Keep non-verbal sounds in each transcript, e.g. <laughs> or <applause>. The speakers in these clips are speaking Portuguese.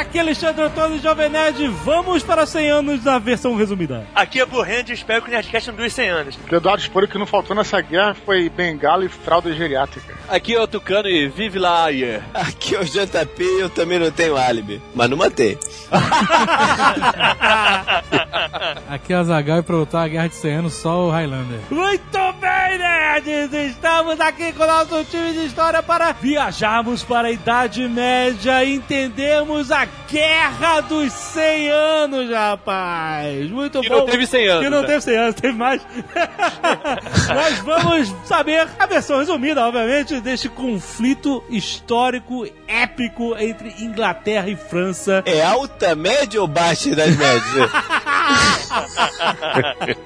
Aqui é Alexandre Antônio Jovem Nerd. Vamos para 100 anos na versão resumida. Aqui é Blue Hand e espero que o Nerdcast não dure 100 anos. O Eduardo Sporo que não faltou nessa guerra foi bengala e fralda geriátrica. Aqui é o Tucano e vive lá, yeah. <laughs> Aqui é o JP e eu também não tenho álibi, mas não matei. <laughs> Aqui é o Zagal e pra lutar a guerra de 100 anos só o Highlander. Muito bem, nerds! Estamos aqui com o nosso time de história para viajarmos para a Idade Média e entendermos a Guerra dos 100 Anos, rapaz! Muito Que bom! não teve 100 anos, Que não né? teve 100 anos, teve mais. <laughs> Mas vamos saber a versão resumida, obviamente, deste conflito histórico épico entre Inglaterra e França. É alta, média ou baixa das médias? <laughs>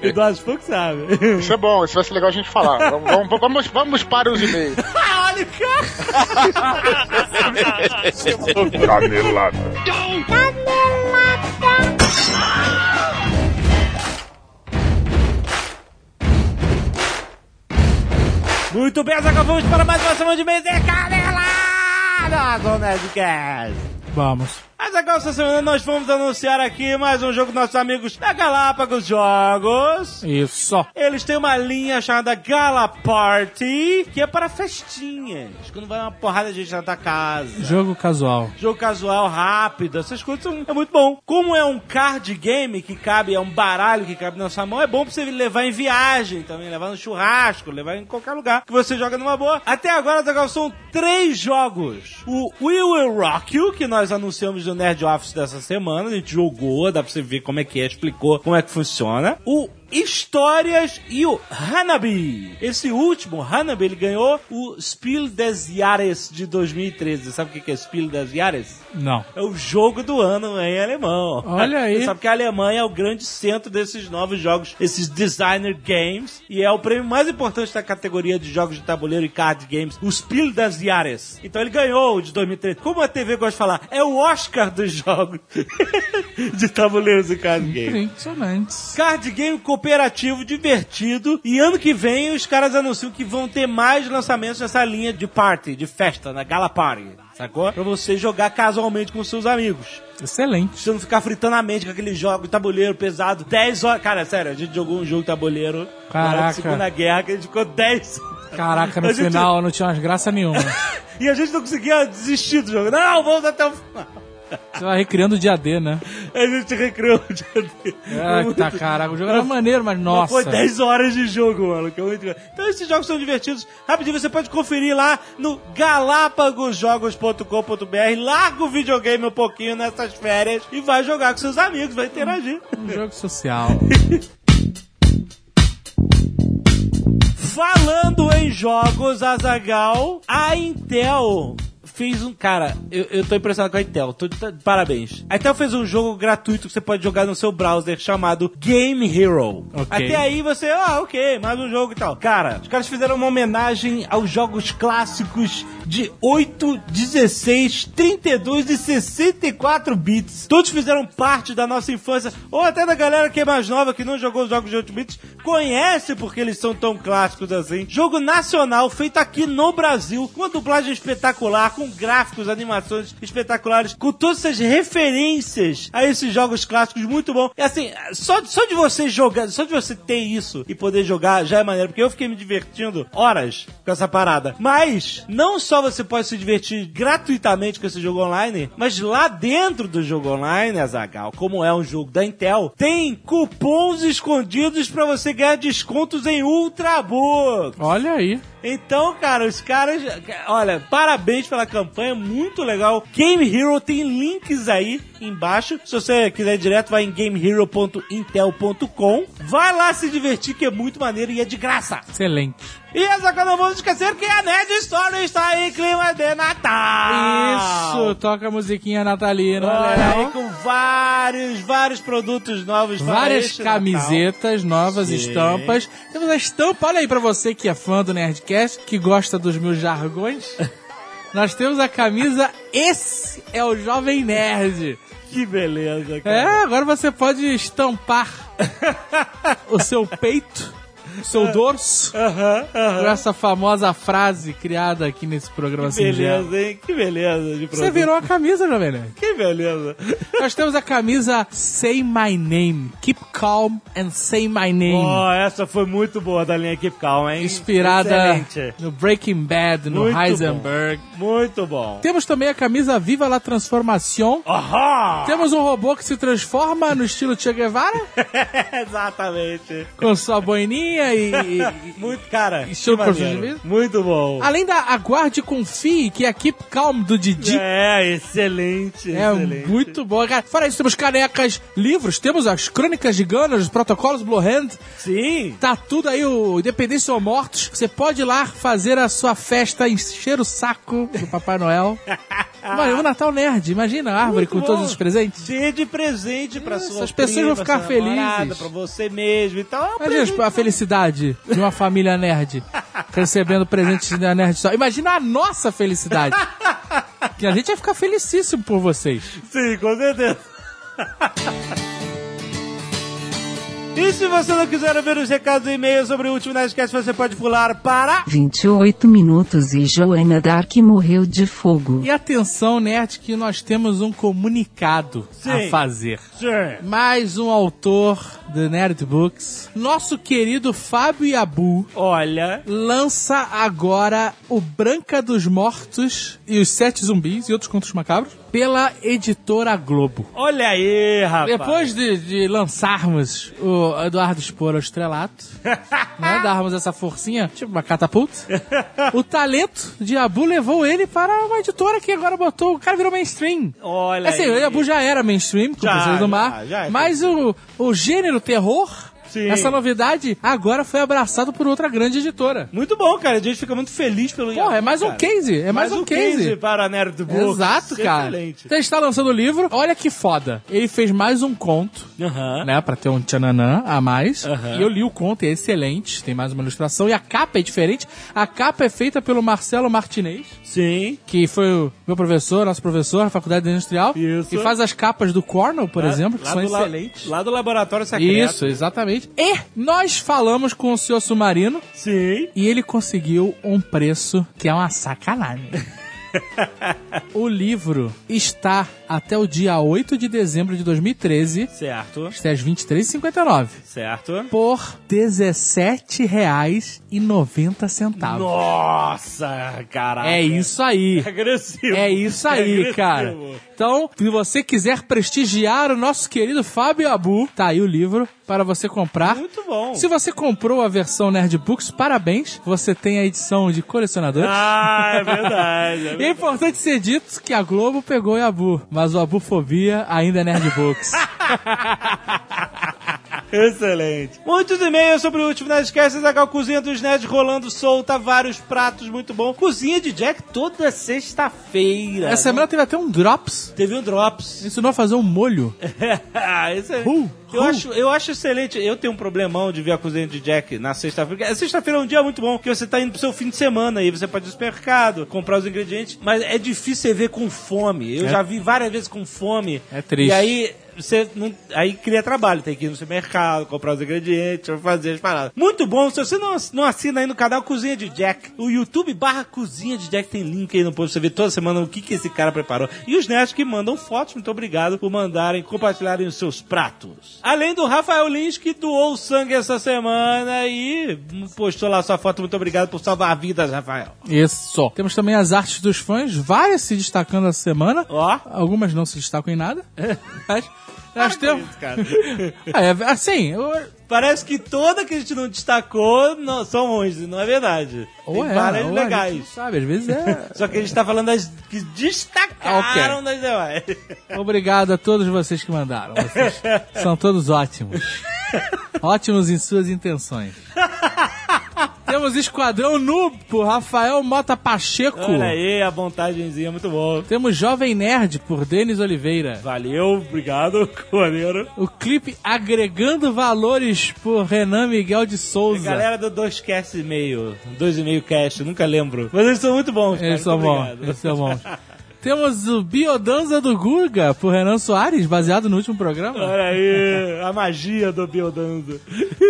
Eduardo Spook sabe. Isso é bom, isso vai ser legal a gente falar. Vamos, vamos, vamos, vamos para os e-mails. <laughs> O cara! Canelada. Muito bem, Zagal, vamos para mais uma semana de mês de Canelada do Nerdcast. Vamos. Mas agora, essa semana, nós vamos anunciar aqui mais um jogo dos nossos amigos da Galápagos Jogos. Isso. Eles têm uma linha chamada Gala Party, que é para festinhas. Quando vai uma porrada de gente na tua casa. Jogo casual. Jogo casual, rápido, essas coisas são, é muito bom. Como é um card game que cabe, é um baralho que cabe na sua mão, é bom pra você levar em viagem também, levar no churrasco, levar em qualquer lugar que você joga numa boa. Até agora, Zagal, são três jogos. O We Will Rock You, que nós anunciamos no Nerd Office dessa semana, a gente jogou, dá pra você ver como é que é, explicou como é que funciona. O Histórias e o Hanabi. Esse último, Hanabi, ele ganhou o Spiel des Jahres de 2013. Sabe o que é Spiel des Jahres? Não. É o jogo do ano em alemão. Olha <laughs> aí. Você sabe que a Alemanha é o grande centro desses novos jogos, esses designer games, e é o prêmio mais importante da categoria de jogos de tabuleiro e card games, o Spiel das Jahres. Então ele ganhou o de 2013. Como a TV gosta de falar, é o Oscar dos jogos <laughs> de tabuleiros e card games. Impressionante. Card game cooperativo, divertido. E ano que vem os caras anunciam que vão ter mais lançamentos nessa linha de party, de festa, na Gala Party. Sacou? Pra você jogar casualmente com seus amigos. Excelente. Você não ficar fritando a mente com aquele jogo de tabuleiro pesado. 10 horas. Cara, sério, a gente jogou um jogo de tabuleiro na Caraca. Segunda Guerra que a gente ficou 10 Caraca, no gente- final não tinha mais graça nenhuma. <laughs> E a gente não conseguia desistir do jogo. Não, vamos até o final. Você vai recriando o dia D, né? A gente recriou o dia dele. Ah, tá, caraca. O jogo era maneiro, mas nossa. Foi 10 horas de jogo, mano. Que é muito... Então esses jogos são divertidos. Rapidinho, você pode conferir lá no galapagosjogos.com.br. Larga o videogame um pouquinho nessas férias e vai jogar com seus amigos, vai interagir. Um jogo social. <laughs> Falando em jogos, Azagal, a Intel fez um. Cara, eu, eu tô impressionado com a Intel. Tô, tá- parabéns. A Intel fez um jogo gratuito que você pode jogar no seu browser chamado Game Hero. Ok. Até aí você, ah, ok, mais um jogo e tal. Cara, os caras fizeram uma homenagem aos jogos clássicos de 8, 16, 32 e 64 bits. Todos fizeram parte da nossa infância, ou até da galera que é mais nova, que não jogou os jogos de 8 bits, conhece porque eles são tão clássicos assim. Jogo nacional, feito aqui no Brasil, com uma dublagem espetacular, com gráficos, animações espetaculares, com todas essas referências a esses jogos clássicos, muito bom. E assim, só, só de você jogar, só de você ter isso e poder jogar já é maneiro, porque eu fiquei me divertindo horas com essa parada. Mas, não só você pode se divertir gratuitamente com esse jogo online, mas lá dentro do jogo online, Azagal, como é um jogo da Intel, tem cupons escondidos pra você ganhar descontos em Ultrabook. Olha aí. Então, cara, os caras. Olha, parabéns pela campanha, muito legal. Game Hero tem links aí embaixo. Se você quiser ir direto, vai em gamehero.intel.com. Vai lá se divertir, que é muito maneiro e é de graça. Excelente. E essa que não vamos esquecer que a Nerd Story está em clima de Natal. Isso, toca a musiquinha natalina. Olha aí com vários, vários produtos novos. Várias este Natal. camisetas, novas Sim. estampas. Temos a estampa, olha aí pra você que é fã do Nerdcast, que gosta dos meus jargões. <laughs> Nós temos a camisa Esse é o Jovem Nerd. Que beleza, cara. É, agora você pode estampar <laughs> o seu peito, o seu dorso, com essa famosa frase criada aqui nesse programa Que singelo. beleza, hein? Que beleza de Você produto. virou a camisa, Jovem Nerd. Que beleza. Nós temos a camisa Say My Name. Keep calm and say my name. Oh, essa foi muito boa da linha Keep Calm, hein? Inspirada Excelente. no Breaking Bad, no Muito Heisenberg. Muito bom. Temos também a camisa Viva la Transformação. Ahá! Temos um robô que se transforma no estilo Che Guevara, <laughs> Exatamente. com sua boininha e... e- <laughs> Muito, cara. Maneiro. construído? Muito bom. Além da Aguarde e Confie, que é a Keep Calm do Didi. É, excelente, É excelente. muito bom. Cara, fora isso, temos canecas, livros, temos as Crônicas de Ganas, os protocolos Blue Hand. Sim. Tá tudo aí, o Independência ou Mortos. Você pode ir lá fazer a sua festa, encher o saco do Papai Noel. <laughs> Mas o Natal Nerd, imagina a árvore Muito com bom. todos os presentes. Cheio de presente pra Isso, sua as pessoas prima, vão ficar sua namorada, felizes. Pra você mesmo. Então é um Imagina presente. a felicidade de uma família nerd recebendo presentes da Nerd Store. Imagina a nossa felicidade. Que a gente vai ficar felicíssimo por vocês. Sim, com certeza. E se você não quiser ver os recados e e-mails sobre o último Nerdcast, você pode pular para... 28 minutos e Joana Dark morreu de fogo. E atenção, nerd, que nós temos um comunicado Sim. a fazer. Sim. Mais um autor do Nerd Books, nosso querido Fábio Yabu, Olha... lança agora o Branca dos Mortos e os Sete Zumbis e outros contos macabros pela editora Globo. Olha aí, rapaz. Depois de, de lançarmos o Eduardo Spor ao estrelato, <laughs> né, darmos essa forcinha, tipo uma catapulta, o talento de Abu levou ele para uma editora que agora botou, o cara virou mainstream. Olha Assim, aí. o Abu já era mainstream, com o Já, Princesa do Mar, já, já é mas o, o gênero terror, Sim. essa novidade, agora foi abraçado por outra grande editora. Muito bom, cara. A gente fica muito feliz pelo Porra, é mais um cara. case, é mais, um case. para a Nerd Books. Exato, cara. Excelente. Então está lançando o livro. Olha que foda. Ele fez mais um conto, Aham. né? Pra ter um tchananã a mais. Aham. E eu li o conto, é excelente. Tem mais uma ilustração. E a capa é diferente. A capa é feita pelo Marcelo Martinez, Sim. que foi o meu professor, nosso professor na Faculdade Industrial. Isso. E faz as capas do Cornell, por Lá- exemplo, que são do excelentes. Lá do Laboratório Secreto. Isso, exatamente. E nós falamos com o senhor Submarino Sim. e ele conseguiu um preço que é uma sacanagem. <laughs> o livro está até o dia 8 de dezembro de 2013, Certo. está às 23h59, Certo. por R$17,90. Nossa, caraca. É isso aí. Agressivo. É isso aí, agressivo. cara. Então, se você quiser prestigiar o nosso querido Fábio Abu, tá aí o livro para você comprar. Muito bom. Se você comprou a versão Nerd Books, parabéns. Você tem a edição de colecionador. Ah, é verdade. é <laughs> E é verdade. importante ser dito que a Globo pegou o Abu, mas o Abufobia ainda é Nerd Books. <laughs> Excelente. Muitos e-mails sobre o último Nerdcast, Zagal Cozinha dos Nerds rolando solta, vários pratos muito bom. Cozinha de Jack toda sexta-feira. Essa semana teve até um Drops. Teve um Drops. Ensinou a fazer um molho. <laughs> Excelente. Uh, eu, uh. acho, eu acho excelente. Eu tenho um problemão de ver a cozinha de Jack na sexta-feira. a Sexta-feira é um dia muito bom, porque você tá indo pro seu fim de semana aí você pode ir no supermercado, comprar os ingredientes, mas é difícil você ver com fome. Eu É. já vi várias vezes com fome. É triste. E aí você não, aí cria trabalho, tem que ir no supermercado, comprar os ingredientes, fazer as paradas. Muito bom, se você não, não assina aí no canal Cozinha de Jack, o YouTube barra Cozinha de Jack tem link aí no post, você vê toda semana o que, que esse cara preparou. E os nerds que mandam fotos, muito obrigado por mandarem, compartilharem os seus pratos. Além do Rafael Lins, que doou sangue essa semana e postou lá sua foto, muito obrigado por salvar vidas, Rafael. Isso. Temos também as artes dos fãs, várias se destacando essa semana. Ó. Algumas não se destacam em nada. <laughs> Mas nós temos. Cara. <laughs> Ah, é, assim, eu- Parece que toda que a gente não destacou não, são ruins, e não é verdade. ou Tem é, várias legais. não sabe, às vezes é. <laughs> Só que a gente tá falando das que destacaram Ok. das demais. <laughs> Obrigado a todos vocês que mandaram. Vocês são todos ótimos. ótimos em suas intenções. Temos Esquadrão por Rafael Mota Pacheco. Olha aí, a montagenzinha, muito bom. Temos Jovem Nerd por Denis Oliveira. Valeu, obrigado, <laughs> maneiro. O clipe Agregando Valores por Renan Miguel de Souza. Galera do 2cast e meio, 2,5 cast, nunca lembro. Mas eles são muito bons, cara. Eles são bons, eles são bons. Temos o Biodanza do Guga por Renan Soares, baseado no último programa. Olha aí, a magia do Biodanza.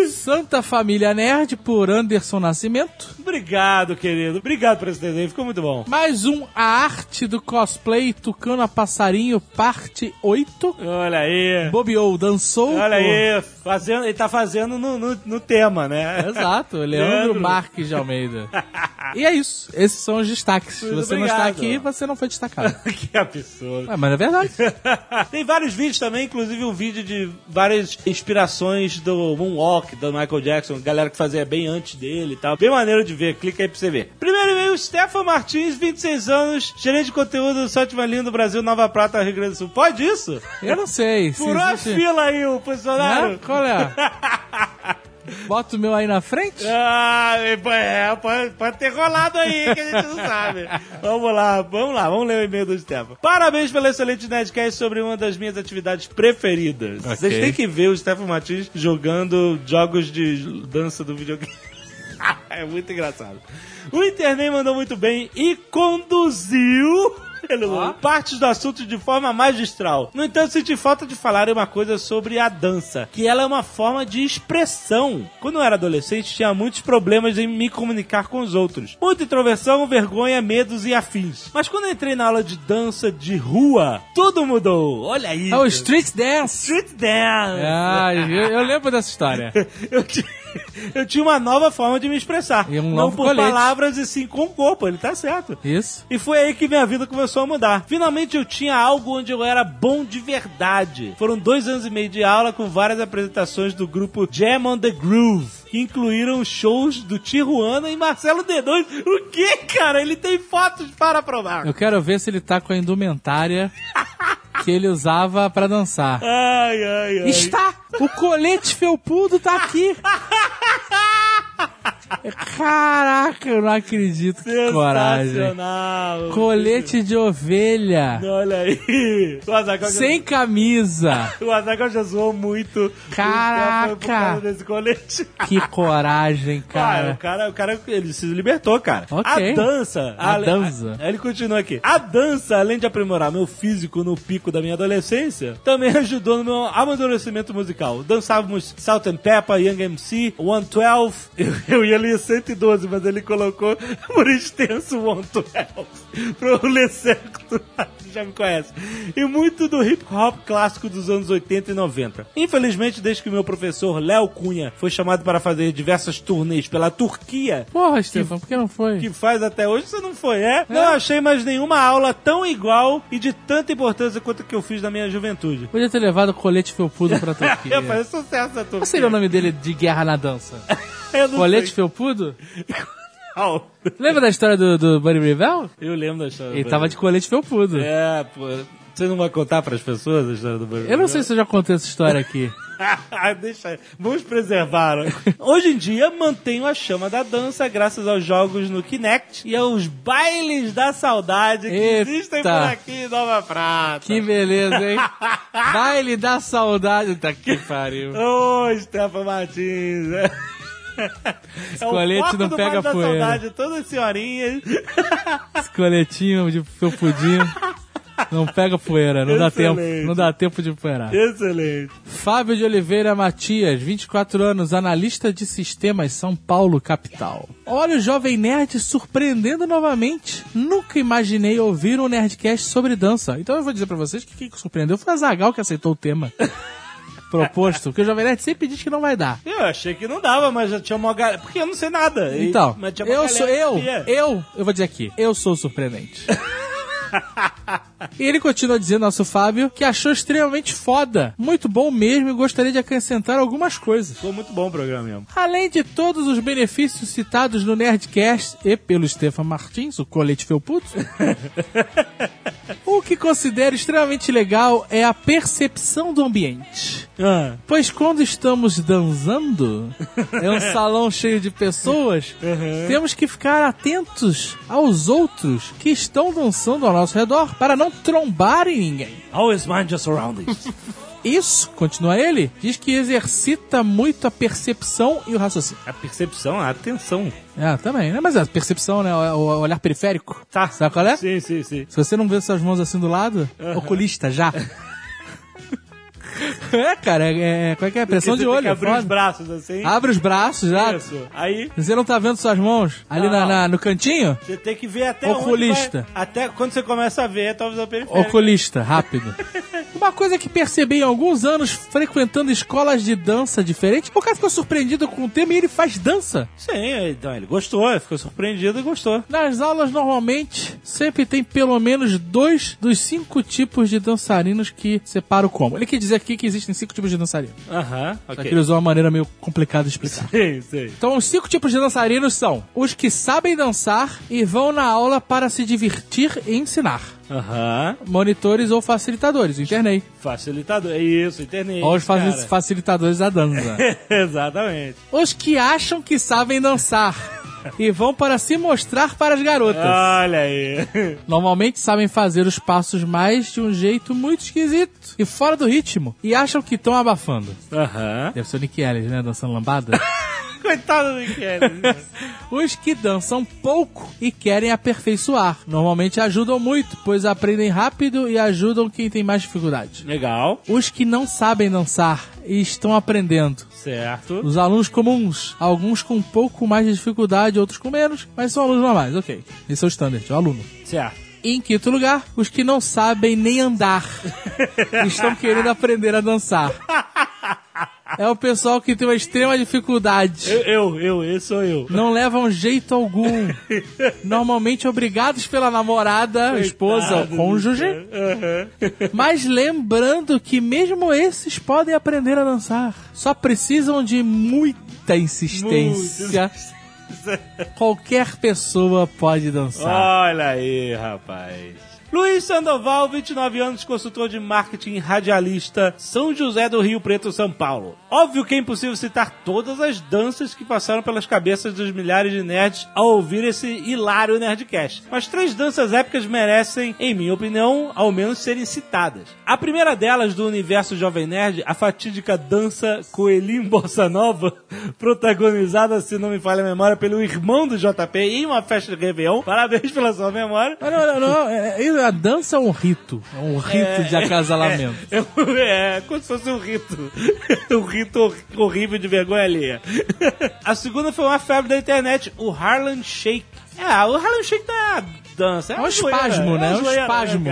Santa Família Nerd por Anderson Nascimento. Obrigado, querido. Obrigado por esse desenho, ficou muito bom. Mais um A Arte do Cosplay Tucano a Passarinho, parte 8. Olha aí. Bobeou, dançou. Olha aí, fazendo, ele tá fazendo no, no, no tema, né? Exato, Leandro Leandro. Marques de Almeida. <laughs> e é isso. Esses são os destaques. Se Muito você não está obrigado. aqui, você não foi destacado. <laughs> que absurdo. Ué, mas é verdade. <laughs> Tem vários vídeos também, inclusive um vídeo de várias inspirações do Moonwalk, do Michael Jackson, galera que fazia bem antes dele e tal. Bem maneiro de ver, clica aí pra você ver. Primeiro e-mail, Stefan Martins, 26 anos, gerente de conteúdo do site mais lindo do Brasil, Nova Prata, Rio Grande do Sul. Pode isso? Eu não sei. se Furou a existe- fila aí, o Né? funcionário. Qual é? <laughs> Bota o meu aí na frente? Ah, é, pode, pode ter rolado aí, que a gente não sabe. <laughs> Vamos lá, vamos lá, vamos ler o e-mail do Stefan. Parabéns pelo excelente Nerdcast sobre uma das minhas atividades preferidas. Vocês têm que ver o Stefan Martins jogando jogos de dança do videogame. <laughs> é muito engraçado. O Internet mandou muito bem e conduziu. Partes do assunto de forma magistral. No entanto, senti falta de falar uma coisa sobre a dança, que ela é uma forma de expressão. Quando eu era adolescente, tinha muitos problemas em me comunicar com os outros. Muita introversão, vergonha, medos e afins. Mas quando eu entrei na aula de dança de rua, tudo mudou. Olha aí. É o Street Dance. Street Dance. Ah, eu, eu lembro dessa história. <laughs> eu, ti- <laughs> eu tinha uma nova forma de me expressar. Um Não por colete. palavras e sim com o corpo, ele tá certo. Isso. E foi aí que minha vida começou a mudar. Finalmente eu tinha algo onde eu era bom de verdade. Foram dois anos e meio de aula com várias apresentações do grupo Jam on the Groove, que incluíram shows do Tijuana e Marcelo D2. O que, cara? Ele tem fotos para provar. Eu quero ver se ele tá com a indumentária <laughs> que ele usava pra dançar. Ai, ai, ai. Está! O colete felpudo tá aqui! <laughs> Caraca, eu não acredito que coragem. Colete de ovelha. Olha aí. O Azaghal já- Sem camisa. O Azaghal já zoou muito. Caraca. Por causa desse colete. Que coragem, Cara, o cara. o cara, ele se libertou, cara. Ok. A dança. A ale- dança. a- ele continua aqui. A dança, além de aprimorar meu físico no pico da minha adolescência, também ajudou no meu amadurecimento musical. Dançávamos Salt and Pepper, Young MC, 112. <laughs> Eu, eu ia ler 112, mas ele colocou <laughs> por extenso 112. Pro ler certo. Já me conhece. E muito do hip hop clássico dos anos 80 e 90. Infelizmente, desde que meu professor Léo Cunha foi chamado para fazer diversas turnês pela Turquia, Porra, Stefan, por que não foi? que faz até hoje, você não foi, é? Não achei mais nenhuma aula tão igual e de tanta importância quanto que eu fiz na minha juventude. Podia ter levado o colete felpudo pra Ia <laughs> fazer Turquia. sucesso na Turquia. Qual seria o nome dele de guerra na dança? <laughs> Eu não Colete sei. Felpudo? <laughs> Não. Lembra da história do, do Bunny Rivel? Eu lembro da história. Ele do tava de colete felpudo. É, pô. Você não vai contar pras pessoas a história do Bunny Eu não sei se eu já contei essa história aqui. <laughs> Deixa aí. Vamos preservar. Hoje em dia, mantenho a chama da dança graças aos jogos no Kinect e aos bailes da saudade que Eita. existem por aqui em Nova Prata. Que beleza, hein? Baile da saudade. Tá que pariu. Ô, Stefan Martins. <laughs> É o colete foco não pega poeira. Saudade, todas as senhorinhas. <laughs> Esse coletinho de felpudinho. Não pega poeira, não dá tempo. Não dá tempo de poeirar. Excelente. Fábio de Oliveira Matias, 24 anos, analista de sistemas, São Paulo, capital. Olha o Jovem Nerd surpreendendo novamente. Nunca imaginei ouvir um Nerdcast sobre dança. Então eu vou dizer pra vocês que quem surpreendeu foi a Zagal que aceitou o tema. <laughs> Proposto, porque o Jovem Nerd sempre diz que não vai dar. Eu achei que não dava, mas já tinha uma galera. Porque eu não sei nada. E- Então, eu sou eu, eu, eu vou dizer aqui, eu sou o surpreendente. <laughs> <laughs> e ele continua dizendo, nosso Fábio, que achou extremamente foda, muito bom mesmo e gostaria de acrescentar algumas coisas. Ficou muito bom o programa mesmo. Além de todos os benefícios citados no Nerdcast e pelo Stefan Martins, o colete felputo, <laughs> o que considero extremamente legal é a percepção do ambiente. Ah, Pois quando estamos dançando, é um <laughs> salão cheio de pessoas, temos que ficar atentos aos outros que estão dançando ao nosso redor para não trombarem ninguém. always mind your surroundings. <laughs> Isso, continua ele, diz que exercita muito a percepção e o raciocínio. a percepção, a atenção. É, também, né? Mas a percepção, né? O, o olhar periférico. Tá. Sabe qual é? Sim, sim, sim. Se você não vê suas mãos assim do lado, oculista já. <laughs> é, cara, é, é, qual é que é? Pressão de olho. Que foda. os braços assim. Abre os braços já. Isso. Aí Você não tá vendo suas mãos ali na, na- no cantinho? você tem que ver até Oculista. vai, Até quando você começa a ver a tua visão periférica. Oculista, rápido. <laughs> Uma coisa que percebi em alguns anos frequentando escolas de dança diferentes, o cara ficou surpreendido com o tema e ele faz dança. Sim, então ele gostou, ele ficou surpreendido e gostou. Nas aulas, normalmente, sempre tem pelo menos dois dos cinco tipos de dançarinos que separam como. Ele quer dizer aqui que existem cinco tipos de dançarinos. Aham, Só ok. que ele usou uma maneira meio complicada de explicar. Sim, sim. Então, os cinco tipos de dançarinos são os que sabem dançar e vão na aula para se divertir e ensinar. Aham. Monitores ou facilitadores, internei. Facilitador. É isso, internet. Ou os cara. facilitadores da dança. <laughs> Exatamente. os que acham que sabem dançar e vão para se mostrar para as garotas. Olha aí. Normalmente sabem fazer os passos mais de um jeito muito esquisito e fora do ritmo. E acham que estão abafando. Aham. Deve ser o Nick Ellis, né? Dançando lambada. <laughs> Coitado do Kelly. <laughs> Os que dançam pouco e querem aperfeiçoar. Normalmente ajudam muito, pois aprendem rápido e ajudam quem tem mais dificuldade. Legal. Os que não sabem dançar e estão aprendendo. Certo. Os alunos comuns, alguns com um pouco mais de dificuldade, outros com menos, mas são alunos normais, ok. Esse é o standard, o aluno. Certo. Em quinto lugar, os que não sabem nem andar. <laughs> estão querendo aprender a dançar. <laughs> É o pessoal que tem uma extrema dificuldade. Eu, eu, eu, esse sou eu. Não levam jeito algum. Normalmente obrigados pela namorada, esposa ou cônjuge. Aham. Mas lembrando que mesmo esses podem aprender a dançar. Só precisam de muita insistência. Qualquer pessoa pode dançar. Olha aí, rapaz. Luiz Sandoval, 29 anos, consultor de marketing radialista, São José do Rio Preto, São Paulo. Óbvio que é impossível citar todas as danças que passaram pelas cabeças dos milhares de nerds ao ouvir esse hilário Nerdcast. Mas três danças épicas merecem, em minha opinião, ao menos serem citadas. A primeira delas, do universo Jovem Nerd, a fatídica dança Coelhinho Bossa Nova, <laughs> protagonizada, se não me falha a memória, pelo irmão do JP em uma festa de Réveillon. Parabéns pela sua memória. Não, não, não. É, é- a dança é um rito. É um rito de acasalamento. É, é, é como se fosse um rito. <laughs> um rito hor- horrível de vergonha alheia. A segunda foi uma febre da internet, o Harlem Shake. É, o Harlem Shake não é a dança. É, É um uma zoeira, espasmo, né? É um espasmo.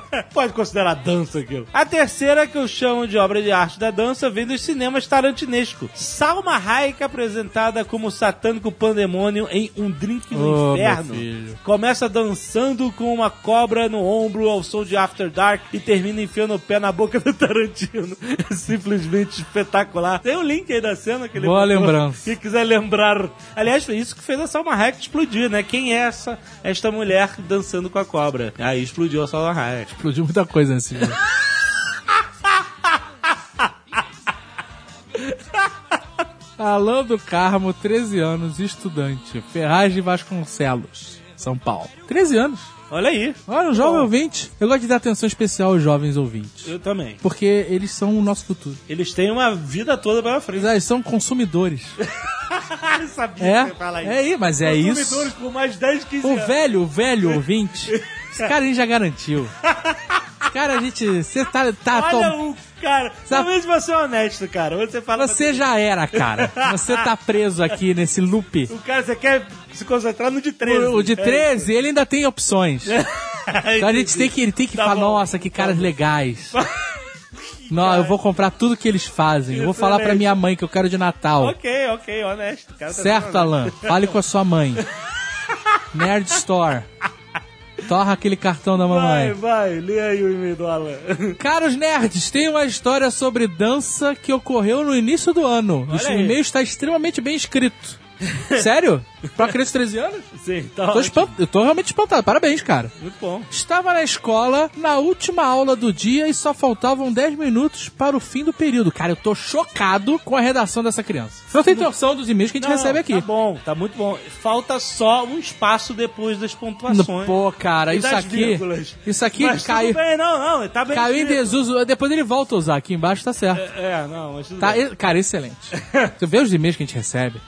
<laughs> Pode considerar dança aquilo. A terceira, que eu chamo de obra de arte da dança, vem dos cinemas tarantinesco. Salma Hayek apresentada como satânico pandemônio em Um Drink no Oh, Inferno. Começa dançando com uma cobra no ombro ao som de After Dark e termina enfiando o pé na boca do <laughs> Tarantino. É simplesmente espetacular. Tem um link aí da cena que ele Boa botou. lembrança. Quem quiser lembrar. Aliás, foi isso que fez a Salma Hayek explodir, né? Quem é essa, esta mulher dançando com a cobra? Aí explodiu a Salma Hayek. Explodiu muita coisa nesse vídeo. Alain do Carmo, 13 anos, estudante. Ferraz de Vasconcelos, São Paulo. 13 anos. Olha aí. Olha, um jovem ouvinte. Eu gosto de dar atenção especial aos jovens ouvintes. Eu também. Porque eles são o nosso futuro. Eles têm uma vida toda pela frente. Eles são consumidores. <laughs> Eu sabia É, que você ia falar isso. é aí, mas é isso. Consumidores por mais 10, 15 O anos. velho, o velho ouvinte, <laughs> esse cara a gente já garantiu. <laughs> Cara, a gente. Você tá. tá Olha tom- o cara. Sabe- Talvez você é honesto, cara. Você fala. Você já era, cara. Você tá preso aqui nesse loop. O cara, você quer se concentrar no de 13. O, o de É 13, ele ainda tem opções. isso. <laughs> Então a gente tem que, ele tem que Tá falar, bom. nossa, que caras legais. <laughs> Não, eu vou comprar tudo que eles fazem. Eu vou falar pra minha mãe que eu quero de Natal. Ok, ok, honesto. Cara tá Certo, sendo Alan? Fale com a sua mãe. Nerd Store. Torra aquele cartão da Vai, mamãe. vai, lê aí o e-mail do Alan. <laughs> Caros nerds, tem uma história sobre dança que ocorreu no início do ano. Olha Esse aí. e-mail está extremamente bem escrito. <laughs> Sério? Pra criança de 13 anos? Sim, tá Tô ótimo. espan- Eu tô realmente espantado. Parabéns, cara. Muito bom. Estava na escola, na última aula do dia e só faltavam 10 minutos para o fim do período. Cara, eu tô chocado com a redação dessa criança. Você não tem noção dos e-mails que a gente Não, recebe aqui. Tá bom, tá muito bom. Falta só um espaço depois das pontuações. Pô, cara, isso aqui. vírgulas. Isso aqui Mas caiu. bem, não, não, tá bem Caiu em desuso. Depois ele volta a usar. Aqui embaixo tá certo. É, não, mas tudo Tá, bem. cara, excelente. <laughs> Você vê os e-mails que a gente recebe?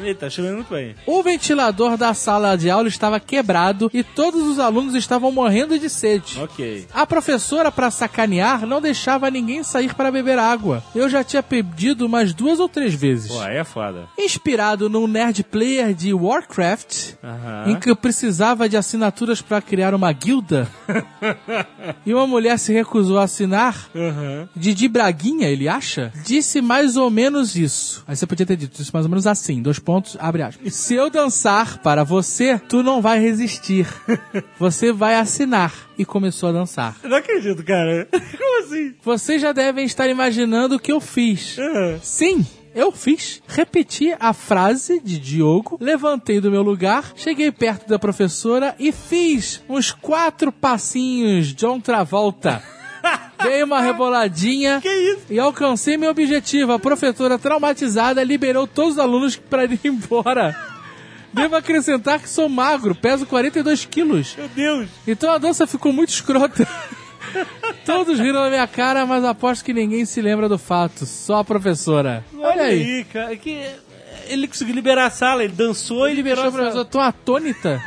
Ele tá chegando muito bem. O ventilador da sala de aula estava quebrado e todos os alunos estavam morrendo de sede. Ok. A professora, pra sacanear, não deixava ninguém sair para beber água. Eu já tinha pedido umas duas ou três vezes. Pô, aí é foda. Inspirado num nerd player de Warcraft, Aham. em que eu precisava de assinaturas para criar uma guilda, <laughs> e uma mulher se recusou a assinar, Aham. Didi Braguinha, ele acha, disse mais ou menos isso. Aí você podia ter dito isso mais ou menos assim, dois pontos, abre aspas. Se eu dançar para você, tu não vai resistir. <laughs> Você vai assinar. E começou a dançar. Eu não acredito, cara. Como assim? Vocês já devem estar imaginando o que eu fiz. Sim, eu fiz. Repeti a frase de Diogo, levantei do meu lugar, cheguei perto da professora e fiz uns quatro passinhos John Travolta. <laughs> Dei uma <laughs> reboladinha Que isso? e alcancei meu objetivo. A professora traumatizada liberou todos os alunos para ir embora. Devo acrescentar que sou magro, peso 42 quilos. Meu Deus. Então a dança ficou muito escrota. <laughs> Todos riram na minha cara, mas aposto que ninguém se lembra do fato. Só a professora. Olha aí. cara. Que ele conseguiu liberar a sala, ele dançou e liberou a professora tão atônita.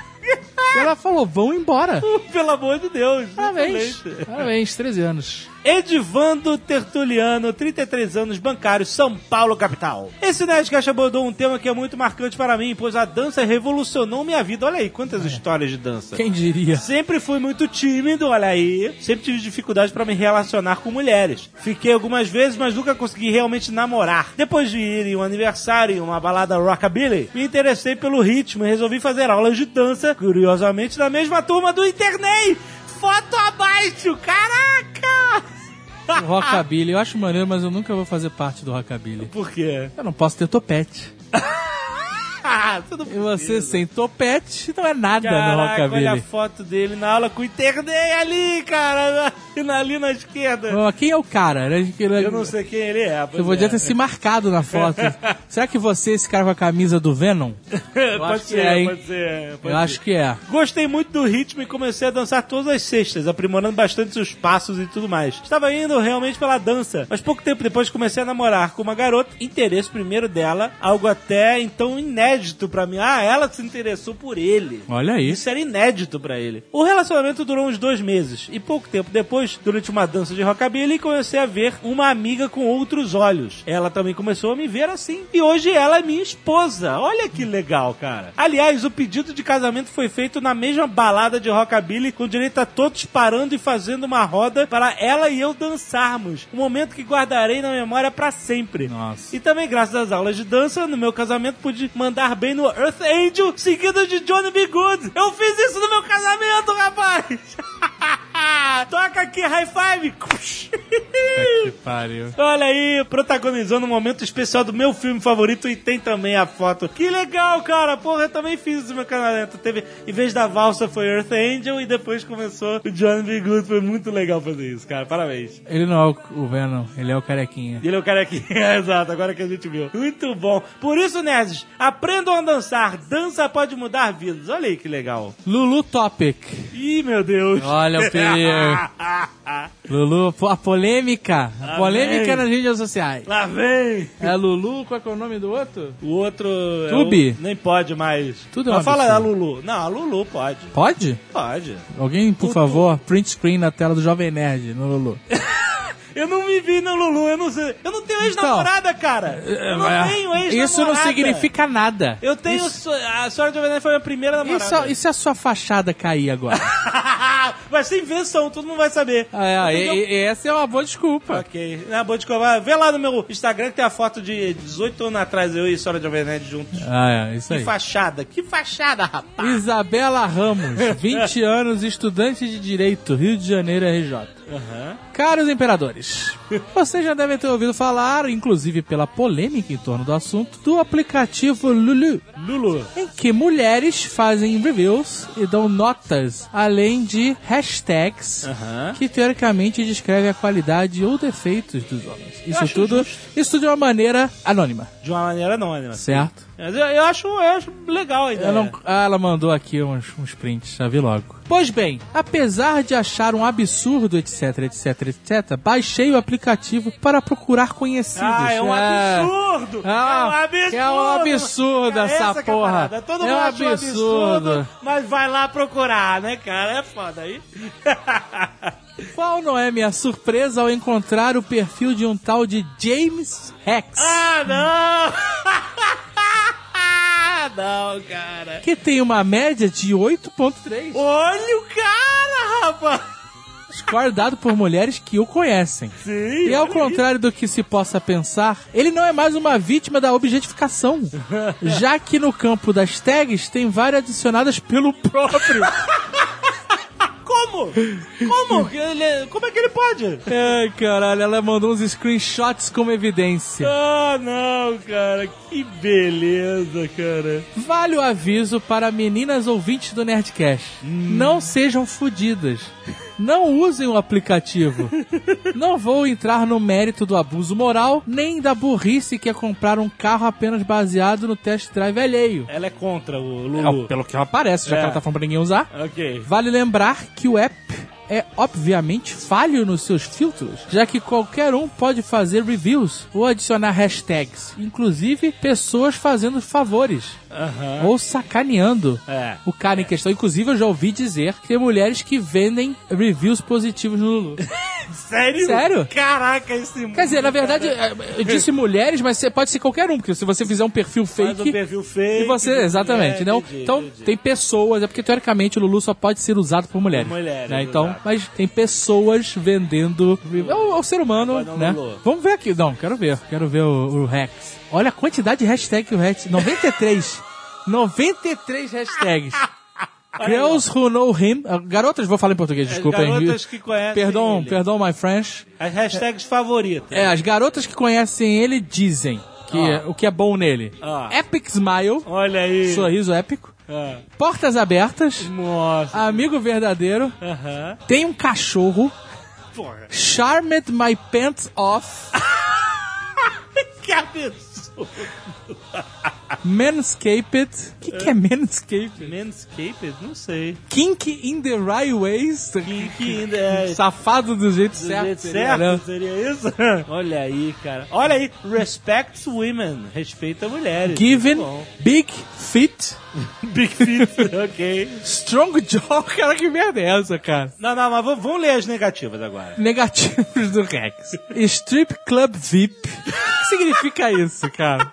E ela falou, vão embora. <laughs> Pelo amor de Deus. Parabéns. excelente. Parabéns, 13 anos. Edivando Tertuliano, 33 anos, bancário, São Paulo, capital. Esse Nerdcast abordou um tema que é muito marcante para mim, pois a dança revolucionou minha vida. Olha aí, quantas histórias de dança. Quem diria? Sempre fui muito tímido, olha aí. Sempre tive dificuldade para me relacionar com mulheres. Fiquei algumas vezes, mas nunca consegui realmente namorar. Depois de ir em um aniversário em uma balada rockabilly, me interessei pelo ritmo e resolvi fazer aulas de dança, curiosamente na mesma turma do Internei. Foto abaixo, caraca! O <laughs> Rockabilly, eu acho maneiro, mas eu nunca vou fazer parte do Rockabilly. Por quê? Eu não posso ter topete. <laughs> <laughs> Ah, E você sem topete não é nada no Caraca, olha a Rockabilly. foto dele na aula com o Internei ali, cara, <laughs> na- ali na esquerda. Quem é o cara? Ele- ele- Eu não sei quem ele é. Eu podia é. ter se marcado na foto. <laughs> Será que você, esse cara com a camisa do Venom? pode acho que ser, é, hein? pode ser. pode Eu ser. acho que é. Gostei muito do ritmo e comecei a dançar todas as sextas, aprimorando bastante os passos e tudo mais. Estava indo realmente pela dança, mas pouco tempo depois comecei a namorar com uma garota, interesse primeiro dela, algo até então inédito pra mim. Ah, ela se interessou por ele. Olha aí. Isso era inédito pra ele. O relacionamento durou uns dois meses e pouco tempo depois, durante uma dança de rockabilly, comecei a ver uma amiga com outros olhos. Ela também começou a me ver assim. E hoje ela é minha esposa. Olha que legal, cara. Aliás, o pedido de casamento foi feito na mesma balada de rockabilly, com direito a todos parando e fazendo uma roda para ela e eu dançarmos. Um momento que guardarei na memória pra sempre. Nossa. E também, graças às aulas de dança, no meu casamento pude mandar bem no Earth Angel, seguido de Johnny B. Good. Eu fiz isso no meu casamento, rapaz! <laughs> Toca aqui, high five! <laughs> Que pariu. Olha aí, protagonizando um momento especial do meu filme favorito e tem também a foto. Que legal, cara! Porra, eu também fiz isso no meu casamento. Teve, em vez da valsa foi Earth Angel e depois começou o Johnny B. Good. Foi muito legal fazer isso, cara. Parabéns. Ele não é o- Venom, ele é o carequinha. Ele é o cara aqui. <laughs> Exato, agora que a gente viu. Muito bom. Por isso, nerds, aprendam a dançar. Dança pode mudar vidas. Olha aí que legal. Lulu Topic. Ih, meu Deus. Olha o perigo. <laughs> <laughs> Lulu, a polêmica. A Lá polêmica vem. nas mídias sociais. Lá vem. É Lulu, qual é o nome do outro? O outro... é Tubi. o- Nem pode mais. Tudo é Mas fala a. Lulu. Não, a Lulu pode. Pode? Pode. Alguém, por Tudo. favor, print screen na tela do Jovem Nerd no Lulu. <laughs> Eu não me vi na Lulu, eu não sei. Eu não tenho ex-namorada, cara. Eu não É, tenho ex-namorada. Isso não significa nada. Eu tenho... Isso, so- A senhora de Jovem foi a minha primeira namorada. isso, e se a sua fachada cair agora? vai ser invenção, todo mundo vai saber. É, Eu e- essa é uma boa desculpa. Ok. Na boa de covar. Vê lá no meu Instagram que tem a foto de 18 anos atrás, eu e a de Jovem Nerd juntos. Ah, é, isso Que aí. fachada, que fachada, rapaz. Isabela Ramos, <laughs> 20 anos, estudante de Direito, Rio de Janeiro, RJ. Caros imperadores, vocês já devem ter ouvido falar, inclusive pela polêmica em torno do assunto, do aplicativo Lulu. Lulu. Em que mulheres fazem reviews e dão notas, além de hashtags que teoricamente descrevem a qualidade ou defeitos dos homens. Isso tudo, justo. isso tudo de uma maneira anônima, De uma maneira anônima. certo? Mas eu, eu acho, eu acho legal a ideia. Não- ah, ela mandou aqui uns, uns prints, já vi logo. Pois bem, apesar de achar um absurdo, etc, etc, etc, baixei o aplicativo para procurar conhecidos. Ah, é um É. absurdo! Ah, é um absurdo! é um absurdo Cara, essa que é porra. parada. Todo É mundo um acha um absurdo, absurdo. mas vai lá procurar, né, cara? É foda aí. <laughs> Qual não é minha surpresa ao encontrar o perfil de um tal de James Rex? ah, não! <laughs> não, cara. Que tem uma média de 8.3. Olha o cara, rapaz! Score dado por mulheres que o conhecem. Sim. E ao contrário do que se possa pensar, ele não é mais uma vítima da objetificação, <laughs> já que no campo das tags tem várias adicionadas pelo próprio. <laughs> Como? Como? <laughs> Ele- como é que ele pode? Ai, caralho, ela mandou uns screenshots como evidência. Ah, não, cara. Que beleza, cara. Vale o aviso para meninas ouvintes do Nerdcast. Não sejam fodidas. Não usem o aplicativo. Não vou entrar no mérito do abuso moral, nem da burrice que é comprar um carro apenas baseado no test drive alheio. Ela é contra o É, Lulu. pelo que ela parece, já É. que ela tá falando pra ninguém usar. Ok. Vale lembrar que o app é obviamente falho nos seus filtros, já que qualquer um pode fazer reviews ou adicionar hashtags, inclusive pessoas fazendo favores Aham. ou sacaneando É. o cara em questão. Inclusive, eu já ouvi dizer que tem mulheres que vendem reviews positivos no Lulu. <laughs> Sério? Sério? Caraca, esse Quer dizer, na verdade, é, eu disse mulheres, mas você- pode ser qualquer um, porque se você fizer um perfil Faz fake. um perfil fake. E você, exatamente, É, não? entendi, então, entendi. tem pessoas, é porque teoricamente o Lulu só pode ser usado por mulheres. Por mulheres, né? Então, exato. mas tem pessoas vendendo. É o, é o ser humano, né? Lulu. Vamos ver aqui. Não, quero ver. Quero ver o, o Rex. Olha a quantidade de hashtags que o Rex. 93. 93 hashtags. <laughs> Girls who know him. ah, Garotas, vou falar em português, desculpa. hein? garotas que conhecem Perdão, ele. perdão, my French. As hashtags favoritas. É, as garotas que conhecem ele dizem que Ah. o que é bom nele. Ah. Epic Smile, Olha aí. sorriso épico. Ah. Portas abertas, Nossa. amigo verdadeiro, Aham. tem um cachorro, Porra. charmed my pants off, <laughs> Que absurdo absurdo manscaped. O que, que é manscaped? Manscaped? Não sei. Kink in the right ways. Que ainda é... Safado do jeito Do certo. jeito seria, certo, né? seria isso? <laughs> Olha aí, cara. Olha aí. Respect women. Respeita mulheres. Given, big fit, Big feet. <laughs> <laughs> ok. strong jaw. Cara, que merda é essa, cara? Não, não, mas vamos, vamos ler as negativas agora. Negativos do Rex. Strip Club VIP. O que significa isso, cara?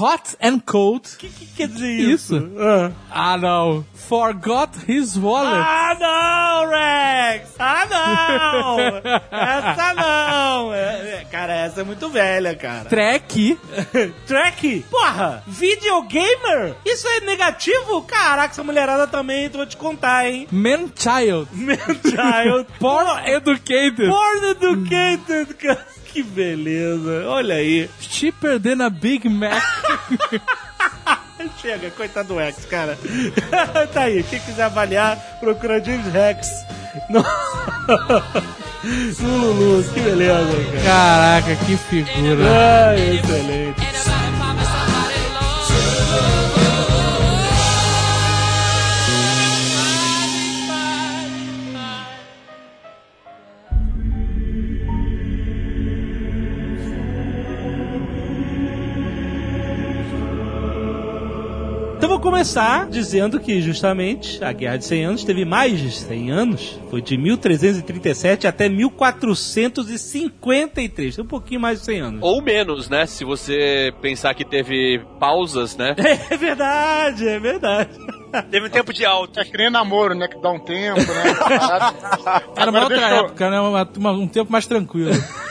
Hot and cold. O que, que quer dizer isso? Isso. Ah. Ah, não. Forgot his wallet. Ah, não, Rex! Ah, não! <laughs> essa não! É, é, cara, essa é muito velha, cara. Track. <laughs> Track? Porra! Videogamer? Isso é negativo? Caraca, essa mulherada também, vou te contar, hein? <laughs> Man child. Man-child. Porn educated. Porn educated, cara. Que beleza. Olha aí. Cheaper than a Big Mac. <laughs> Chega, coitado do Rex, cara. <laughs> tá aí, quem quiser avaliar, procura James Rex. No, no Lulu, que beleza, cara. Caraca, que figura. Ai, excelente. Começar dizendo que justamente a Guerra de 100 Anos teve mais de 100 anos. Foi de 1337 até 1453. Tem um pouquinho mais de 100 anos. Ou menos, né? Se você pensar que teve pausas, né? <laughs> É verdade, é verdade. Teve um tempo de alto. É que nem namoro, né? Que dá um tempo, né? <laughs> Era uma outra deixa eu- época, né? Uma- um tempo mais tranquilo. <laughs>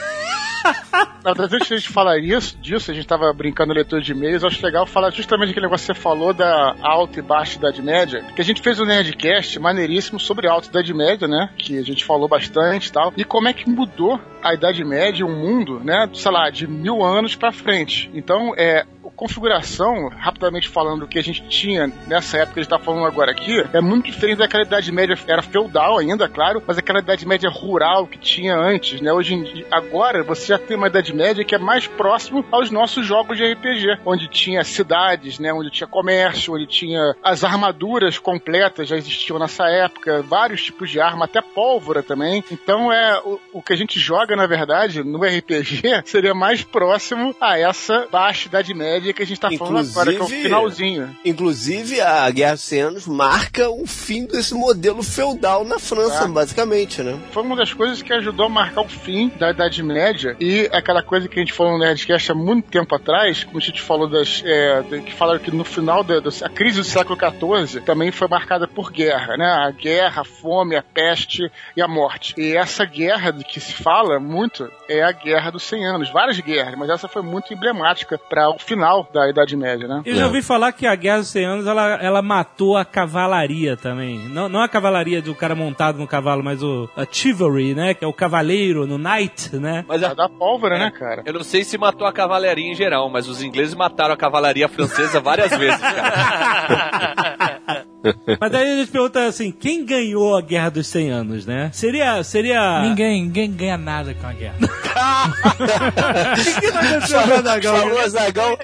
Na verdade, antes de a gente falar isso, disso, a gente tava brincando no leitor de e-mails, acho legal falar justamente aquele negócio que você falou da alta e baixa Idade Média, que a gente fez um Nerdcast maneiríssimo sobre a alta Idade Média, né? Que a gente falou bastante e tal, e como é que mudou a Idade Média, o mundo, né? Sei lá, de mil anos pra frente. Então, é, configuração, rapidamente falando, que a gente tinha nessa época que a gente tá falando agora aqui, é muito diferente daquela Idade Média, era feudal ainda, claro, mas aquela Idade Média rural que tinha antes, né? Hoje em agora você já tem uma Idade Média que é mais próximo aos nossos jogos de RPG, onde tinha cidades, né? Onde tinha comércio, onde tinha as armaduras completas, já existiam nessa época, vários tipos de arma, até pólvora também. Então é o, o que a gente joga, na verdade, no RPG, <laughs> seria mais próximo a essa baixa Idade Média que a gente tá falando agora, que é o finalzinho. Inclusive, a Guerra dos 100 Anos marca o fim desse modelo feudal na França, Ah. basicamente, né? Foi uma das coisas que ajudou a marcar o fim da Idade Média e aquela coisa que a gente falou no Nerdcast há muito tempo atrás, como a gente falou das. é, que falaram que no final da da- crise do século XIV também foi marcada por guerra, né? A guerra, a fome, a peste e a morte. E essa guerra de que se fala muito é a Guerra dos 100 Anos. Várias guerras, mas essa foi muito emblemática para o final da Idade Média, né? Eu já ouvi falar que a Guerra dos 100 Anos ela, ela matou a cavalaria também. Não, não a cavalaria do cara montado no cavalo, mas o a chivalry, né? Que é o cavaleiro no knight, né? Mas A a- da pólvora, É. né, cara? eu não sei se matou a cavalaria em geral, mas os ingleses mataram a cavalaria francesa várias vezes, cara. <laughs> Mas daí a gente pergunta assim, quem ganhou a Guerra dos 100 Anos, né? Seria... seria... Ninguém, ninguém ganha nada com a guerra. <laughs>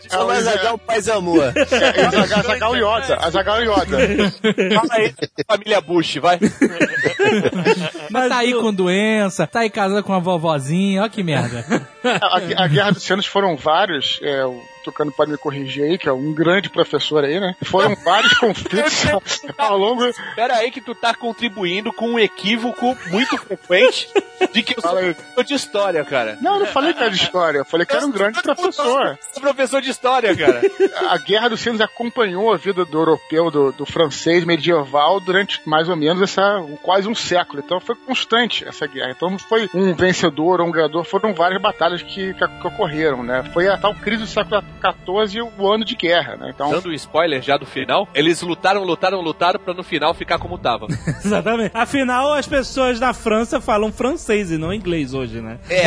Falou Azagal, falou Azagal Paz e Amor. <laughs> É, Azagal Yoda. Azagal Yoda. Fala aí, família Bush, vai. Mas tá aí com doença, tá aí casado com uma vovozinha, ó que merda. A, a Guerra dos Anos foram vários, é, o Tucano pode me corrigir aí, que é um grande professor aí, né? Foram vários conflitos <laughs> ao longo. Pera aí que tu tá contribuindo com um equívoco muito frequente de que eu sou Fala aí. professor de história, cara. Não, eu não falei que era de história, eu falei que era um grande professor. Sou professor de história, cara. A Guerra dos Anos acompanhou a vida do europeu, do, do francês medieval durante mais ou menos essa quase um século. Então foi constante essa guerra. Então não foi um vencedor ou um ganhador, foram várias batalhas que, que, que ocorreram, né? Foi a tal crise do século XIV e o ano de guerra, né? Então Dando um spoiler já do final, eles lutaram, lutaram, lutaram pra no final ficar como tava. <laughs> Exatamente. Afinal, as pessoas na França falam francês e não inglês hoje, né? É,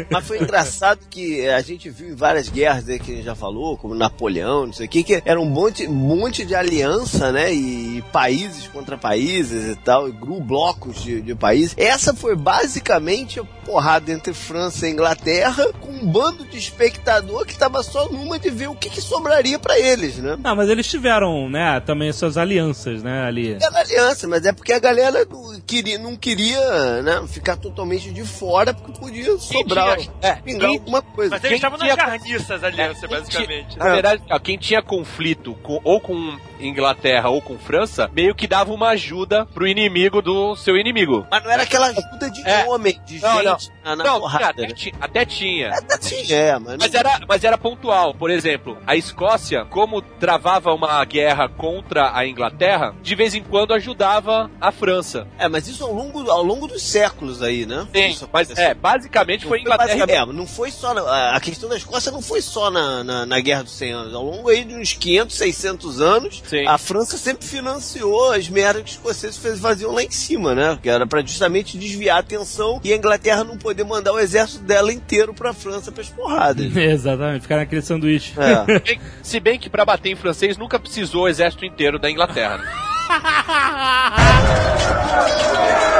é, <laughs> mas foi engraçado que a gente viu em várias guerras aí que a gente já falou, como Napoleão, não sei o que, que era um monte, monte de aliança, né? E países contra países e tal, e gru- blocos de, de países. Essa foi basicamente a porrada entre França e Inglaterra, com um bando de espectador que tava só numa de ver o que, que sobraria pra eles, né? Não, mas eles tiveram, né, também suas alianças, né, ali. Era aliança, mas é porque a galera não queria, não queria né, ficar totalmente de fora, porque podia sobrar, tinha- é, pingar quem- alguma coisa. Mas Quem eles estavam nas tinha- carniças aliança, É, basicamente. tinha- Na verdade, ó, quem tinha conflito com- ou com Inglaterra ou com França, meio que dava uma ajuda pro inimigo do seu inimigo. Mas não era aquela ajuda de É. homem, de Não, gente na, na não, porrada. até, né? ti- até tinha. Até tinha, é, mas, Mas não- era, mas era pontual. Por exemplo, a Escócia, como travava uma guerra contra a Inglaterra, de vez em quando ajudava a França. é, mas isso ao longo, ao longo dos séculos aí, né? Sim, Isso mas aconteceu. é, basicamente Não foi foi Inglaterra. basicamente- é, não foi só. na- a- a questão da Escócia não foi só na, na, na Guerra dos 100 Anos. Ao longo aí de uns 500, 600 anos, Sim. a França sempre financiou as merdas que os escoceses fez- faziam lá em cima, né? Que era pra justamente desviar a atenção e a Inglaterra não poder mandar o exército dela inteiro pra França pras porradas. <laughs> Exatamente, ficar naquele sanduíche. É. Se bem que pra bater em francês nunca precisou o exército inteiro da Inglaterra. <laughs>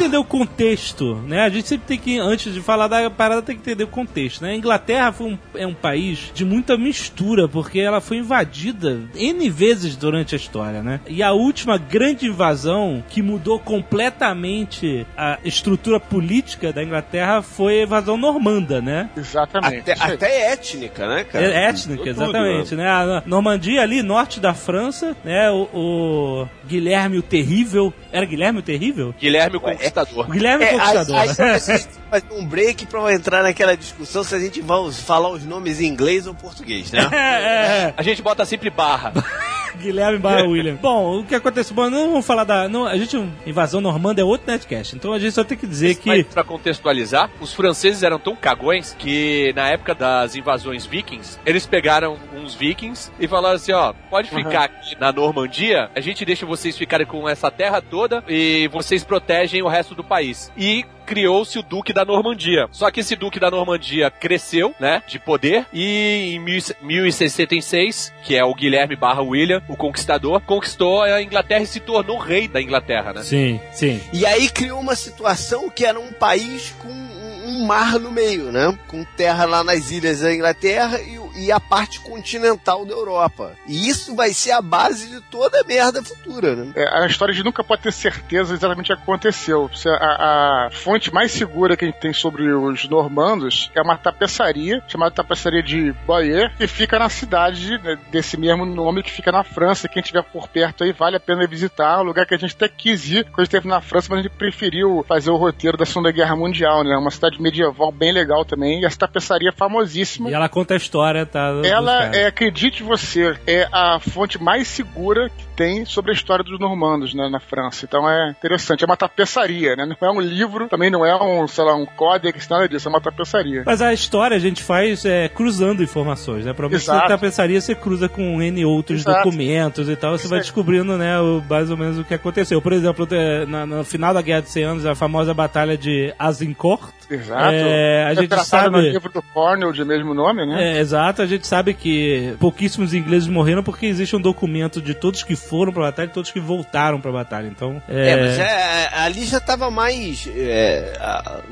entender o contexto, né? A gente sempre tem que, antes de falar da parada, tem que entender o contexto, né? A Inglaterra foi um, é um país de muita mistura, porque ela foi invadida N vezes durante a história, né? E a última grande invasão que mudou completamente a estrutura política da Inglaterra foi a invasão normanda, né? Exatamente. Até, até étnica, né, cara? É étnica, Tudo, exatamente, né? A Normandia ali, norte da França, né? O, o Guilherme o Terrível. Era Guilherme o Terrível? Guilherme o Conquistador. O Guilherme o É, Conquistador. aí, aí a gente fazer um break pra entrar naquela discussão se a gente vai falar os nomes em inglês ou português, né? É, é, A gente bota sempre barra. <laughs> Guilherme barra William. <laughs> Bom, o que aconteceu? Bom, não vamos falar da. Não, a gente, invasão normanda é outro netcast. Então a gente só tem que dizer que. Mas pra contextualizar, os franceses eram tão cagões que na época das invasões vikings, eles pegaram uns vikings e falaram assim, ó, pode ficar aqui na Normandia, a gente deixa vocês ficarem com essa terra toda e vocês protegem o resto do país. E criou-se o Duque da Normandia. Só que esse Duque da Normandia cresceu, né, de poder, e em 1066, que é o Guilherme barra William, o conquistador, conquistou a Inglaterra e se tornou rei da Inglaterra, né? Sim, sim. E aí criou uma situação que era um país com um, mar no meio, né? Com terra lá nas ilhas da Inglaterra e, o- e a parte continental da Europa. E isso vai ser a base de toda a merda futura, né? É, a história a gente nunca pode ter certeza exatamente o que aconteceu. Se A, a fonte mais segura que a gente tem sobre os normandos é uma tapeçaria, chamada tapeçaria de Boyer, que fica na cidade né, desse mesmo nome, que fica na França. Quem estiver por perto aí, vale a pena visitar. É um lugar que a gente até quis ir quando esteve na França, mas a gente preferiu fazer o roteiro da Segunda Guerra Mundial, né? Uma cidade medieval bem legal também. E essa tapeçaria é famosíssima. E ela conta a história, dos Ela é, acredite você, é a fonte mais segura que tem sobre a história dos normandos né, na França. Então é interessante. É uma tapeçaria, né? Não é um livro, também não é um, sei lá, um códex, nada disso. É uma tapeçaria. Mas a história a gente faz é, cruzando informações, né? Você Exato. tá pensaria, você cruza com N outros Exato. documentos e tal, você vai descobrindo, né, o, mais ou menos o que aconteceu. Por exemplo, na- no final da Guerra de 100 Anos, a famosa batalha de Azincourt. Exato. É, a gente sabe- no livro do Cornell de mesmo nome, né? É, exato, a gente sabe que pouquíssimos ingleses morreram porque existe um documento de todos que foram pra batalha e todos que voltaram pra batalha. Então, é, É, mas é, ali já tava mais. é,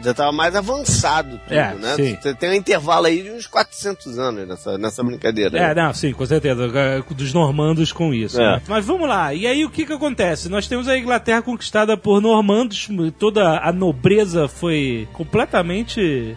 já tava mais avançado tudo, É, né? sim. Você tem um intervalo aí de uns 400 anos nessa, nessa brincadeira. É, né? não, sim, com certeza. é, Dos normandos com isso. É. né? Mas vamos lá. E aí o que que acontece? Nós temos a Inglaterra conquistada por normandos, toda a nobreza foi completamente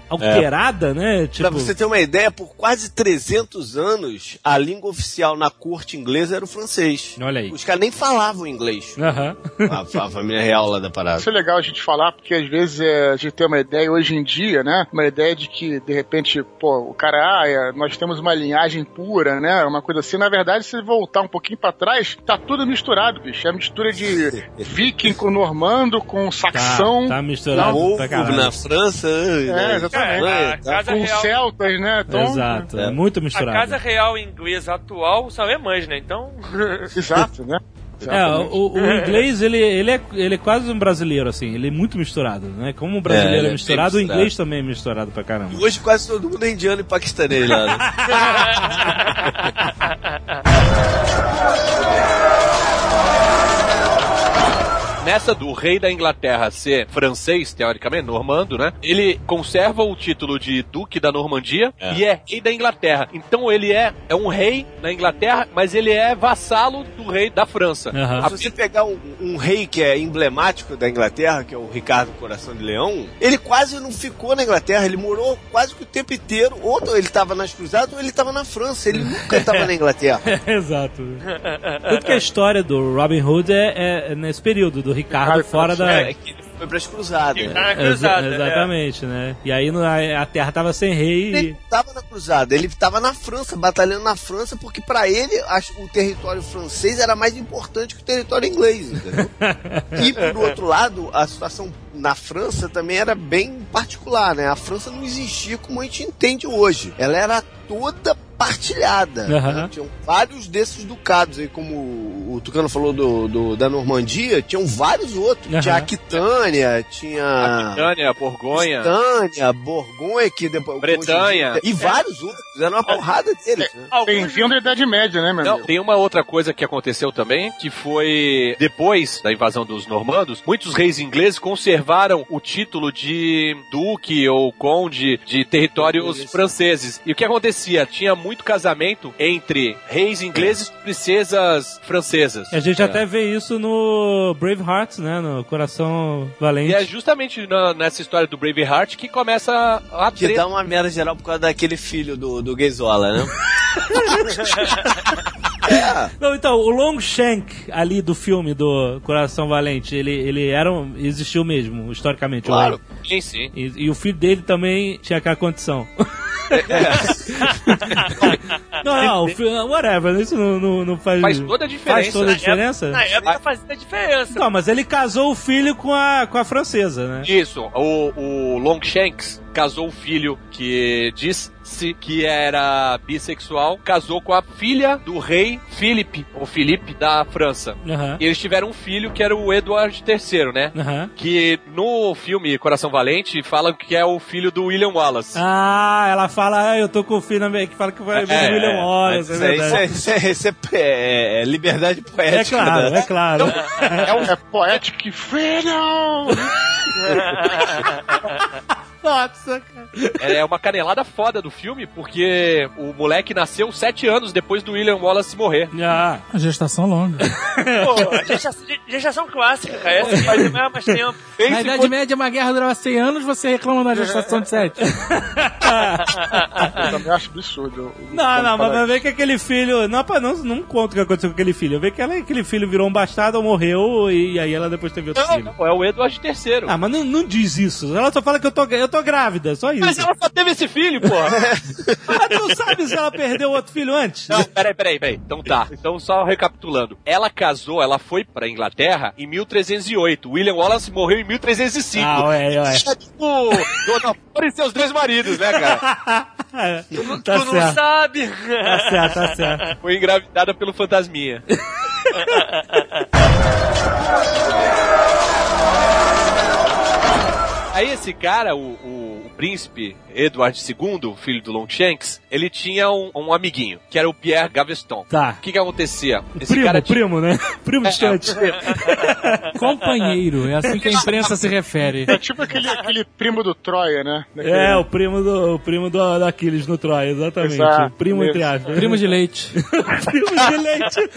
alterada, né? Tipo, Pra você ter uma ideia, por quase 300 anos, a língua oficial na corte inglesa era o francês. Olha aí. Os caras nem falavam inglês. Aham. A, a família real lá da parada. Isso é legal a gente falar, porque às vezes é, a gente tem uma ideia hoje em dia, né? Uma ideia de que, de repente, pô, o cara, ah, é, nós temos uma linhagem pura, né? Uma coisa assim. Na verdade, se voltar um pouquinho pra trás, tá tudo misturado, bicho. É mistura de <laughs> viking com normando, com saxão. Tá, tá misturado caralho. na França. É, exatamente. É, a tá? casa com real- celtas, né? Então, Exato, é É. muito A misturado. casa real inglesa atual são alemães, né? Então. <laughs> Exato, né? É, o, o inglês, ele, ele, é, ele é quase um brasileiro, assim, ele é muito misturado, né? Como o brasileiro É, é, ele é misturado, o misturado. inglês também é misturado pra caramba. Hoje quase todo mundo é indiano e paquistanês lá. Né? <laughs> Nessa do rei da Inglaterra ser francês, teoricamente, normando, né? Ele conserva o título de Duque da Normandia e é rei da Inglaterra. Então ele é, é um rei na Inglaterra, mas ele é vassalo do rei da França. Aham. Se você pegar um, um rei que é emblemático da Inglaterra, que é o Ricardo Coração de Leão, ele quase não ficou na Inglaterra, ele morou quase que o tempo inteiro, ou ele estava nas cruzadas ou ele estava na França, ele nunca estava na Inglaterra. <laughs> Exato. Tanto que a história do Robin Hood é, é nesse período, do Ricardo Ricardo fora da. É, que ele foi pras cruzadas. Tá na Exa- cruzada. é. exatamente, né? E aí no- a a terra tava sem rei Ele e. estava na cruzada, ele estava na França, batalhando na França, porque para ele acho, o território francês era mais importante que o território inglês, entendeu? <laughs> E por outro lado, a situação na França também era bem particular, né? A França não existia como a gente entende hoje. Ela era toda partilhada. Aham. né? Tinham vários desses ducados aí, como o Tucano falou do, do- da Normandia, tinham vários outros. Aham. Tinha Aquitânia, tinha Aquitânia, Borgonha. Aquitânia, Borgonha, que depois Bretanha. e vários outros. Era uma porrada deles. Né? Bem-vindo à Idade Média, né, meu Não, amigo? tem uma outra coisa que aconteceu também, que foi depois da invasão dos normandos, muitos reis ingleses conservaram o título de duque ou conde de territórios franceses. E o que acontecia? Tinha muito casamento entre reis ingleses e princesas francesas. A gente até vê isso no Braveheart, né? No Coração Valente. E é justamente na- nessa história do Braveheart que começa a Que dá uma merda geral por causa daquele filho do, do Gayzola, né? <laughs> é, Não, então, o Longshank ali do filme do Coração Valente, ele, ele era um, existiu mesmo, historicamente. Claro. Sim, sim. E, e o filho dele também tinha aquela condição. <laughs> Não, não, o whatever, isso não, não, não faz... Faz toda a diferença. Faz toda a Na diferença? Na época fazia diferença. Não, mas ele casou o filho com a, com a francesa, né? Isso, o, o Longshanks casou o filho que disse que era bissexual, casou com a filha do rei Philippe, ou Felipe, da França. E eles tiveram um filho que era o Edward III, né? Aham. Que no filme Coração Valente falam que é o filho do William Wallace. Ah, ela fala, ah, eu tô com o filho na que fala que vai É, o William Wallace, é Isso, é, isso, é, verdade. isso, é, isso é- é- é liberdade É poética. claro, né? é claro. É um é poetic freedom! <laughs> Nossa, cara. É uma canelada foda do filme, porque o moleque nasceu sete anos depois do William Wallace morrer. Ah, A gestação longa. <laughs> Pô, a gestação, gestação clássica, cara. Essa faz demorar mais tempo. Na Idade Média, uma guerra durava 100 anos, você reclama da gestação de 7. <laughs> Eu também acho absurdo. Não, não, mas ver que aquele filho. Não, pá, não, não conta o que aconteceu com aquele filho. Eu ver que ela, aquele filho virou um bastardo ou morreu e aí ela depois teve outro Não, filho. não, é o Edward III. Ah, mas não, não diz isso. Ela só fala que eu tô, eu tô grávida, só isso. Mas ela só teve esse filho, porra. <laughs> Ah, tu sabe se ela perdeu outro filho antes? Não, peraí, peraí, peraí. Então tá. Então só recapitulando. Ela casou, ela foi pra Inglaterra em 1308. William Wallace morreu em 1305. Ah, ué, ué. É tipo Dona Flor e seus dois maridos, né, cara? <laughs> tá tu não certo. sabe. Tá certo, tá certo. Foi engravidada pelo fantasminha. <laughs> Aí esse cara, o, o- o príncipe Edward II, filho do Longshanks, ele tinha um, um amiguinho, que era o Pierre Gaveston. Tá. O que que acontecia? Esse Primo, cara tinha- primo, né? <laughs> Primo distante. <laughs> Companheiro, é assim que a imprensa se refere. É tipo aquele, aquele primo do Troia, né? Daquele- É, o primo do, o primo do, do Aquiles no Troia, exatamente. Exato, primo entre aspas. Primo de leite. <laughs> primo de leite.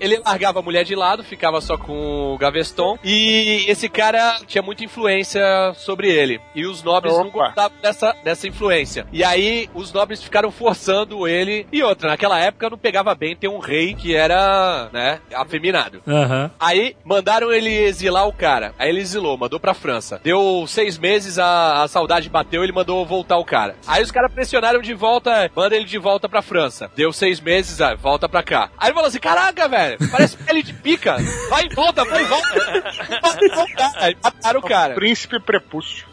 Ele largava a mulher de lado, ficava só com o Gaveston. E esse cara tinha muita influência sobre ele. E os nobres não Opa. gostavam dessa, dessa influência. E aí os nobres ficaram forçando ele. E outra, naquela época não pegava bem ter um rei que era, né, afeminado. Aham. Aí mandaram ele exilar o cara. Aí ele exilou, mandou pra França. Deu seis meses, a, a saudade bateu, ele mandou voltar o cara. Aí os caras pressionaram de volta, manda ele de volta pra França. Deu seis meses, ah, volta pra cá. Aí ele falou assim: caraca, velho, parece pele de pica. Vai e volta, vai e volta. Mataram o cara. Príncipe prepúcio.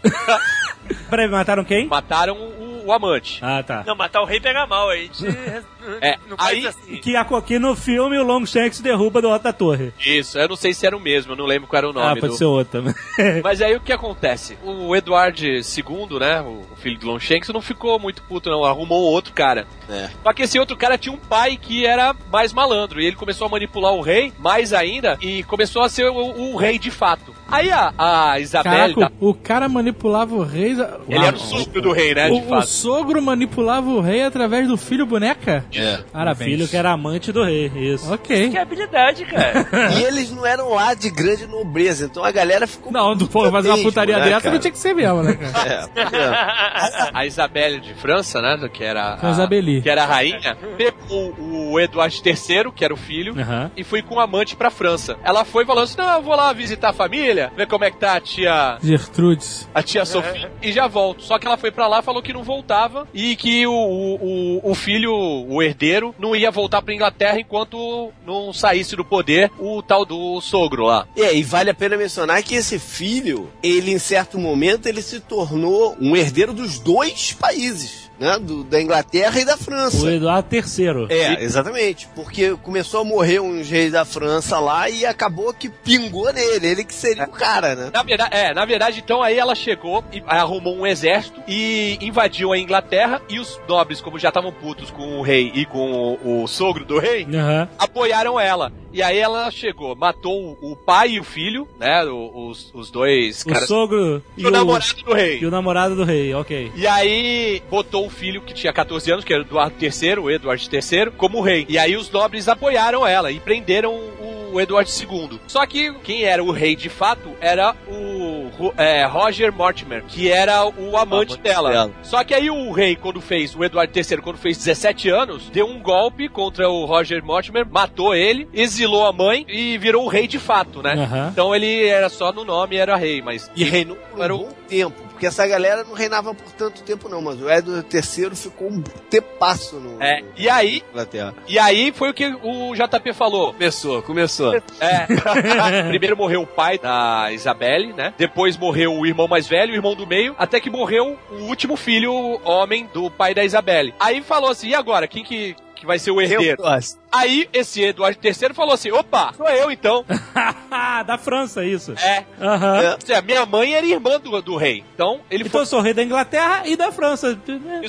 Peraí, mataram quem? Mataram o, o amante. Ah, tá. Não, matar o rei pega mal aí. <laughs> É, não faz aí- assim. Que aqui no filme o Longshanks derruba do outra torre. Isso, eu não sei se era o mesmo, eu não lembro qual era o nome. ah, pode do- ser outra. <laughs> Mas aí o que acontece? O Edward II, né, o filho do Longshanks, não ficou muito puto, não. Arrumou outro cara. É. Só que esse outro cara tinha um pai que era mais malandro. E ele começou a manipular o rei, mais ainda, e começou a ser o, o rei de fato. Aí a, a Isabelle. Caraca, o o cara manipulava o rei. Ele era o sogro do rei, né, de O, o fato. Sogro manipulava o rei através do filho boneca? É. o Parabéns. filho que era amante do rei, isso. Ok. Que habilidade, cara. <laughs> E eles não eram lá de grande nobreza, então a galera ficou. Não, do povo fazer uma putaria né, dessa cara? não tinha que ser mesmo, né, cara? É, é. A Isabelle de França, né, que era a Isabeli. que era a rainha, pegou o Eduardo III, que era o filho, Aham. e foi com o amante pra França. Ela foi falando assim: não, eu vou lá visitar a família, ver como é que tá a tia. Gertrudes. A tia Sofia e já volto. Só que ela foi pra lá, falou que não e que o, o, o- o filho, o herdeiro, não ia voltar pra Inglaterra enquanto não saísse do poder o tal do sogro lá. É, e vale a pena mencionar que esse filho, ele em certo momento, ele se tornou um herdeiro dos dois países, né? Do- da Inglaterra e da França. O Eduardo III. É, exatamente. Porque começou a morrer uns reis da França lá e acabou que pingou nele. Ele que seria o cara, né? Na verdade, é, na verdade, então aí ela chegou e arrumou um exército e invadiu a Inglaterra e os nobres, como já estavam putos com o rei e com o, o sogro do rei, Aham. apoiaram ela. E aí ela chegou, matou o pai e o filho, né? o- Os, os dois O caras. sogro E o namorado do rei. e o namorado do rei, ok. E aí botou o filho que tinha 14 anos, que era o Eduardo III, o Edward III, como rei. E aí os nobres apoiaram ela e prenderam o Edward II. Só que quem era o rei de fato era o é, Roger Mortimer, que era o amante amante dela. dela. Só que aí o rei, quando fez, o Edward III, quando fez 17 anos, deu um golpe contra o Roger Mortimer, matou ele, exilou a mãe e virou o rei de fato, né? Aham. Então ele era só no nome, era rei, mas E reinou por um Era o- bom tempo. Porque essa galera não reinava por tanto tempo, não, mas o Edward III ficou um tepasso no É, e aí, Inglaterra. e aí foi o que o JP falou. Começou, começou. É. <laughs> Primeiro morreu o pai da Isabelle, né? Depois morreu o irmão mais velho, o irmão do meio, até que morreu o último filho homem do pai da Isabelle. Aí falou assim: e agora? Quem que, que vai ser o herdeiro? Aí esse Eduardo III falou assim: opa, sou eu então. <laughs> da França, isso. É. Aham. Ou seja, minha mãe era irmã do, do rei. Então ele Então eu sou rei da Inglaterra e da França.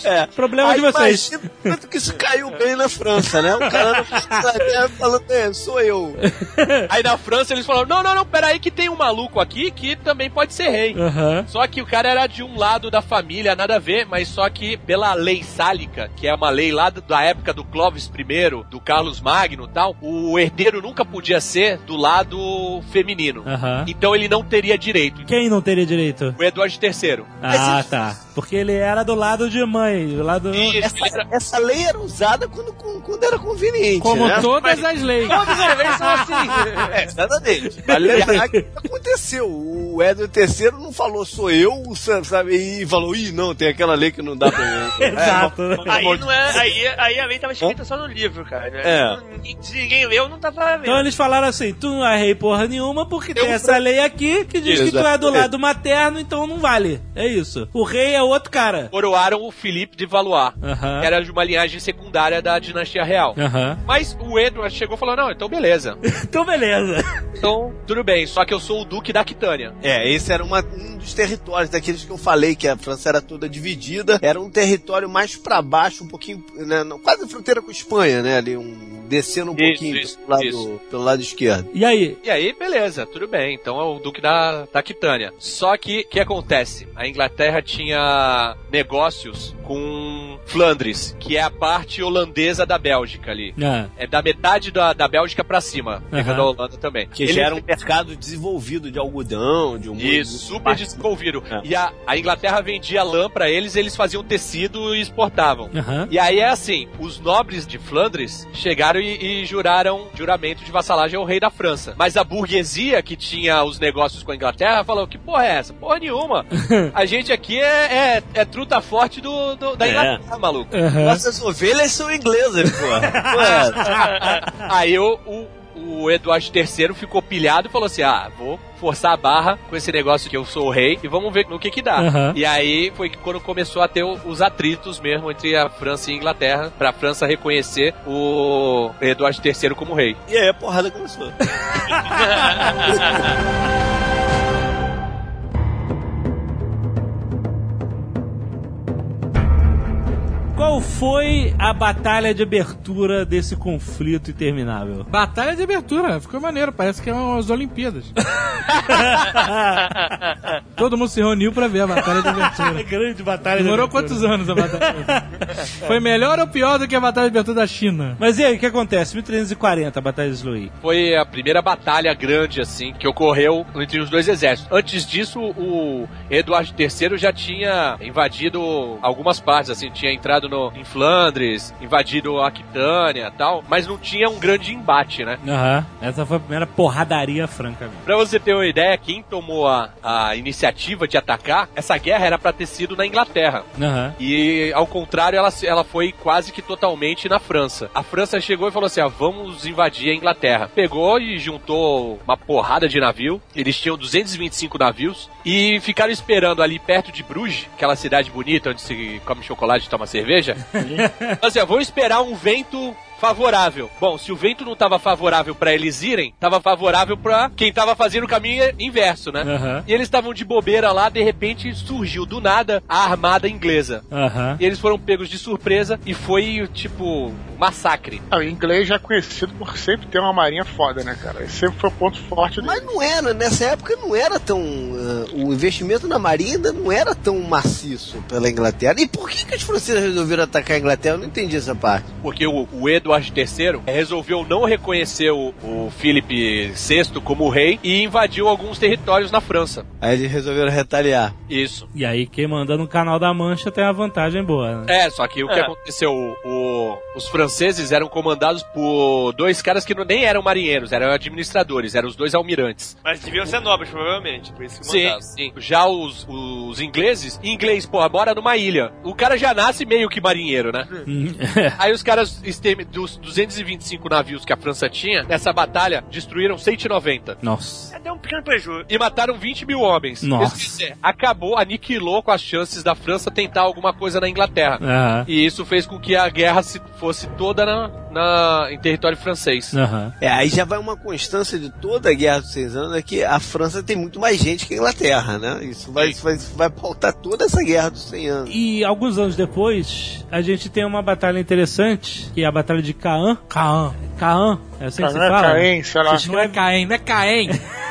É. Problema de Aí vocês. imagina o quanto que isso caiu bem na França, né? O cara Inglaterra falando, é, sou eu. <laughs> Aí na França eles falaram: não, não, não, peraí, que tem um maluco aqui que também pode ser rei. Aham. Só que o cara era de um lado da família, nada a ver, mas só que pela lei sálica, que é uma lei lá da época do Clovis I, do Carlos Magno e tal, o herdeiro nunca podia ser do lado feminino. Então ele não teria direito. Quem não teria direito? O Eduardo III. Ah, tá. Porque ele era do lado de mãe, do lado... Isso, Essa, era- essa lei era usada quando, quando era conveniente, Como né? todas as leis. <laughs> Todas as leis são assim. <laughs> É, exatamente. Que aconteceu. O Edward III não falou, sou eu, sabe? E falou, ih, não, tem aquela lei que não dá pra mim. <laughs> Exato. Aí, não é, aí, aí a lei tava escrita só no livro, cara. É. Ninguém- Se ninguém leu, não tava vendo. Então eles falaram assim, tu não é rei porra nenhuma porque tem essa lei aqui que diz que tu é do lado materno, então não vale. É isso. O rei é outro cara. Coroaram o Filipe de Valois, Aham. que era de uma linhagem secundária da dinastia real. Aham. Mas o Edward chegou e falou: não, então beleza. <laughs> Então beleza. Então, tudo bem, só que eu sou o Duque da Aquitânia. É, esse era uma- um dos territórios daqueles que eu falei que a França era toda dividida. Era um território mais pra baixo, um pouquinho, né, quase fronteira com a Espanha, né? Ali, um, descendo um Isso, pouquinho isso, pelo, lado, isso. pelo lado esquerdo. E aí? E aí, beleza, tudo bem. Então é o Duque da, da Aquitânia. Só que, o que acontece? A Inglaterra tinha negócios com Flandres, que é a parte holandesa da Bélgica ali. Ah, É da metade da, da Bélgica pra cima, pegando a Aham. Holanda também. Que Ele- já era um mercado desenvolvido de algodão, de um Isso, super desenvolvido. É. E a, a Inglaterra vendia lã pra eles, eles faziam tecido e exportavam. Aham. E aí é assim, os nobres de Flandres chegaram e, e juraram juramento de vassalagem ao rei da França. Mas a burguesia que tinha os negócios com a Inglaterra falou, que porra é essa? Porra nenhuma. <laughs> A gente aqui é, é, é truta forte do, do- da É. Maluco. Aham. Nossas ovelhas são inglesas, pô. Ué, Aí o, o, o Eduardo III ficou pilhado e falou assim, ah, vou forçar a barra com esse negócio que eu sou o rei e vamos ver no que que dá. Aham. E aí foi quando começou a ter os atritos mesmo entre a França e a Inglaterra, pra França reconhecer o Eduardo III como rei. e aí a porrada começou. <laughs> Qual foi a batalha de abertura desse conflito interminável? Batalha de abertura, ficou maneiro, parece que é umas Olimpíadas. <laughs> Todo mundo se reuniu pra ver a batalha de abertura. <laughs> grande batalha Demorou de abertura. quantos anos a batalha? Foi melhor ou pior do que a batalha de abertura da China? Mas e aí, o que acontece? 1340, a batalha de Sloy. Foi a primeira batalha grande, assim, que ocorreu entre os dois exércitos. Antes disso, o Eduardo III já tinha invadido algumas partes, assim, tinha entrado no, em Flandres, invadido a Aquitânia e tal, mas não tinha um grande embate, né? Aham. Essa foi a primeira porradaria franca. mesmo. Pra você ter uma ideia, quem tomou a, a iniciativa de atacar, essa guerra era pra ter sido na Inglaterra. Aham. E ao contrário, ela, ela foi quase que totalmente na França. A França chegou e falou assim: ah, vamos invadir a Inglaterra. Pegou e juntou uma porrada de navio. Eles tinham 225 navios e ficaram esperando ali perto de Bruges, aquela cidade bonita onde se come chocolate e toma cerveja. Assim, ó, vamos esperar um vento favorável. Bom, se o vento não estava favorável pra eles irem, estava favorável pra quem tava fazendo o caminho inverso, né? Aham. E eles estavam de bobeira lá, de repente surgiu do nada a armada inglesa. Aham. E eles foram pegos de surpresa e foi, tipo, massacre. Ah, o inglês já é conhecido por sempre ter uma marinha foda, né, cara? Esse sempre foi o ponto forte dele. Mas não era, nessa época não era tão. ah, o investimento na marinha ainda não era tão maciço pela Inglaterra. E por que, que os franceses resolveram atacar a Inglaterra? Eu não entendi essa parte. Porque o, o Edward Eduardo III resolveu não reconhecer o, o Felipe VI como rei e invadiu alguns territórios na França. Aí eles resolveram retaliar. Isso. E aí, quem manda no canal da Mancha tem a vantagem boa, né? É, só que o que É. aconteceu? O- o- os franceses eram comandados por dois caras que não- nem eram marinheiros, eram administradores, eram os dois almirantes. Mas deviam ser nobres, provavelmente. Por isso que Sim, mandaram. sim. Já os, os ingleses, inglês, porra, mora numa ilha. O cara já nasce meio que marinheiro, né? <laughs> Aí os caras, dos 225 navios que a França tinha, nessa batalha, destruíram 190. Nossa. É, deu um pequeno prejuízo. E mataram 20 mil homens. Nossa. Isso dizer, acabou, aniquilou com as chances da França tentar alguma coisa na Inglaterra. Aham. E isso fez com que a guerra se fosse toda na, na- em território francês. Aham. É, aí já vai uma constância de toda a Guerra dos Seis Anos, é que a França tem muito mais gente que a Inglaterra, né? Isso vai, isso vai, isso vai pautar toda essa Guerra dos 100 anos. E alguns anos depois, a gente tem uma batalha interessante, que é a Batalha de Caen. Caã. Caen, é assim que se Caen, fala? Caen, sei lá. Vocês Não é Caém, não é Caém. <laughs>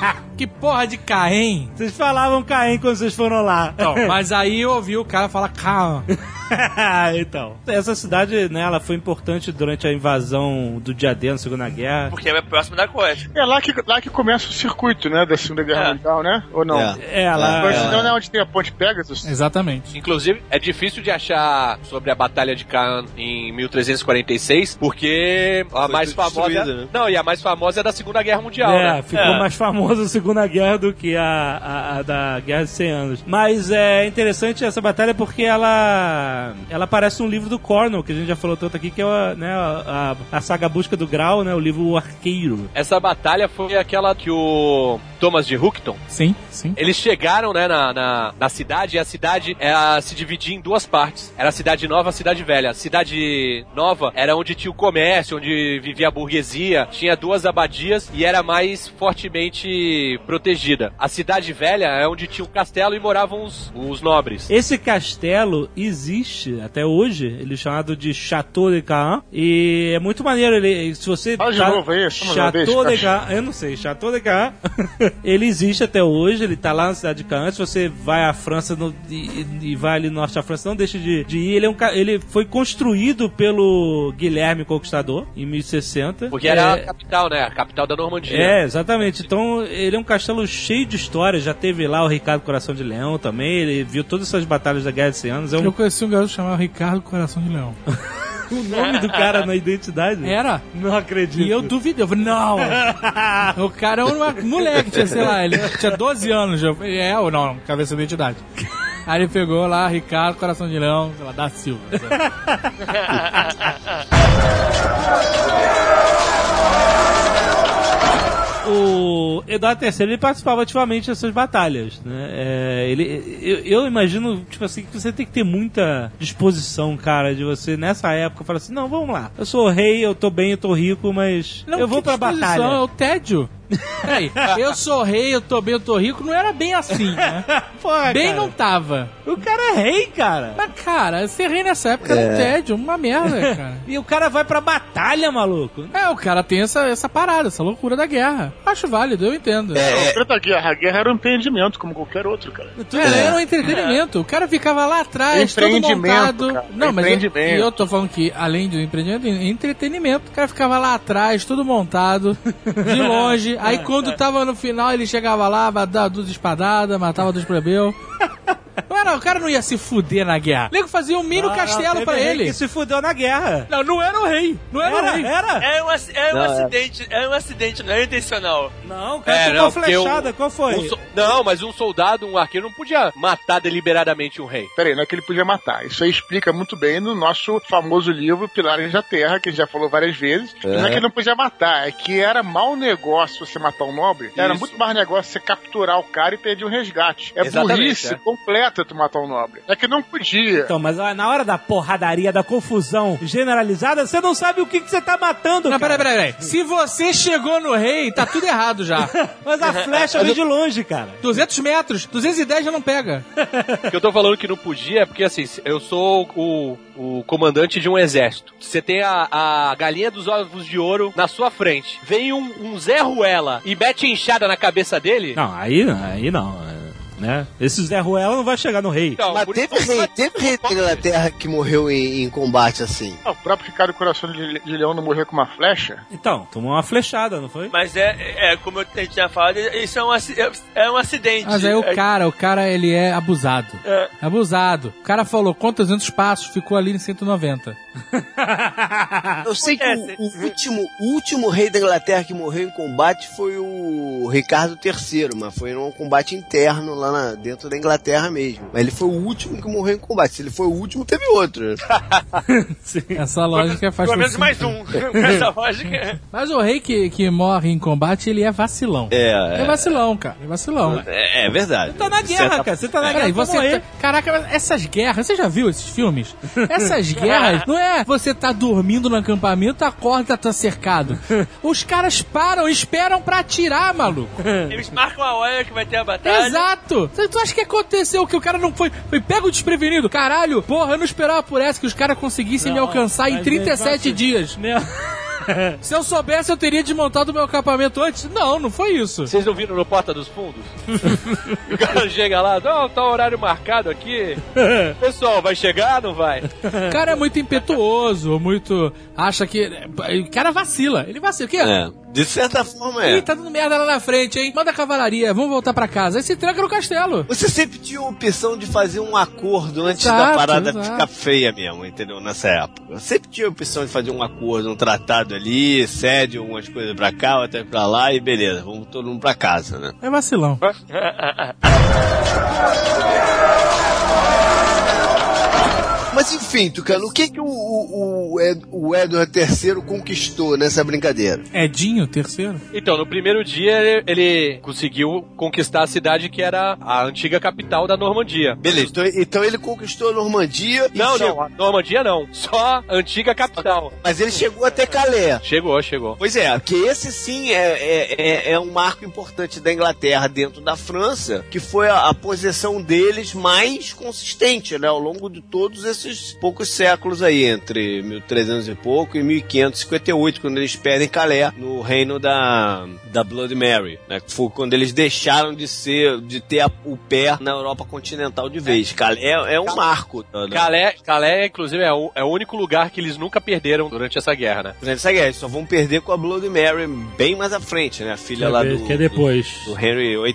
<laughs> que porra de Caém? Vocês falavam Caen quando vocês foram lá. Então, <laughs> mas aí eu ouvi o cara falar Caã. <laughs> então. Essa cidade, né, ela foi importante durante a invasão do Diadema na Segunda Guerra. Porque é próximo da costa. É lá que, lá que começa o circuito, né? Da Segunda Guerra É. Mundial, né? Ou não? É. É, ela... Mas É. não é onde tem a ponte Pegasus? Exatamente. Inclusive, é difícil de achar sobre a Batalha de Caen em 1346, porque a Foi mais famosa. né? Não, e a mais famosa é da Segunda Guerra Mundial, É, né? ficou É. mais famosa a Segunda Guerra do que a, a- a da Guerra de 100 Anos. Mas é interessante essa batalha porque ela ela parece um livro do Cornwell, que a gente já falou tanto aqui, que é a, né, a, a- saga Busca do Grau, né, o livro Arqueiro. Essa batalha foi aquela que o Thomas de Hookton Sim, sim. Eles chegaram, né, na, na, na cidade e a cidade era, se dividia em duas partes. Era a cidade nova e a cidade velha. A cidade nova era onde tinha o comércio, onde vivia a burguesia, tinha duas abadias e era mais fortemente protegida. A cidade velha é onde tinha o castelo e moravam os, os nobres. Esse castelo existe até hoje, ele é chamado de Chateau de Caen, e é muito maneiro, ele, se você... Fala de novo aí, Chateau de. Caen, eu não sei, Chateau de Caen, <laughs> ele existe até hoje, ele tá lá na cidade de Caen, se você vai à França no- e, e vai ali no norte da França, não deixe de, de ir, ele, é um, ele foi construído pelo Guilherme Conquistador, em 1060. Porque era a É, capital, né? A capital da Normandia. é, exatamente. Então, ele é um castelo cheio de histórias. Já teve lá o Ricardo Coração de Leão também. Ele viu todas essas batalhas da Guerra de 100 Anos. É um, Eu conheci um garoto chamado Ricardo Coração de Leão. <laughs> o nome do cara na identidade. Era. Não acredito. E eu duvidei. Eu falei, não. <laughs> o cara é um moleque, tinha, sei lá, ele tinha 12 anos. Eu falei, é ou não, cabeça de identidade. Aí ele pegou lá, Ricardo, Coração de Leão, sei lá, da Silva. <laughs> o Eduardo III ele participava ativamente dessas batalhas, né? É, ele, eu, eu imagino, tipo assim, que você tem que ter muita disposição, cara, de você nessa época falar assim, não, vamos lá, eu sou rei, eu tô bem, eu tô rico, mas Não, eu vou pra batalha. É o tédio. Peraí, eu sou rei, eu tô bem, eu tô rico, não era bem assim, né? <laughs> Porra, Bem cara, não tava. O cara é rei, cara. Mas, cara, ser rei nessa época era um tédio, uma merda, <laughs> cara. E o cara vai pra batalha, maluco. É, o cara tem essa, essa parada, essa loucura da guerra. Acho válido, eu entendo. É, a guerra, a guerra era um empreendimento, como qualquer outro, cara. É, era um entretenimento. O cara ficava lá atrás, todo montado. cara. Não, mas eu, e eu tô falando que, além do empreendimento, entretenimento. O cara ficava lá atrás, todo montado, de longe. Aí quando tava no final, ele chegava lá, dava duas espadadas, matava dos plebeus. <laughs> Não era, o cara não ia se fuder na guerra. O nego fazia um mini Ah, castelo teve pra rei ele. Que se fudeu na guerra. Não, não era o rei. Não era, o Era, rei. era. É um, ac- é um Não, é. acidente, é um acidente, não é intencional. Não, o cara É, não, flechada, o- qual foi? Um so- Não, mas um soldado, um arqueiro, não podia matar deliberadamente um rei. Peraí, não é que ele podia matar. Isso aí explica muito bem no nosso famoso livro Pilares da Terra, que a gente já falou várias vezes. E Não é que ele não podia matar, é que era mau negócio você matar um nobre. Era Isso. muito mais negócio você capturar o cara e perder um resgate. É Exatamente, burrice é. completa tu matar um nobre. É que não podia. Então, mas na hora da porradaria, da confusão generalizada, você não sabe o que, que você tá matando, Não, cara. peraí, peraí, peraí. Se você chegou no rei, tá tudo errado já. <laughs> Mas a flecha vem de longe, cara. 200 metros, 210 já não pega. <laughs> O que eu tô falando que não podia é porque, assim, eu sou o, o comandante de um exército. Você tem a, a galinha dos ovos de ouro na sua frente. Vem um, um Zé Ruela e mete enxada na cabeça dele. Não, aí, aí não. Né? Esse Zé Ruela não vai chegar no rei. Então, Mas teve rei, teve rei da Inglaterra que morreu em, em combate assim. Ah, O próprio Ricardo Coração de, de Leão não morreu com uma flecha? Então, tomou uma flechada, não foi? Mas é, é, como eu tinha falado, isso é um, é- é um acidente. Mas aí o É- cara, o cara, ele é abusado. É. Abusado. O cara falou quantos anos passos ficou ali em 190. <laughs> Eu sei que o, o último, o último rei da Inglaterra que morreu em combate foi o Ricardo III, mas foi num combate interno lá na- dentro da Inglaterra mesmo. Mas ele foi o último que morreu em combate. Se ele foi o último, teve outro. <laughs> Essa lógica faz Pelo menos mais um. Essa lógica. <laughs> Mas o rei que, que morre em combate, ele é vacilão. É, É vacilão, cara. É vacilão. é, é verdade. Tá na guerra, cara. Você tá na Peraí, guerra você. tá- Caraca, essas guerras, você já viu esses filmes? <laughs> Essas guerras, não é você tá dormindo no acampamento, acorda, tá cercado. Os caras param, esperam pra atirar, maluco. Eles marcam a hora que vai ter a batalha. Exato! Tu tu acha que aconteceu que o cara não foi, foi pego desprevenido? Caralho, porra, eu não esperava por essa que os caras conseguissem me alcançar em mas 37 mesmo assim- dias. Meu- <laughs> Se eu soubesse, eu teria desmontado o meu acampamento antes. Não, não foi isso. Vocês não viram no Porta dos Fundos? <laughs> o cara chega lá, não, tá horário marcado aqui. <laughs> Pessoal, vai chegar não vai? O cara é muito impetuoso, muito. Acha que. O cara vacila. Ele vacila. O quê? É, de certa forma Ih, é. tá dando merda lá na frente, hein? Manda a cavalaria, vamos voltar pra casa. Aí se tranca no castelo. Você sempre tinha a opção de fazer um acordo antes da Exato, parada exato. ficar feia mesmo, entendeu? Nessa época. Sempre tinha a opção de fazer um acordo, um tratado ali, cede algumas coisas pra cá, outra pra lá e beleza, vamos todo mundo pra casa, né? É vacilão. <laughs> Mas enfim, Tucano, o que que o, o, o o Edward III conquistou nessa brincadeira? Edinho, terceiro. Então, no primeiro dia ele, ele conseguiu conquistar a cidade que era a antiga capital da Normandia. Beleza, então, então ele conquistou a Normandia e Não, chegou- não, a Normandia não. Só a antiga capital. Mas ele chegou até Calais. Chegou, chegou. Pois é, que esse sim é, é, é, é um marco importante da Inglaterra dentro da França, que foi a, a posição deles mais consistente, né, ao longo de todos esses poucos séculos aí, entre 1300 e pouco e 1558, quando eles perdem Calais no reino da, da Blood Mary, né, que foi quando eles deixaram de ser, de ter a- o pé na Europa continental de vez. Calais é, é um marco. da- Calais, Calais inclusive, é o, é o único lugar que eles nunca perderam durante essa guerra, né? Durante essa guerra, eles só vão perder com a Blood Mary bem mais à frente, né? A filha lá do. que é depois. Do, do Henry VIII,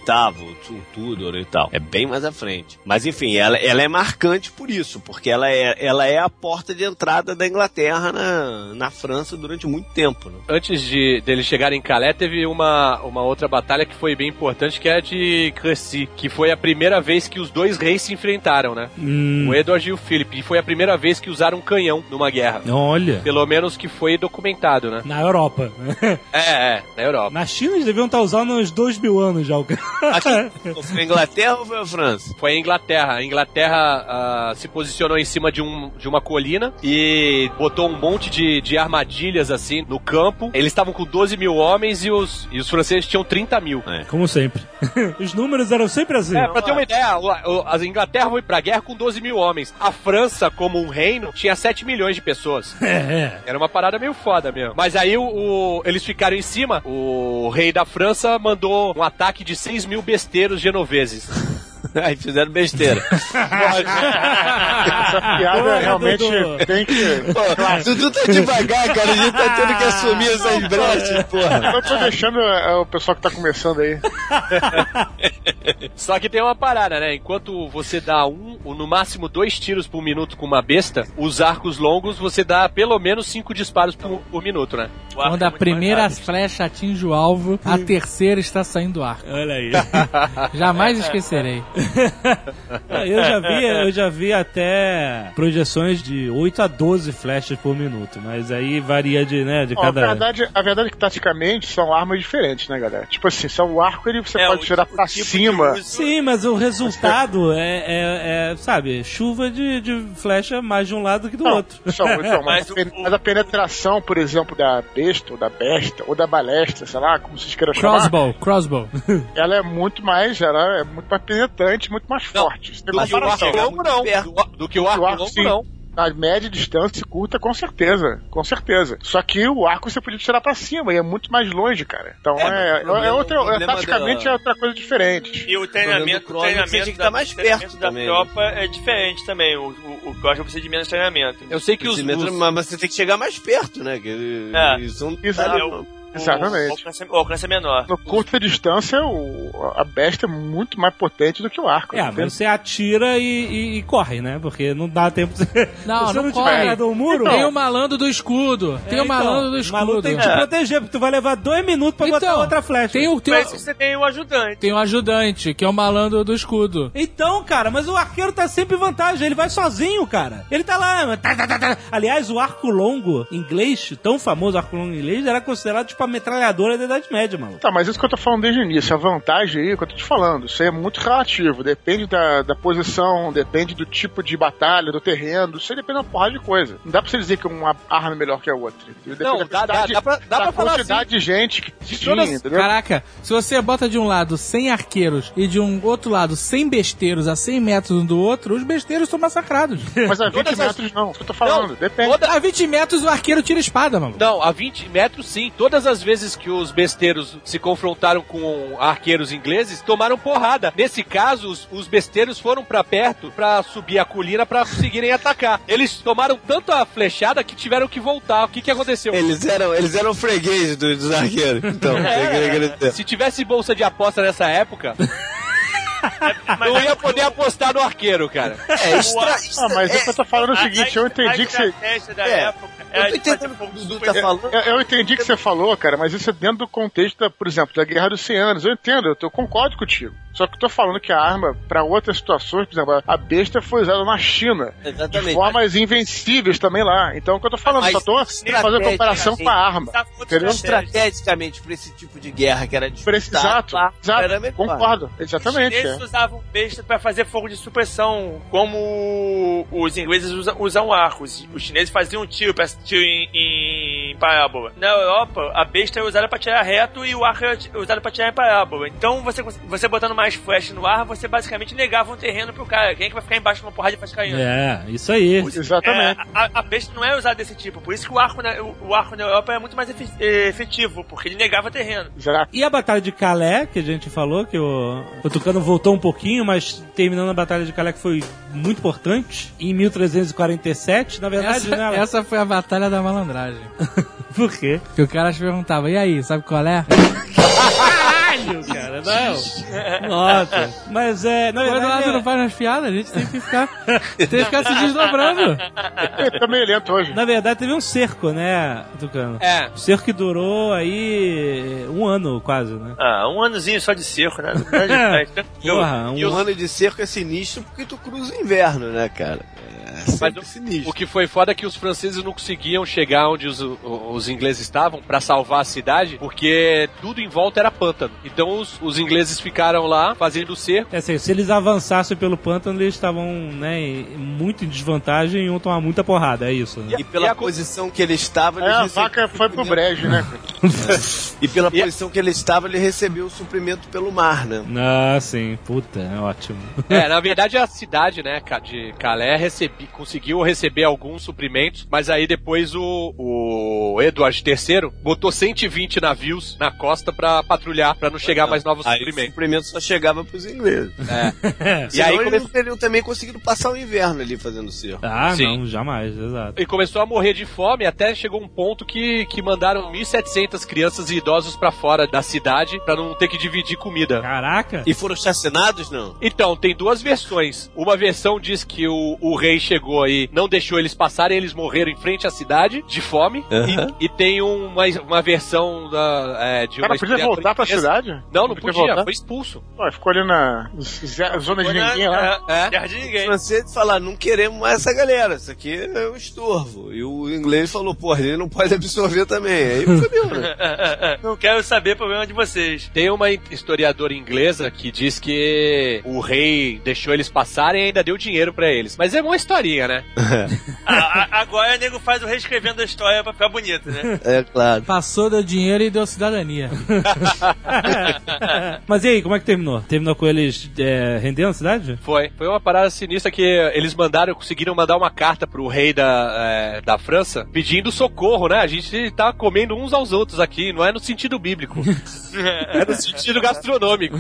tu- Tudor e tal. É bem mais à frente. Mas enfim, ela, ela é marcante por isso, porque ela é, ela é a porta de entrada da Inglaterra na, na França durante muito tempo, né? Antes de deles chegarem em Calais, teve uma, uma outra batalha que foi bem importante, que é a de Crecy, que foi a primeira vez que os dois reis se enfrentaram, né? Hum, O Edward e o Philip. E foi a primeira vez que usaram um canhão numa guerra. olha. Pelo menos que foi documentado, né? Na Europa. <laughs> É, é, na Europa. Na China eles deviam estar usando uns dois mil anos já. Aqui, foi a Inglaterra ou foi a França? Foi a Inglaterra. A Inglaterra ah, se posicionou em cima de, um, de uma colina e botou um monte de, de armadilhas assim no campo. Eles estavam com 12 mil homens e os, e os franceses tinham 30 mil. Como sempre. <laughs> Os números eram sempre assim. É, pra ter uma ideia, o- o- a Inglaterra foi pra guerra com 12 mil homens. A França, como um reino, tinha 7 milhões de pessoas. <laughs> É, Era uma parada meio foda mesmo. Mas aí o, o- eles ficaram em cima. O rei da França mandou um ataque de 6 mil besteiros genoveses. <laughs> <laughs> Aí fizeram besteira. <laughs> Essa piada Porra, realmente Dudu. tem que. Pô, Dudu tá devagar, cara. A gente tá tendo que assumir essas brechas, porra. Eu tô deixando é, o pessoal que tá começando aí. <laughs> Só que tem uma parada, né? Enquanto você dá um, ou no máximo dois tiros por minuto com uma besta, os arcos longos você dá pelo menos cinco disparos por, por minuto, né? Arco Quando é a primeira flecha atinge o alvo, a terceira está saindo do ar. Olha aí. Jamais esquecerei. <laughs> Eu já vi, eu já vi até projeções de 8 a 12 flechas por minuto, mas aí varia de, né, de Ó, a, cada. verdade, a verdade é que taticamente são armas diferentes, né, galera? Tipo assim, se é o arco, ele você É, pode o- tirar o pra tipo cima. Sim, mas o resultado é, é- é, sabe, chuva de, de flecha mais de um lado que do Não, outro. só, então, <laughs> mas, Mas a pen- o- mas a penetração, por exemplo, da besta, ou da besta, ou da balestra, sei lá, como vocês queiram chamar, Crossbow, crossbow. ela é muito mais, ela é muito mais penetrante, muito mais Não, forte. Isso tem Do que o longo, não. Do, do que o arco O arco, longo, sim. não. A média distância e curta, com certeza. Com certeza. Só que o arco você podia tirar pra cima e é muito mais longe, cara. Então É, é, mas é, problema- outra, o problema taticamente da- é outra coisa diferente. E o treinamento, o é que você treinamento tinha que da, tá mais o treinamento perto da também, né? tropa é diferente também. O, o, o Cross precisa de menos treinamento. Eu sei que os, os- mas você tem que chegar mais perto, né? Que, É. eles são Exato. É, o- O, Exatamente. alcance, o alcance é menor. No curta distância, o, a besta é muito mais potente do que o arco. É, tem- mas você atira e, e- e corre, né? Porque não dá tempo de você. Não, se você não não corre. tiver do muro. Tem o malandro do escudo. Tem É, o malandro então, do O escudo. maluco tem que te É. proteger, porque tu vai levar dois minutos pra botar Então, outra flecha. Tem o, tem, Mas o, você tem o ajudante. tem o ajudante, que é o malandro do escudo. Então, cara, mas o arqueiro tá sempre em vantagem, ele vai sozinho, cara. Ele tá lá. tá, tá, tá, tá. Aliás, o arco longo inglês, tão famoso arco longo inglês, era considerado tipo a metralhadora da Idade Média, mano. Tá, mas isso que eu tô falando desde o início, a vantagem aí, que eu tô te falando, isso aí é muito relativo, depende da, da posição, depende do tipo de batalha, do terreno, isso aí depende de uma porrada de coisa. Não dá pra você dizer que uma arma é melhor que a outra. Depende Não, da dá- dá- quantidade- dá pra- dá da pra falar quantidade assim. de gente que tinha, todas- entendeu? Caraca, se você bota de um lado 100 arqueiros e de um outro lado 100 besteiros a 100 metros um do outro, os besteiros são massacrados. <laughs> Mas a 20 Todas as- metros não, isso que eu tô falando, Não, depende. toda- a 20 metros o arqueiro tira a espada, mano. Não, a 20 metros sim. Todas as vezes que os besteiros se confrontaram com arqueiros ingleses, tomaram porrada. Nesse caso, os, os besteiros foram pra perto pra subir a colina pra conseguirem atacar. Eles tomaram tanto a flechada que tiveram que voltar. O que que aconteceu? Eles eram, eles eram freguês dos, dos arqueiros. Então, <laughs> É. Se tivesse bolsa de aposta nessa época, <laughs> não ia poder apostar no arqueiro, cara. É, extra, Ah, mas que eu tô falando é o A- seguinte, a- eu entendi a que você. da É, época eu era tô de entendendo o fogo que o Dudu tá falando. Eu, eu entendi o que você falou, cara, mas isso é dentro do contexto, da, por exemplo, da Guerra dos 100 Anos. Eu entendo, eu, tô- eu concordo contigo. Só que eu tô falando que a arma, pra outras situações, por exemplo, a besta foi usada na China. De Exatamente. formas invencíveis também lá. Então, é o que eu tô falando, Mas só tô fazendo comparação com a arma. Tá Entendeu? Estrategicamente, pra esse tipo de guerra que era disputado, Exato, lá. Concordo, Os exatamente. chineses é. usavam besta pra fazer fogo de supressão, como os ingleses usam, usam arcos. Os chineses faziam tiro, pra em, em parábola. Na Europa, a besta é usada pra tirar reto e o arco é usado pra tirar em parábola. Então, você, você botando mais flash no ar, você basicamente negava um terreno pro cara. Quem é que vai ficar embaixo de uma porrada de flash caindo? É, isso aí. Exatamente. É, a, a besta não é usada desse tipo, por isso que o arco na, o, o arco na Europa é muito mais efe- efetivo, porque ele negava terreno. Exato. E a Batalha de Calais, que a gente falou, que o, o Tucano voltou um pouquinho, mas terminando a Batalha de Calais que foi muito importante, em 1347, na verdade, Essa, né? essa foi a batalha da malandragem. <laughs> Por quê? Que o cara te perguntava, e aí, sabe qual é? Caralho, cara, não. <laughs> Nossa. Mas é, na O verdade... Eduardo é- não faz umas piadas, a gente tem que ficar, tem que ficar se desdobrando. Ele tá meio lento hoje. Na verdade, teve um cerco, né, Tucano? É. Um cerco que durou aí um ano, quase, né? Ah, um anozinho só de cerco, né? <laughs> Demais. Porra, um E Um o- ano de cerco é sinistro porque tu cruza o inverno, né, cara? É Mas sinistro. O que foi foda é que os franceses não conseguiam chegar onde os, o- os ingleses estavam pra salvar a cidade, porque tudo em volta era pântano. Então os, os ingleses ficaram lá fazendo o cerco. É assim, se eles avançassem pelo pântano, eles estavam, né, muito em desvantagem e iam tomar muita porrada, é isso, né? E pela E a posição que ele estava, É, a vaca foi pro brejo, né? <laughs> E pela E a- posição que ele estava, ele recebeu o suprimento pelo mar, né? Ah, sim, puta, é ótimo. É, na verdade a cidade, né, de Calais recebi, conseguiu receber alguns suprimentos, mas aí depois o, o Edward III botou 120 navios na costa pra patrulhar, pra não chegar mais novos Aí o suprimentos. suprimento só chegava pros ingleses. E <laughs> E aí aí come- eles não teriam também conseguido passar o inverno ali fazendo cerco. Ah, Sim. não, jamais, exato. E começou a morrer de fome, até chegou um ponto que, que mandaram 1.700 crianças e idosos pra fora da cidade pra não ter que dividir comida. Caraca! E foram chacinados, não? Então, tem duas versões. Uma versão diz que o, o rei chegou aí, não deixou eles passarem, eles morreram em frente à cidade, de fome. Aham. E, e tem uma, uma versão da, é, de cara uma podia voltar pra cidade? Não, não Podia podia, voltar? foi expulso. Pô, ficou ali na zona de ninguém lá. é, É. Terra de Os ninguém. franceses falaram, não queremos mais essa galera, isso aqui é um estorvo. E o inglês falou, porra, ele não pode absorver também. Aí fodeu, <laughs> né? Não quero saber problema de vocês. Tem uma historiadora inglesa que diz que o rei deixou eles passarem e ainda deu dinheiro pra eles. Mas é uma historinha. né? <laughs> A- a- agora o nego faz o reescrevendo a história pra ficar bonito, né? É claro. Passou, deu dinheiro e deu cidadania. <laughs> Mas e aí, como é que terminou? Terminou com eles é, rendendo a cidade? Foi. Foi uma parada sinistra que eles mandaram, conseguiram mandar uma carta pro rei da, é, da França pedindo socorro, né? A gente tá comendo uns aos outros aqui, não é no sentido bíblico. <laughs> é no sentido gastronômico.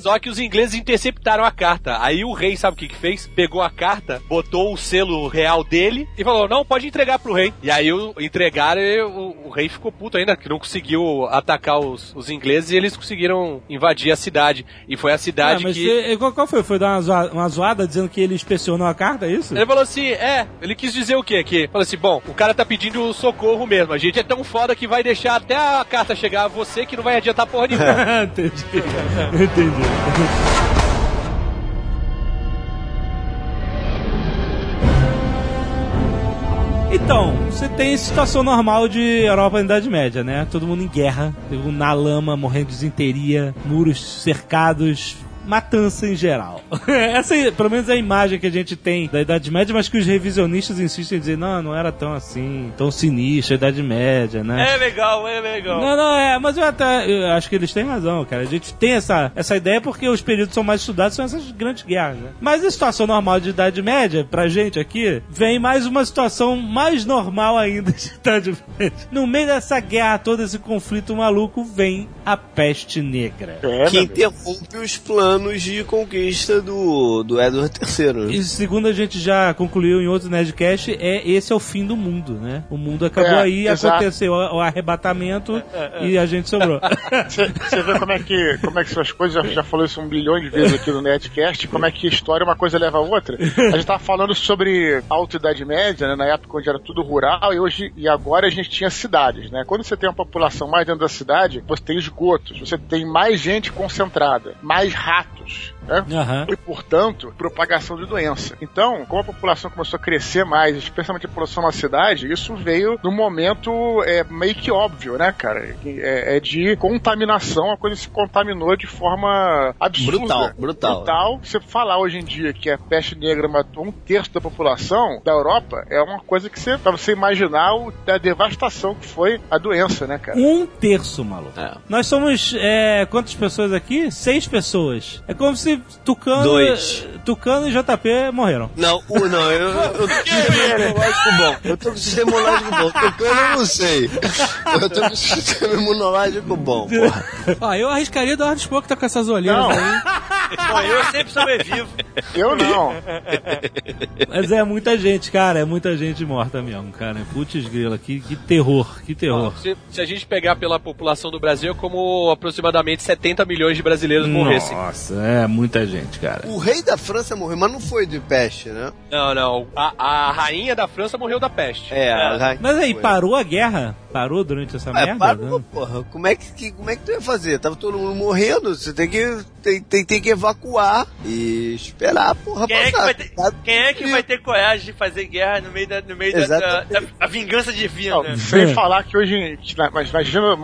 Só que os ingleses interceptaram a carta. Aí o rei, sabe o que que fez? Pegou a carta, botou o selo real dele e falou: não, pode entregar pro rei. E aí o, entregaram e o, o rei ficou puto ainda, que não conseguiu atacar os, os ingleses e eles conseguiram invadir a cidade. E foi a cidade mas que. qual, qual foi? Foi dar uma, zoa- uma zoada dizendo que ele inspecionou a carta, é isso? Ele falou assim, é, ele quis dizer o quê? Que, falou assim, bom, o cara tá pedindo socorro mesmo, a gente é tão foda que vai deixar até a carta chegar a você que não vai adiantar porra nenhuma. <laughs> Entendi. Entendi. Então, você tem situação normal de Europa na Idade Média, né? Todo mundo em guerra, na lama, morrendo de desinteria, muros cercados, matança em geral. <laughs> Essa, é, pelo menos, é a imagem que a gente tem da Idade Média, mas que os revisionistas insistem em dizer, não, não era tão assim, tão sinistro a Idade Média, né? É legal, é legal. Não, não, é, mas eu até eu acho que eles têm razão, cara. A gente tem essa, essa ideia porque os períodos são mais estudados, são essas grandes guerras, né? Mas a situação normal de Idade Média, pra gente aqui, vem mais uma situação mais normal ainda de Idade Média. No meio dessa guerra toda, esse conflito maluco, vem a peste negra. É, que interrompe os planos de conquista do, do Edward III. né? E segundo a gente já concluiu em outro Nerdcast, é esse é o fim do mundo, né? O mundo acabou É, aí, exato. aconteceu o arrebatamento e a gente sobrou. Você vê como é que como é que são as coisas, já, já falou isso um bilhão de vezes aqui no Netcast, como é que a história uma coisa leva a outra. A gente tava falando sobre a Alta Idade Média, né, na época onde era tudo rural, e hoje e agora a gente tinha cidades, né? Quando você tem uma população mais dentro da cidade, você tem esgotos, você tem mais gente concentrada, mais ratos. Né? Aham. E, portanto, propagação de doença. Então, como a população começou a crescer mais, especialmente a população na cidade, isso veio num momento é, meio que óbvio, né, cara? É, é de contaminação, a coisa se contaminou de forma absurda. Brutal, brutal. Brutal. Você falar hoje em dia que a peste negra matou um terço da população da Europa é uma coisa que você, pra você imaginar o, a devastação que foi a doença, né, cara? Um terço, maluco. É. Nós somos, é, quantas pessoas aqui? Seis pessoas. É como se Tucano, Dois. Tucano e JP morreram. Não, o, não, eu, eu tô com sistema imunológico bom. Eu tô com sistema imunológico bom. Tocando eu não sei. Eu tô com sistema imunológico bom, porra. Ó, eu arriscaria do Arthur Spock tá com essas olheiras Não. aí. Bom, eu sempre sobrevivo. Eu não. Mas é muita gente, cara. É muita gente morta mesmo, cara. Putz grila, que, que terror, que terror. Se, se a gente pegar pela população do Brasil, é como aproximadamente 70 milhões de brasileiros morressem. Nossa, é muita gente, cara. O rei da França morreu, mas não foi de peste, né? Não, não. A, a rainha da França morreu da peste. É, a Mas aí, foi. parou a guerra? Parou durante essa É, merda? parou, né? porra. Como é que, que- como é que tu ia fazer? Tava todo mundo morrendo, você tem que, tem, tem, tem que evacuar e esperar a porra Quem é, que passar. vai ter, quem é que vai ter coragem de fazer guerra no meio da, no meio da, da, da- a vingança divina? Não, sem falar que hoje, mas imagina,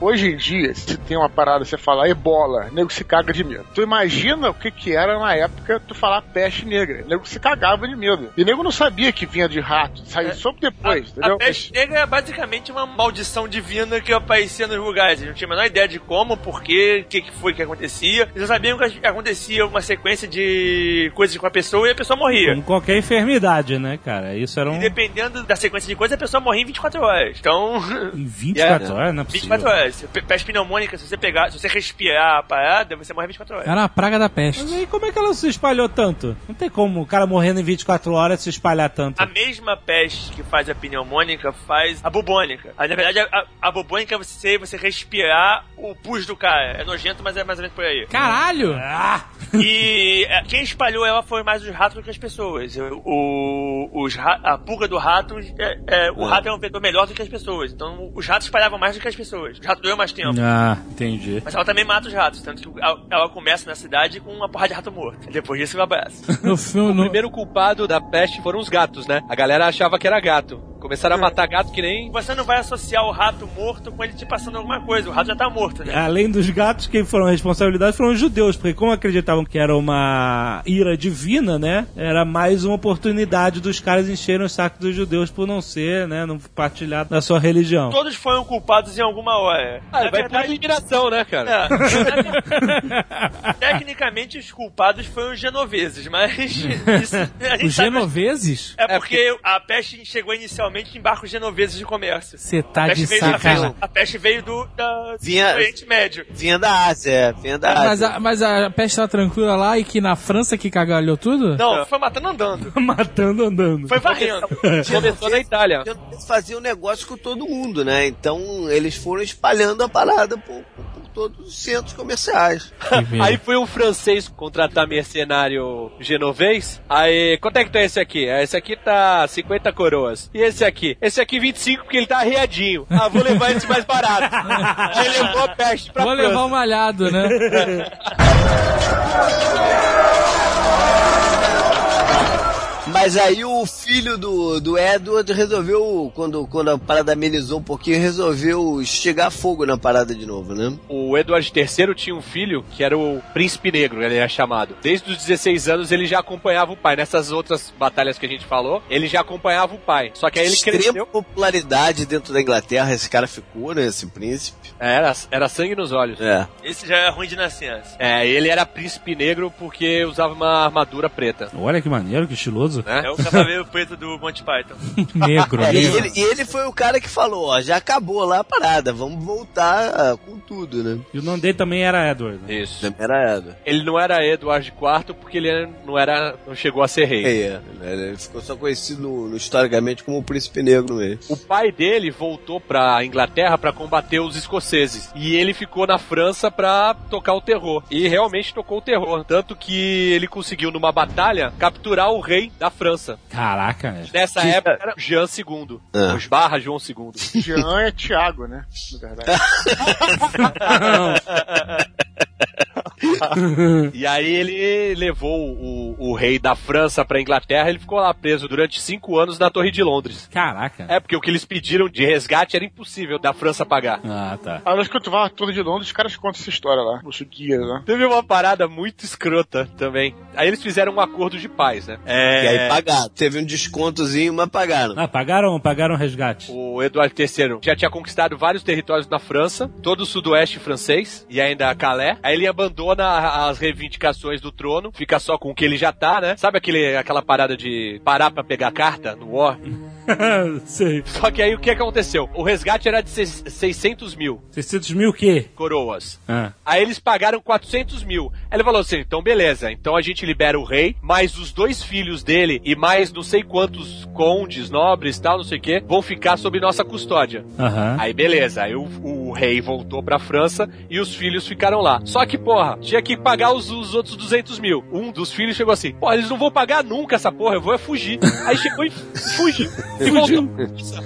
hoje em dia, se tem uma parada, você falar ebola, nego se caga de medo. Tu imagina o que que era na época tu falar peste negra. Nego se cagava de medo. E nego não sabia que vinha de rato, saiu só depois, a, entendeu? a peste negra é basicamente uma maldição divina que aparecia nos lugares. Eles não tinha a menor ideia de como, porquê, o que, que foi que acontecia. Eles sabiam que acontecia uma sequência de coisas com a pessoa e a pessoa morria. Com qualquer enfermidade, né, cara? Isso era um. E dependendo da sequência de coisas, a pessoa morria em 24 horas. Então, Em <laughs> 24 Yeah. horas, não é possível. 24 horas. Peste pneumônica, se você pegar, se você respirar a parada, você morre em 24 horas. Era a praga da peste. Mas aí, como é que ela se espalhou tanto? Não tem como o cara morrendo em 24 horas se espalhar tanto. A mesma peste que faz a pneumônica faz a bubônica. Aí, na verdade, a, a bubônica é você, você respirar o pus do cara. É nojento, mas é mais ou menos por aí. Caralho! Ah! E é, quem espalhou ela foi mais os ratos do que as pessoas. O, os a pulga do rato, é, é, o rato é um vetor melhor do que as pessoas. Então, os ratos espalhavam mais do que as pessoas. Os ratos duram mais tempo. Ah, entendi. Mas ela também mata os ratos, tanto que ela, ela começa na cidade com uma porrada de rato morto. Depois disso, ela abraça. <laughs> No filme. O No... primeiro culpado da peste foram os gatos, né? A galera achava que era gato. Começaram a matar gato que nem. Você não vai associar o rato morto com ele te passando alguma coisa. O rato já tá morto, né? Além dos gatos, quem foram responsabilidades foram os judeus, porque como acreditavam que era uma ira divina, né? Era mais uma oportunidade dos caras encherem o saco dos judeus por não ser, né? Não partilhar da sua religião. Todos foram culpados em alguma hora. Ah, Na vai por verdade, eliminação, né, cara? é. <laughs> Tecnicamente, os culpados foram os genoveses, mas. <laughs> Isso, a Os sabe- genoveses? É porque a peste chegou inicialmente em barcos genoveses de comércio. Você tá de sacanagem. peste, a peste veio do, da, Vinha- do Oriente Médio. Vinha da Ásia, é, vinha da Mas Ásia. a, mas a peste tá tranquila lá e que na França que cagalhou tudo? Não, foi matando andando. <laughs> Matando andando. Foi varrendo. Começou na Itália. Eles faziam negócio com todo mundo, né? Então eles foram espalhando a parada por- por todos os centros comerciais. <laughs> Aí foi um francês contratar mercenário genovês. Aí, quanto é que tá esse aqui? Ah, Esse aqui tá 50 coroas. E esse aqui? Esse aqui 25 porque ele tá arreadinho. Ah, vou levar esse mais barato. <laughs> Aí levou a peste pra Vou França. levar um malhado, né? <laughs> Mas aí o filho do, do Edward resolveu, quando, quando a parada amenizou um pouquinho, resolveu chegar fogo na parada de novo, né? O Edward III tinha um filho que era o Príncipe Negro, ele era chamado. Desde os 16 anos ele já acompanhava o pai. Nessas outras batalhas que a gente falou, ele já acompanhava o pai. Só que aí ele Extrema cresceu. popularidade dentro da Inglaterra, esse cara ficou, né? Esse príncipe. Era, era sangue nos olhos. É. Esse já é ruim de nascença. É, ele era príncipe negro porque usava uma armadura preta. Olha que maneiro, que estiloso. Né? É o cavaleiro preto do Monty Python. <laughs> Negro, É, e, ele, e ele foi o cara que falou, ó, já acabou lá a parada, vamos voltar ah, com tudo, né? E o nome dele também era Edward. né? Isso. Era Edward. Ele não era Edward IV porque ele não era, não chegou a ser rei. É, né, ele ficou só conhecido no- no- historicamente como o príncipe negro mesmo. O pai dele voltou pra Inglaterra pra combater os escoceses. E ele ficou na França pra tocar o terror. E realmente tocou o terror. Tanto que ele conseguiu, numa batalha, capturar o rei da França. Caraca, velho. Nessa Que- época era Jean II. Ah. Os barra João II. Jean é Thiago, né? Na verdade. <laughs> <laughs> <laughs> E aí ele levou o, o rei da França pra Inglaterra. Ele ficou lá preso durante cinco anos na Torre de Londres. Caraca. É, porque o que eles pediram de resgate era impossível da França pagar. Ah, tá. A que eu tava na Torre de Londres, os caras contam essa história lá. Os guias, né? Teve uma parada muito escrota também. Aí eles fizeram um acordo de paz, né? É... E aí pagaram. Teve um descontozinho, mas pagaram. Ah, pagaram, pagaram o resgate. O Eduardo III já tinha conquistado vários territórios na França, todo o sudoeste francês e ainda Calais. Aí ele abandona as reivindicações do trono, fica só com o que ele já tá, né? Sabe aquele, aquela parada de parar pra pegar carta no War? <laughs> Sei. Só que aí o que aconteceu? O resgate era de seis- 600 mil 600 mil o quê? coroas. Ah. Aí eles pagaram 400 mil. Aí ele falou assim: então beleza, então a gente libera o rei, mais os dois filhos dele e mais não sei quantos condes, nobres tal, não sei o que, vão ficar sob nossa custódia. Aham. Aí beleza, aí o, o rei voltou pra França e os filhos ficaram lá. Só que, porra, tinha que pagar os, os outros 200 mil. Um dos filhos chegou assim: porra, eles não vão pagar nunca essa porra, eu vou é fugir. Aí chegou e <laughs> fugiu.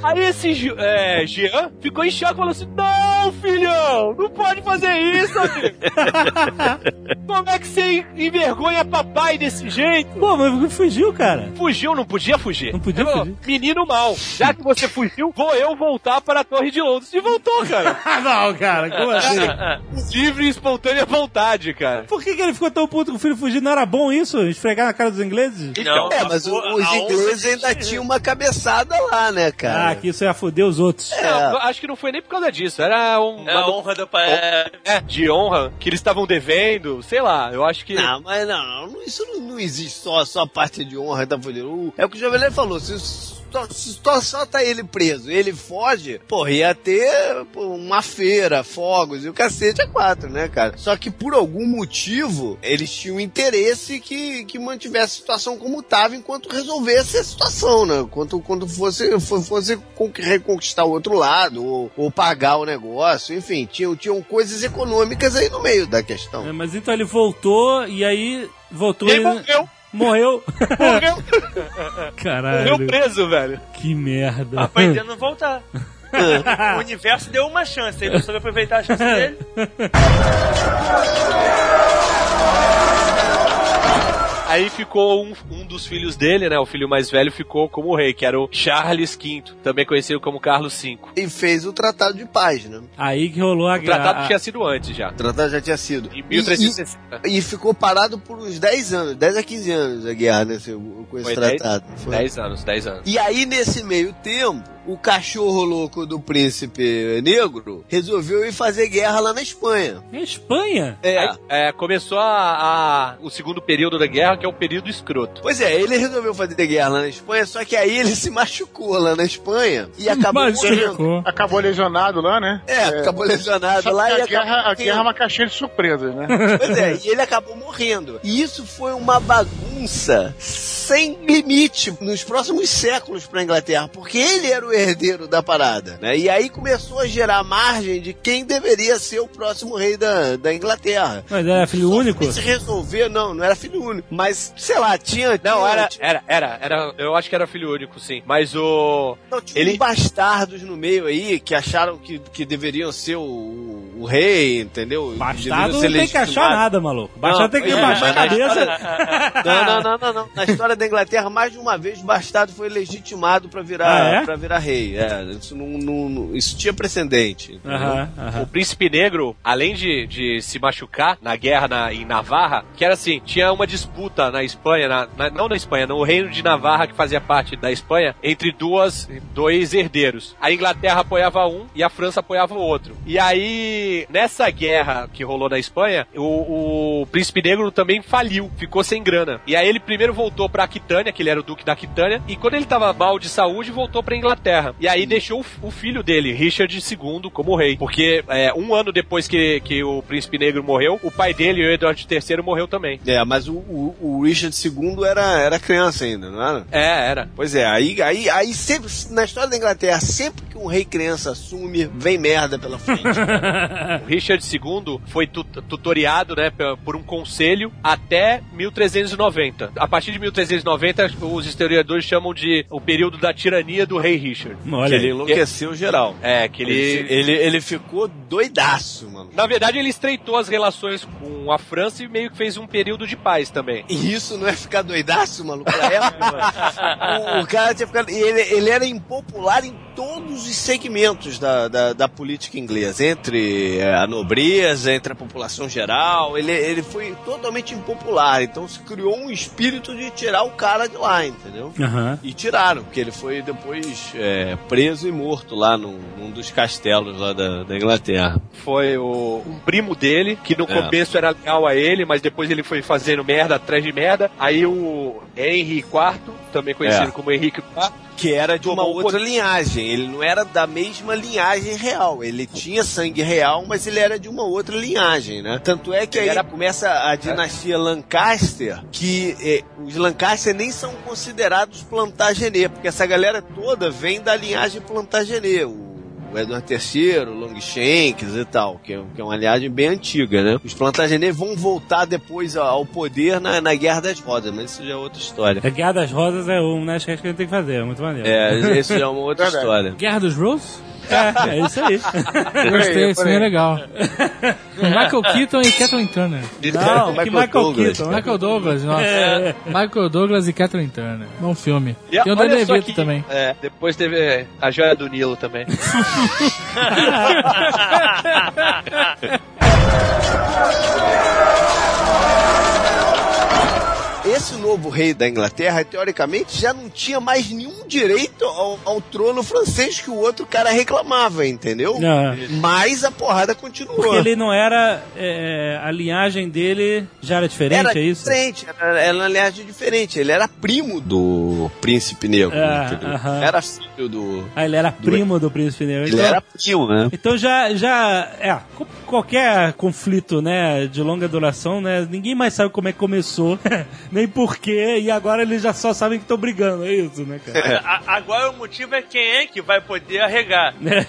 Aí esse é, Jean ficou em choque e falou assim: Não, filhão, não pode fazer isso, amigo. <laughs> Como é que você envergonha papai desse jeito? Pô, mas fugiu, cara. Fugiu, não podia fugir. Não podia falou, fugir. Menino mal, já que você fugiu, vou eu voltar para a Torre de Londres. E voltou, cara. Ah, <laughs> não, cara. Como assim? <laughs> Livre e espontânea vontade, cara. Por que, que ele ficou tão puto com o filho fugir? Não era bom isso? Esfregar na cara dos ingleses? Não, É, mas o- os ingleses ainda tinham uma cabeçada lá, né, Ah, cara? que isso ia foder os outros. Não, eu acho que não foi nem por causa disso. Era um, É a uma honra do pai. É, é, de honra que eles estavam devendo. Sei lá, eu acho que. Não, mas não, não, isso não, não existe só, só a parte de honra da. O- É o que o Jovem falou, se só, se só, só tá ele preso, ele foge, porra, ia ter pô, uma feira, fogos e o cacete é quatro, né, cara? Só que por algum motivo, eles tinham interesse que, que mantivesse a situação como tava enquanto resolvesse a situação, né? Enquanto quando fosse, fo- fosse con- reconquistar o outro lado, ou, ou pagar o negócio, enfim, tinham, tinham coisas econômicas aí no meio da questão. É, mas então ele voltou e aí voltou E aí e morreu, morreu. morreu, <laughs> Caralho. morreu preso, velho. Que merda. aprendendo a voltar. <laughs> o universo deu uma chance, ele não soube aproveitar a chance dele. <laughs> Aí ficou um, um dos filhos dele, né? O filho mais velho ficou como rei, que era o Charles V, também conhecido como Carlos V. E fez o Tratado de Paz, né? Aí que rolou a O tratado guerra. tinha sido antes já. O tratado já tinha sido. Em E- 1360. E, e ficou parado por uns 10 anos, 10 a 15 anos a guerra nesse, com esse Foi 10 tratado. Foi. 10 anos, 10 anos. E aí, nesse meio tempo, o cachorro louco do príncipe negro resolveu ir fazer guerra lá na Espanha. Em Espanha? É. Aí, é, começou a, a- o segundo período da guerra, que é o período escroto. Pois é, ele resolveu fazer guerra lá na Espanha, só que aí ele <laughs> se machucou lá na Espanha e acabou morrendo. Machucou. Acabou lesionado lá, né? É, acabou lesionado Só que lá e a, acabou guerra, a guerra é uma caixinha de surpresas, né? <laughs> Pois é, e ele acabou morrendo. E isso foi uma bagunça sem limite nos próximos séculos para Inglaterra, porque ele era o herdeiro da parada, né? E aí começou a gerar margem de quem deveria ser o próximo rei da, da Inglaterra. Mas era filho Só único? se resolver, não, não era filho único, mas sei lá, tinha Não, era, era, era, era, eu acho que era filho único, sim. Mas o... Não, tinha Ele- bastardos no meio aí que acharam que, que deveriam ser o, o- o rei, entendeu? Bastardo não tem que achar nada, maluco. Bastardo tem que é, baixar a cabeça. <laughs> Não, não, não, não, não. Na história da Inglaterra, mais de uma vez, bastardo foi legitimado pra virar, Ah, é? pra virar rei. É, isso, não, não- não- isso tinha precedente. entendeu? Aham, O aham. príncipe negro, além de, de se machucar na guerra na- em Navarra, que era assim, tinha uma disputa na Espanha, na- na- não na Espanha, no reino de Navarra, que fazia parte da Espanha, entre duas, dois herdeiros. A Inglaterra apoiava um e a França apoiava o outro. E aí, nessa guerra que rolou na Espanha, o, o príncipe negro também faliu, ficou sem grana. E aí ele primeiro voltou pra Aquitânia, que ele era o duque da Aquitânia, e quando ele tava mal de saúde, voltou pra Inglaterra. E aí deixou o, o filho dele, Richard II, como rei. Porque é, um ano depois que, que o príncipe negro morreu, o pai dele, o Edward III, morreu também. É, mas o, o- o Richard II era, era criança ainda, não era? É, era. Pois é, aí, aí, aí sempre, na história da Inglaterra, sempre que um rei criança assume, vem merda pela frente. <laughs> O Richard II foi tu- tutoriado né, por um conselho até 1390. A partir de 1390, os historiadores chamam de o período da tirania do rei Richard. Olha que ele enlouqueceu geral. É, que ele, Ele, ele, ele ficou doidaço, mano. Na verdade, ele estreitou as relações com a França e meio que fez um período de paz também. E isso não é ficar doidaço, maluco? Pra época, <laughs> o, o cara tinha ficado. Ele, ele era impopular em todos os segmentos da, da, da política inglesa, entre eh, a nobreza, entre a população geral. Ele, ele foi totalmente impopular. Então se criou um espírito de tirar o cara de lá, entendeu? Aham. E tiraram, porque ele foi depois eh, preso e morto lá num, num dos castelos lá da, da Inglaterra. Foi o, um primo dele, que no É. começo era legal a ele, mas depois ele foi fazendo merda atrás de merda. Aí o Henry IV, também conhecido É. como Henrique IV, Que era de uma outra linhagem. Ele não era da mesma linhagem real. Ele tinha sangue real, mas ele era de uma outra linhagem, né? Tanto é que Ele aí era- começa a dinastia Lancaster, que eh, os Lancaster nem são considerados Plantagenet, porque essa galera toda vem da linhagem Plantagenet. O o Edward III, o Longshanks e tal, que é, que é uma linhagem bem antiga, né? Os Plantagenet vão voltar depois ao poder na, na Guerra das Rodas, mas isso já é outra história. A Guerra das Rosas é um Nerdcast que a gente tem que fazer, é muito maneiro. É, isso já é uma outra <laughs> história. Guerra dos Roses? É, é isso aí. Gostei, filme é legal. <laughs> Michael Keaton e Kathleen Turner. Não, que Michael Michael Douglas. Keaton. Michael Douglas, nossa. É. <laughs> Michael Douglas e Kathleen Turner. Bom filme. E Tem o Danny DeVito também. É, depois teve a Joia do Nilo também. <laughs> Esse novo rei da Inglaterra, teoricamente, já não tinha mais nenhum direito ao, ao trono francês que o outro cara reclamava, entendeu? Não. Mas a porrada continuou. Porque ele não era. é, a linhagem dele já era diferente, era é isso? diferente, era, era uma linhagem diferente. Ele era primo do príncipe negro, É, aham. Era filho do... Ah, ele era primo do príncipe negro. Ele Então- era primo, né? Então já, já, é, qualquer conflito, né, de longa duração, né, ninguém mais sabe como é que começou, <laughs> nem porquê, e agora eles já só sabem que estão brigando, é isso, né, cara? A- agora o motivo é quem é que vai poder arregar. É,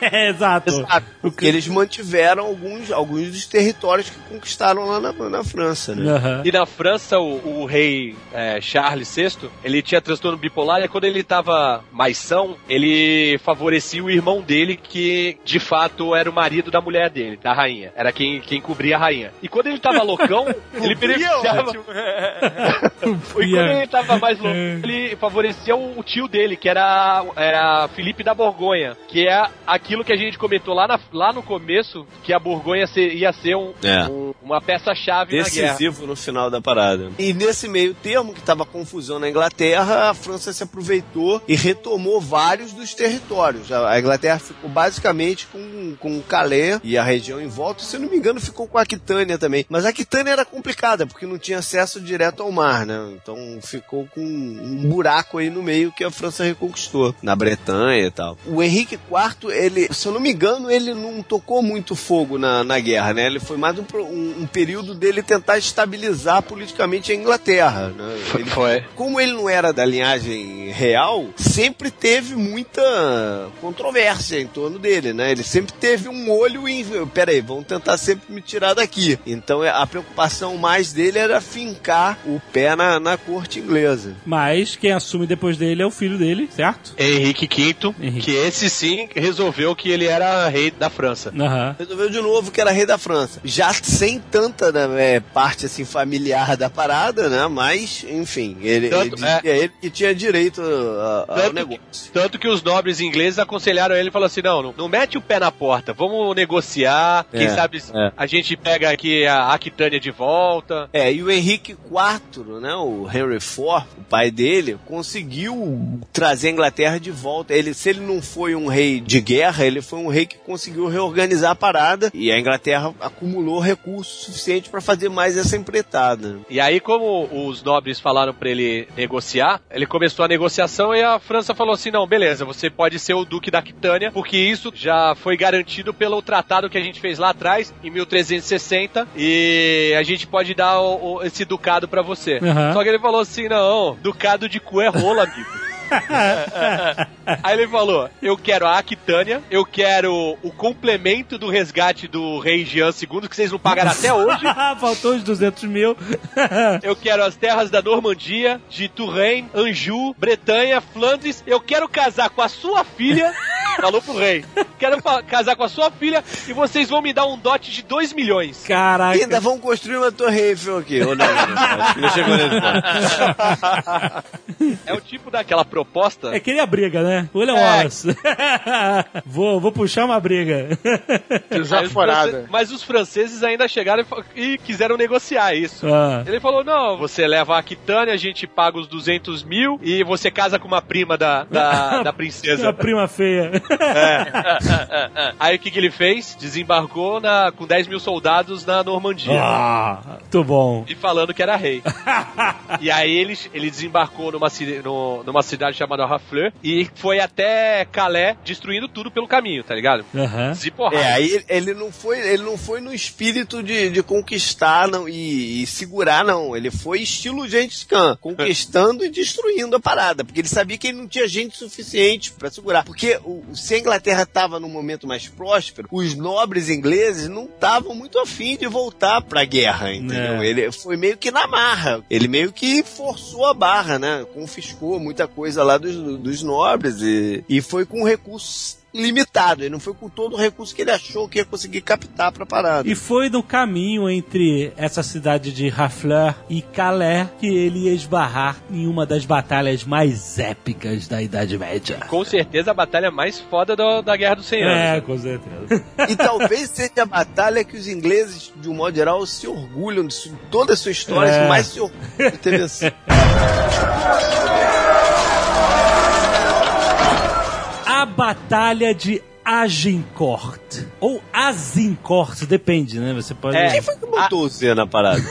<laughs> exato. Exato. Porque eles mantiveram alguns, alguns dos territórios que conquistaram lá na, na França, né? Aham. E na França, o, o rei é, Charles VI, ele tinha transtorno bipolar e quando ele tava mais são, ele favorecia o irmão dele, que de fato era o marido da mulher dele, da rainha. Era quem, quem cobria a rainha. E quando ele tava loucão, <laughs> ele beneficiava. <laughs> e quando ele tava mais louco, ele favorecia o, o tio dele, que era, era Felipe da Borgonha, que é aquilo que a gente comentou lá, na- lá no começo, que a Borgonha ser- ia ser um- É. um- uma peça-chave na guerra. decisivo no final da parada. E nesse meio termo, que estava confusão na Inglaterra, a França se aproveitou e retomou vários dos territórios. A Inglaterra ficou basicamente com, com Calais e a região em volta, se eu não me engano, ficou com a Aquitânia também. Mas a Aquitânia era complicada, porque não tinha acesso direto ao mar, né? Então ficou com um buraco aí no meio que a França reconquistou, na Bretanha e tal. O Henrique IV, ele, se eu não me engano, ele não tocou muito fogo na, na guerra, né? Ele foi mais um, um- um período dele tentar estabilizar politicamente a Inglaterra, né? Ele- Foi. como ele não era da linhagem real, sempre teve muita controvérsia em torno dele, né? Ele sempre teve um olho em. Peraí, vão tentar sempre me tirar daqui. Então a preocupação mais dele era fincar o pé na, na corte inglesa. Mas quem assume depois dele é o filho dele, certo? Henrique V, Henrique. que esse sim resolveu que ele era rei da França. Aham. Resolveu de novo que era rei da França. Já sem tanta né, é, parte assim familiar da parada, né? Mas, enfim, ele, Tanto- ele dizia ele que tinha direito a- ao Tanto negócio. Tanto que os nobres ingleses aconselharam ele e falaram assim: não, não, não mete o pé na porta, vamos negociar. Quem É, sabe é. a gente pega aqui a Aquitânia de volta. É, e o Henrique IV, né, o Henry IV, o pai dele, conseguiu trazer a Inglaterra de volta. Ele, se ele não foi um rei de guerra, ele foi um rei que conseguiu reorganizar a parada e a Inglaterra acumulou recursos suficientes para fazer mais essa empreitada. E aí, como os nobres falaram pra ele negociar, ele começou a negociação e a França falou assim: não, beleza, você pode ser o Duque da Aquitânia, porque isso já foi garantido pelo tratado que a gente fez lá atrás, em 1360, e a gente pode dar o- o- esse ducado pra você. Aham. Só que ele falou assim: não, ducado de cu é rola, amigo. <laughs> <laughs> Aí ele falou: Eu quero a Aquitânia, eu quero o complemento do resgate do rei Jean II, que vocês não pagaram até hoje. <laughs> Faltou os 200 mil. <laughs> Eu quero as terras da Normandia, de Touraine, Anjou, Bretanha, Flandres. Eu quero casar com a sua filha. Falou pro rei. Quero casar com a sua filha e vocês vão me dar um dote de 2 milhões. E Caraca. ainda vão construir uma torre Eiffel aqui. Ou não, não, não, que não chegou nesse ponto. É o tipo daquela proposta. É queria briga, né? William É. Wallace. <laughs> vou, vou puxar uma briga. <laughs> Mas os Desaforada. Mas os franceses ainda chegaram e e quiseram negociar isso. Ah. Ele falou: não, você leva a Aquitânia, a gente paga os 200 mil e você casa com uma prima da, da, <laughs> da A princesa. prima feia. Aí o que, que ele fez? Desembarcou na, com 10 mil soldados na Normandia. Ah, muito bom. E falando que era rei. <laughs> e aí ele, ele desembarcou numa, no- numa cidade chamada Harfleur e foi até Calais, destruindo tudo pelo caminho, tá ligado? Ziporrada. É, aí ele não foi, ele não foi no espírito de, de conquistar não, e, e segurar, não. Ele foi estilo Gengis Khan, conquistando e destruindo a parada, porque ele sabia que ele não tinha gente suficiente pra segurar. Porque o, se a Inglaterra estava num momento mais próspero, os nobres ingleses não estavam muito afim de voltar pra guerra, entendeu? É. Ele foi meio que na marra. Ele meio que forçou a barra, né? Confiscou muita coisa lá dos, dos nobres e, e foi com recursos limitado. Ele não foi com todo o recurso que ele achou que ia conseguir captar pra parada. E foi no caminho entre essa cidade de Harfleur e Calais que ele ia esbarrar em uma das batalhas mais épicas da Idade Média. Com certeza a batalha mais foda do- da Guerra dos 100 Anos. É, com certeza. E talvez seja a batalha que os ingleses, de um modo geral, se orgulham de toda a sua história, É. que mais se orgulham de ter vencido. Batalha de Agincourt. Ou Azincourt, depende, né? Você pode. É. Quem foi que botou o C na parada?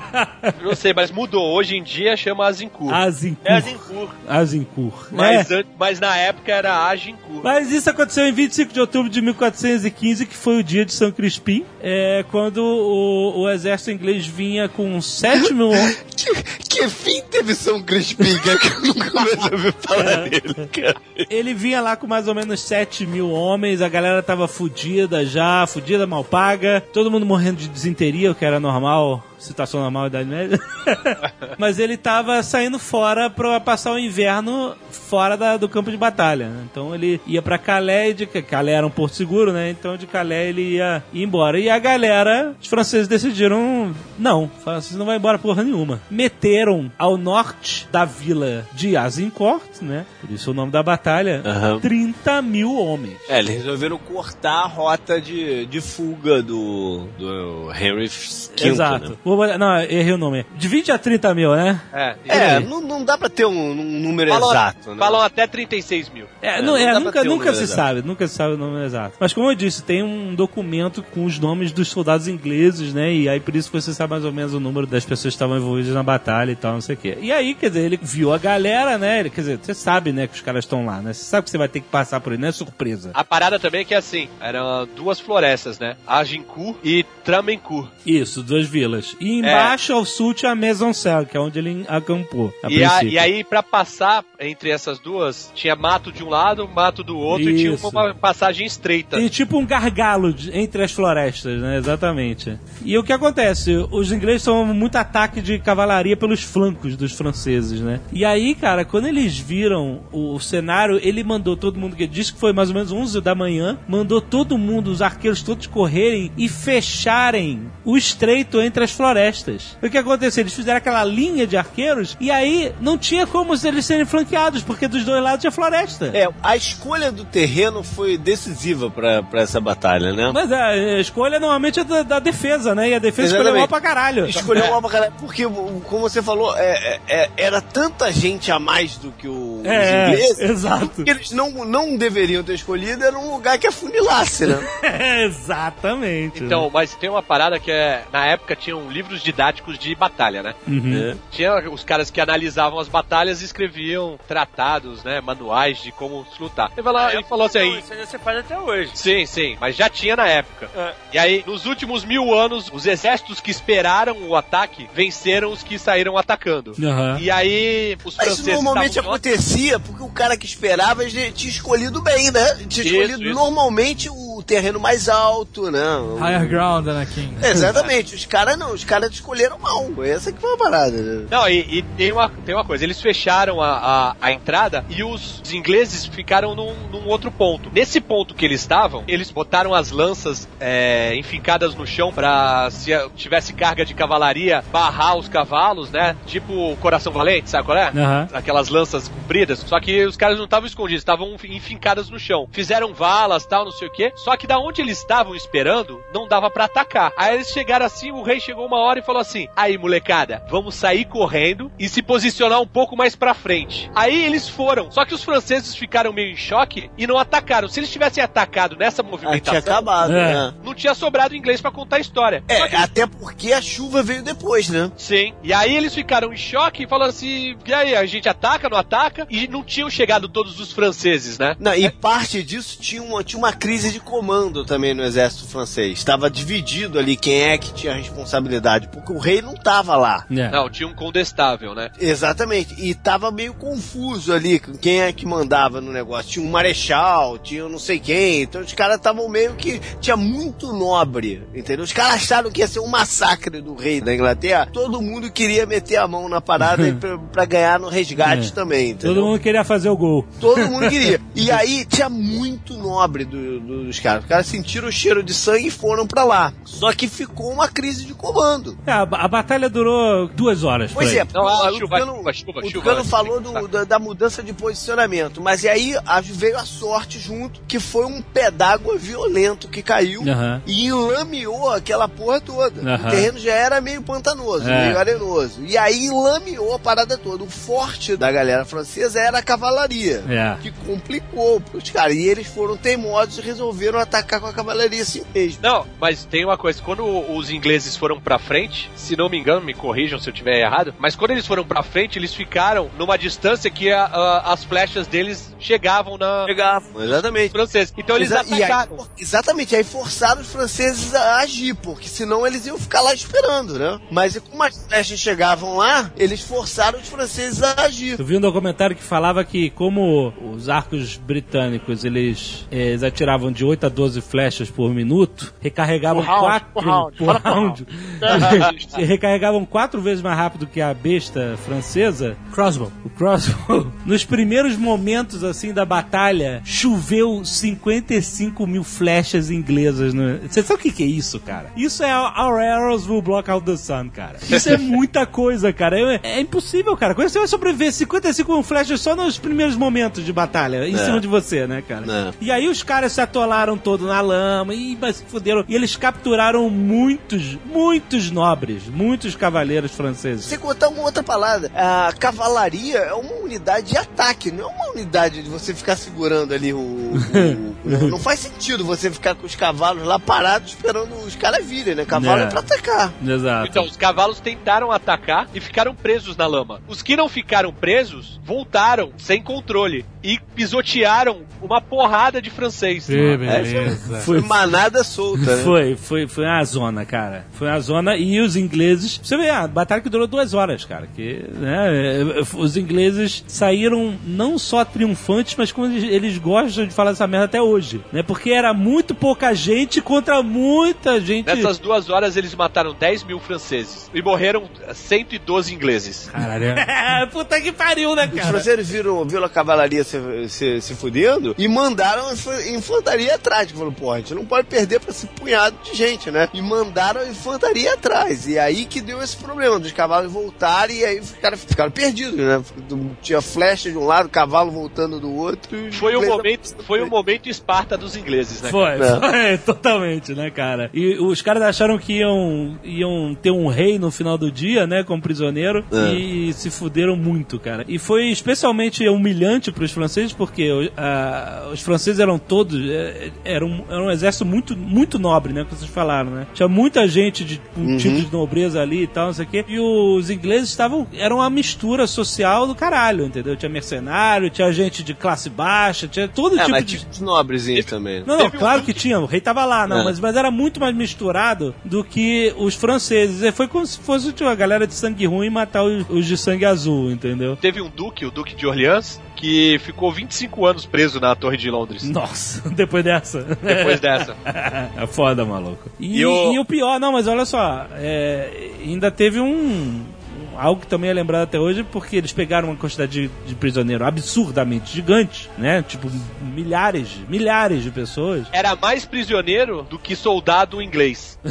<laughs> Não sei, mas mudou. Hoje em dia chama Azincourt. Azincourt. É Azincourt. Azincourt. Mas, É. mas na época era Agincourt. Mas isso aconteceu em 25 de outubro de 1415, que foi o dia de São Crispim, é, quando o, o exército inglês vinha com 7 mil homens. <laughs> que, que fim teve São Crispim, que eu nunca mais ouvi falar dele, cara. Ele vinha lá com mais ou menos 7 mil homens, a galera tava fudida já, fudida, mal paga, todo mundo morrendo de desinteria, o que era normal, situação normal da Idade Média. <laughs> Mas ele tava saindo fora pra passar o inverno fora da- do campo de batalha. né? Então ele ia pra Calais, de Calais era um porto seguro, né? Então de Calais ele ia, ia embora. E a galera, os franceses decidiram, não, falaram, vocês não vão embora porra nenhuma. Meteram ao norte da vila de Azincourt, né? Por isso o nome da batalha, Aham. 30 mil homens. É, eles resolveram cortar a rota de, de fuga do, do Henry V. Exato. Né? Vou não, errei o nome. De 20 a 30 mil, né? É, É, não, não dá pra ter um, um número falam, exato, né? falam até 36 mil. É, É, não, não é, nunca, um nunca número se exato. sabe, nunca se sabe o nome exato. Mas como eu disse, tem um documento com os nomes dos soldados ingleses, né? E aí por isso você sabe mais ou menos o número das pessoas que estavam envolvidas na batalha e tal, não sei o quê. E aí, quer dizer, ele viu a galera, né? Ele, quer dizer, você sabe, né, que os caras estão lá, né? Você sabe que você vai ter que passar por ele, não é surpresa. A parada também é que assim, eram duas florestas, né? Agincourt e Tramencourt. Isso, duas vilas. E embaixo ao sul tinha a Maisoncelle, que é onde ele acampou. A E, a- e aí, pra passar entre essas duas, tinha mato de um lado, mato do outro, e tinha Isso. uma passagem estreita. Tem tipo um gargalo de- entre as florestas, né? Exatamente. E o que acontece? Os ingleses são muito ataque de cavalaria pelos flancos dos franceses, né? E aí, cara, quando eles viram o, o cenário, ele mandou todo mundo, que disse que foi mais ou menos 11 da manhã, mandou todo mundo, os arqueiros todos correrem e fecharem o estreito entre as florestas. O que aconteceu? Eles fizeram aquela linha de arqueiros e aí não tinha como eles serem flanqueados, porque dos dois lados tinha floresta. É, a escolha do terreno foi decisiva pra, pra essa batalha, né? Mas a a escolha normalmente é da, da defesa, né? E a defesa escolheu Exatamente. mal pra caralho. Escolheu mal pra caralho, porque, como você falou, é, é, é, era tanta gente a mais do que o, É, os ingleses. exato. Que eles não, não deveriam ter escolhido, era um lugar que afunilasse, né? <laughs> É, exatamente. Então, mas tem uma parada que é. Na época tinham livros didáticos de batalha, né? Uhum. Tinha os caras que analisavam as batalhas e escreviam tratados, né? Manuais de como se lutar. Ele falou, ele falou assim aí. Isso ainda você faz até hoje. Sim, sim, mas já tinha na época. É. E aí, nos últimos mil anos, os exércitos que esperaram o ataque venceram os que saíram atacando. Aham. E aí, os Mas isso franceses. normalmente estavam- acontecia porque o cara que esperava ele tinha escolhido bem, né? Tinha Isso, escolhido isso. normalmente o terreno mais alto, né? Higher ground, Anakin. Exatamente, os caras não, os caras escolheram mal. Essa que foi a parada, né? Não, e, e tem, uma, tem uma coisa, eles fecharam a, a, a entrada e os ingleses ficaram num, num outro ponto. Nesse ponto que eles estavam, eles botaram as lanças é, enfincadas no chão pra se tivesse carga de cavalaria, barrar os cavalos, né? Tipo Coração Valente, sabe qual é? Aham. Aquelas lanças compridas. Só que os caras não estavam escondidos, estavam enfincadas no chão. Fizeram valas, tal, não sei o quê. Só que da onde eles estavam esperando, não dava pra atacar. Aí eles chegaram assim, o rei chegou uma hora e falou assim: Aí, molecada, vamos sair correndo e se posicionar um pouco mais pra frente. Aí eles foram. Só que os franceses ficaram meio em choque e não atacaram. Se eles tivessem atacado nessa Ah, tinha movimentação, acabado, É. né? não tinha sobrado inglês pra contar a história. É, que até porque a chuva veio depois, né? Sim. E aí eles ficaram em choque e falaram assim: e aí, a gente ataca, não ataca? E não tinham chegado todos os franceses, né? Não, e parte disso tinha uma, tinha uma crise de comando também no exército francês. Estava dividido ali quem é que tinha a responsabilidade, porque o rei não estava lá. É. Não, tinha um condestável, né? Exatamente, e tava meio confuso ali com quem é que mandava no negócio. Tinha um marechal, tinha um não sei quem, então os caras estavam meio que. Tinha muito nobre, entendeu? Os caras acharam que ia ser um massacre do rei da Inglaterra, todo mundo queria meter a mão na parada <laughs> pra, pra ganhar no resgate É. também, entendeu? Todo mundo queria fazer o gol. Todo mundo <laughs> queria. E aí tinha muito nobre do- do- dos caras. Os caras sentiram o cheiro de sangue e foram pra lá. Só que ficou uma crise de comando. É, a, a batalha durou duas horas. Pois é, Não, a o chuva, Tucano, chuva, chuva, o. Tucano falou do- da, da mudança de posicionamento. Mas e aí a- veio a sorte junto, que foi um pé d'água violento que caiu e enlameou aquela porra toda. O terreno já era meio pantanoso, É. meio arenoso. E aí enlameou a parada toda. O forte da galera francesa era a cavalaria É. que complicou pros caras. E eles foram teimosos e resolveram resolveram atacar com a cavalaria assim mesmo. Não, mas tem uma coisa, quando os ingleses foram pra frente, se não me engano, me corrijam se eu tiver errado, mas quando eles foram pra frente, eles ficaram numa distância que a- a- as flechas deles chegavam na Pegavam, exatamente. francesa. Então eles Exa- e aí, atacaram. for- exatamente, aí forçaram os franceses a agir, porque senão eles iam ficar lá esperando, né? Mas como as flechas chegavam lá, eles forçaram os franceses a agir. Eu vi um documentário que falava que como os arcos britânicos eles, eh, eles atiravam de 8 a 12 flechas por minuto, recarregavam Por round, 4 por round, por fala round. recarregavam quatro vezes mais rápido que a besta francesa. Crossbow. O crossbow. <laughs> Nos primeiros momentos assim da batalha, choveu 55 mil flechas inglesas. No... Você sabe o que, que é isso, cara? Isso é Our Arrows Will Block Out the Sun, cara. Isso é <laughs> muita coisa, cara. É, é impossível, cara. Como que você vai sobreviver 55 mil flechas só nos primeiros momentos de batalha em É. cima de você, né, cara? É. E aí os caras se atolaram todo na lama e mas se fuderam. E eles capturaram muitos, muitos nobres, muitos cavaleiros franceses. Sem contar uma outra palavra, a cavalaria é uma unidade de ataque, não é uma unidade de você ficar segurando ali o. o- o- <laughs> não faz sentido você ficar com os cavalos lá parados esperando os caras virem, né? Cavalo é, É. pra atacar. Exato. Então, os cavalos tentaram atacar e ficaram presos na lama. Os que não ficaram presos voltaram sem controle e pisotearam uma porrada de francês. Que beleza. Foi, Manada solta, né? foi, foi, foi uma zona, cara. Foi uma zona e os ingleses. Você vê, a batalha que durou duas horas, cara. Que, né, é, os ingleses saíram não só triunfantes, mas como eles, eles gostam de falar essa merda até hoje. Né? Porque era muito pouca gente contra muita gente. Nessas duas horas eles mataram 10 mil franceses e morreram 112 ingleses. Caralho. É, <laughs> Puta que pariu, né, Os cara? franceses viram, viram a cavalaria se, se, se fudendo e mandaram infantaria atrás. Falou, pô, a gente não pode perder pra esse punhado de gente, né? E mandaram a infantaria atrás. E aí que deu esse problema dos cavalos voltarem e aí os caras ficaram perdidos, né? Tinha flecha de um lado, cavalo voltando do outro. Foi o inglês- momento, foi o momento Esparta dos ingleses, né? Foi, É. foi, <laughs> totalmente, né, cara? E os caras acharam que iam, iam ter um rei no final do dia, né, como prisioneiro, É. e se fuderam muito, cara. E foi especialmente humilhante pros franceses, porque ah, os franceses eram todos, eh, era um, era um exército muito, muito nobre, né, que vocês falaram, né? Tinha muita gente de Uhum. títulos de nobreza ali e tal, não sei o quê. E os ingleses estavam, eram uma mistura social do caralho, entendeu? Tinha mercenário, tinha gente de classe baixa, tinha todo É, tipo mas de... tinha os nobrezinhos também. Não, não, Teve um claro duque. que tinha, o rei tava lá, não, É. mas, mas era muito mais misturado do que os franceses. E Foi como se fosse tipo, a galera de sangue ruim matar os, os de sangue azul, entendeu? Teve um duque, o duque de Orleans, que ficou 25 anos preso na Torre de Londres. Nossa, <laughs> depois dessa. Depois dessa. é foda, maluco. E, E o- e o pior, não, mas olha só, é, ainda teve um, um- Algo que também é lembrado até hoje, porque eles pegaram uma quantidade de, de prisioneiro absurdamente gigante, né? Tipo, milhares, milhares de pessoas. <laughs> Era mais prisioneiro do que soldado inglês. <laughs>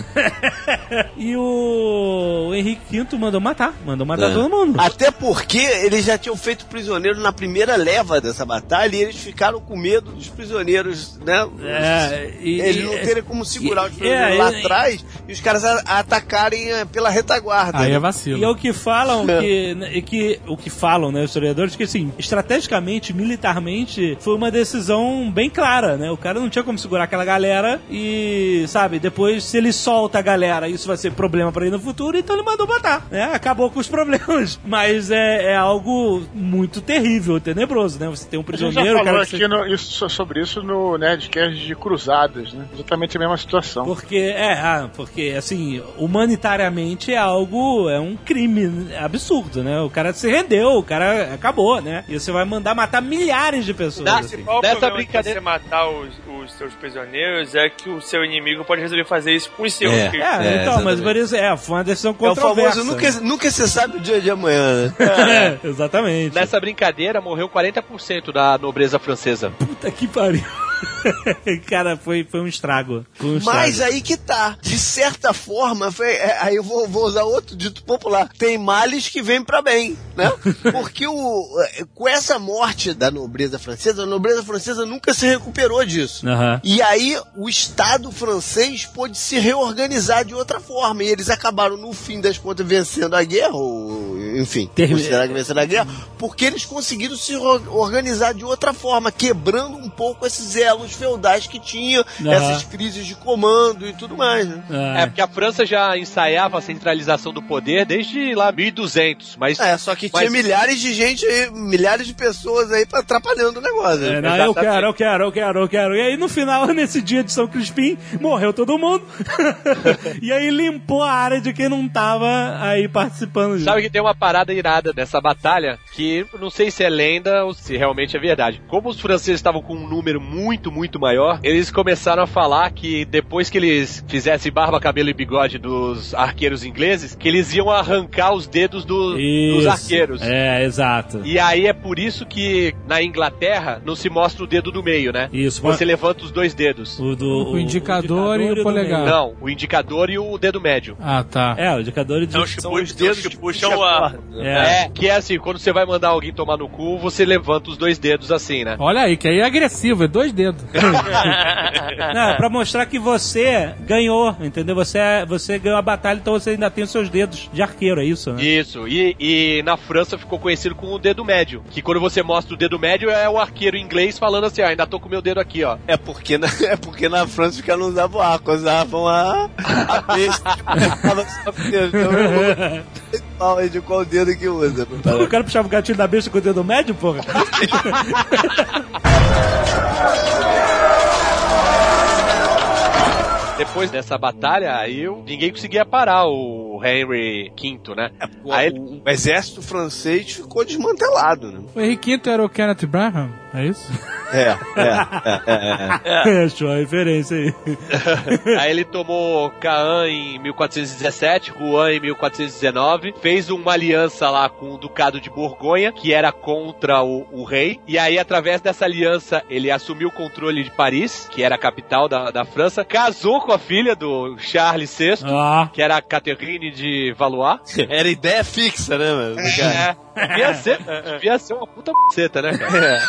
E o Henrique V mandou matar, mandou matar É. todo mundo. Até porque eles já tinham feito prisioneiro na primeira leva dessa batalha e eles ficaram com medo dos prisioneiros, né? É, e- eles não terem como segurar os e- prisioneiros é, lá atrás e os caras a- atacarem eh, pela retaguarda. Aí né? é vacilo. E é o que falam <laughs> que, né, que o que falam, né, os historiadores, que assim, estrategicamente, militarmente, foi uma decisão bem clara, né? O cara não tinha como segurar aquela galera e, sabe, depois se ele solta a galera, isso vai ser problema pra ele no futuro, então ele mandou matar, né? Acabou com os <laughs> problemas. Mas é, é algo muito terrível, tenebroso, né? Você tem um A gente já prisioneiro, falou aqui você- no- isso- sobre isso no Nerdcast de Cruzadas, né? Exatamente a mesma situação. Porque, é, ah, porque, assim, humanitariamente é algo, é um crime absurdo, né? O cara se rendeu, o cara acabou, né? E você vai mandar matar milhares de pessoas. Dá- assim. Qual o Dessa brincadeira- de você matar os, os seus prisioneiros é que o seu inimigo pode resolver fazer isso com os seus. É. que- É, É, então, mas exatamente. por isso, é, foi uma decisão É o controversa. famoso nunca, nunca se sabe o dia de amanhã, né? <laughs> É, exatamente. Nessa brincadeira morreu 40% da nobreza francesa. Puta que pariu. <laughs> cara, foi, foi um estrago. Foi um Mas estrago. aí que tá. De certa forma, foi- é, aí eu vou, vou usar outro dito popular. Tem males que vêm pra bem, né? <laughs> Porque o, é, com essa morte da nobreza francesa, a nobreza francesa nunca se recuperou disso. Aham. E aí o Estado francês pôde se reorganizar de outra forma. E eles acabaram, no fim das contas, vencendo a guerra, ou, enfim, considerar que venceram a guerra, porque eles conseguiram se organizar de outra forma, quebrando um pouco esses elos feudais que tinham, Aham. essas crises de comando e tudo mais, né? É, porque a França já ensaiava a centralização do poder desde lá 1200, mas É, só que Mas- tinha milhares de gente aí, milhares de pessoas aí atrapalhando o negócio. É, não, eu quero, eu quero, eu quero, eu quero. E aí no final, <laughs> nesse dia de São Crispim, morreu todo mundo. <laughs> e aí limpou a área de quem não tava aí participando. Sabe que tem uma parada irada dessa batalha que não sei se é lenda ou se realmente é verdade. Como os franceses estavam com um número muito, muito maior, eles começaram a falar que depois que eles fizessem barba, cabelo e bigode dos arqueiros ingleses, que eles iam arrancar os dedos do- dos arqueiros. É, exato. E aí é por isso que na Inglaterra não se mostra o dedo do meio, né? Isso, Você levanta os dois dedos. o, do, O indicador e o polegar. Não, o indicador e o dedo médio. Ah, tá. É, o indicador de. São os que, São pu- os são dedos os que puxam puxa a. corda. É. É, que é assim, quando você vai mandar alguém tomar no cu, você levanta os dois dedos assim, né? Olha aí, que aí é agressivo, é dois dedos. <laughs> Não, é pra mostrar que você ganhou, entendeu? Você, é- você ganhou a batalha, então você ainda tem os seus dedos de arqueiro, é isso, né? Isso, e, e na França ficou conhecido com o dedo médio. Que quando você mostra o dedo médio é o arqueiro inglês falando assim, ó, ainda tô com o meu dedo aqui, ó. É porque, na, <laughs> é porque na França os caras não usavam arco, usavam a, a besta. Dedo. Então eu de qual dedo que usa. O cara puxava o gatilho da besta com o dedo médio, porra? <laughs> Depois dessa batalha, eu- ninguém conseguia parar o Henry V, né? O, Aí ele- o exército francês ficou desmantelado, né? O Henrique V era o Kenneth Branham, é isso? É, é, é, é, é. <laughs> É, a referência aí. <laughs> Aí ele tomou Caen em 1417, Rouen em 1419, fez uma aliança lá com o Ducado de Borgonha, que era contra o, o rei, e aí através dessa aliança ele assumiu o controle de Paris, que era a capital da, da França, casou com a filha do Charles VI, Ah, que era a Catherine de Valois. <laughs> Era ideia fixa, né, mano? É, devia ser, devia ser uma puta buceta, né, cara?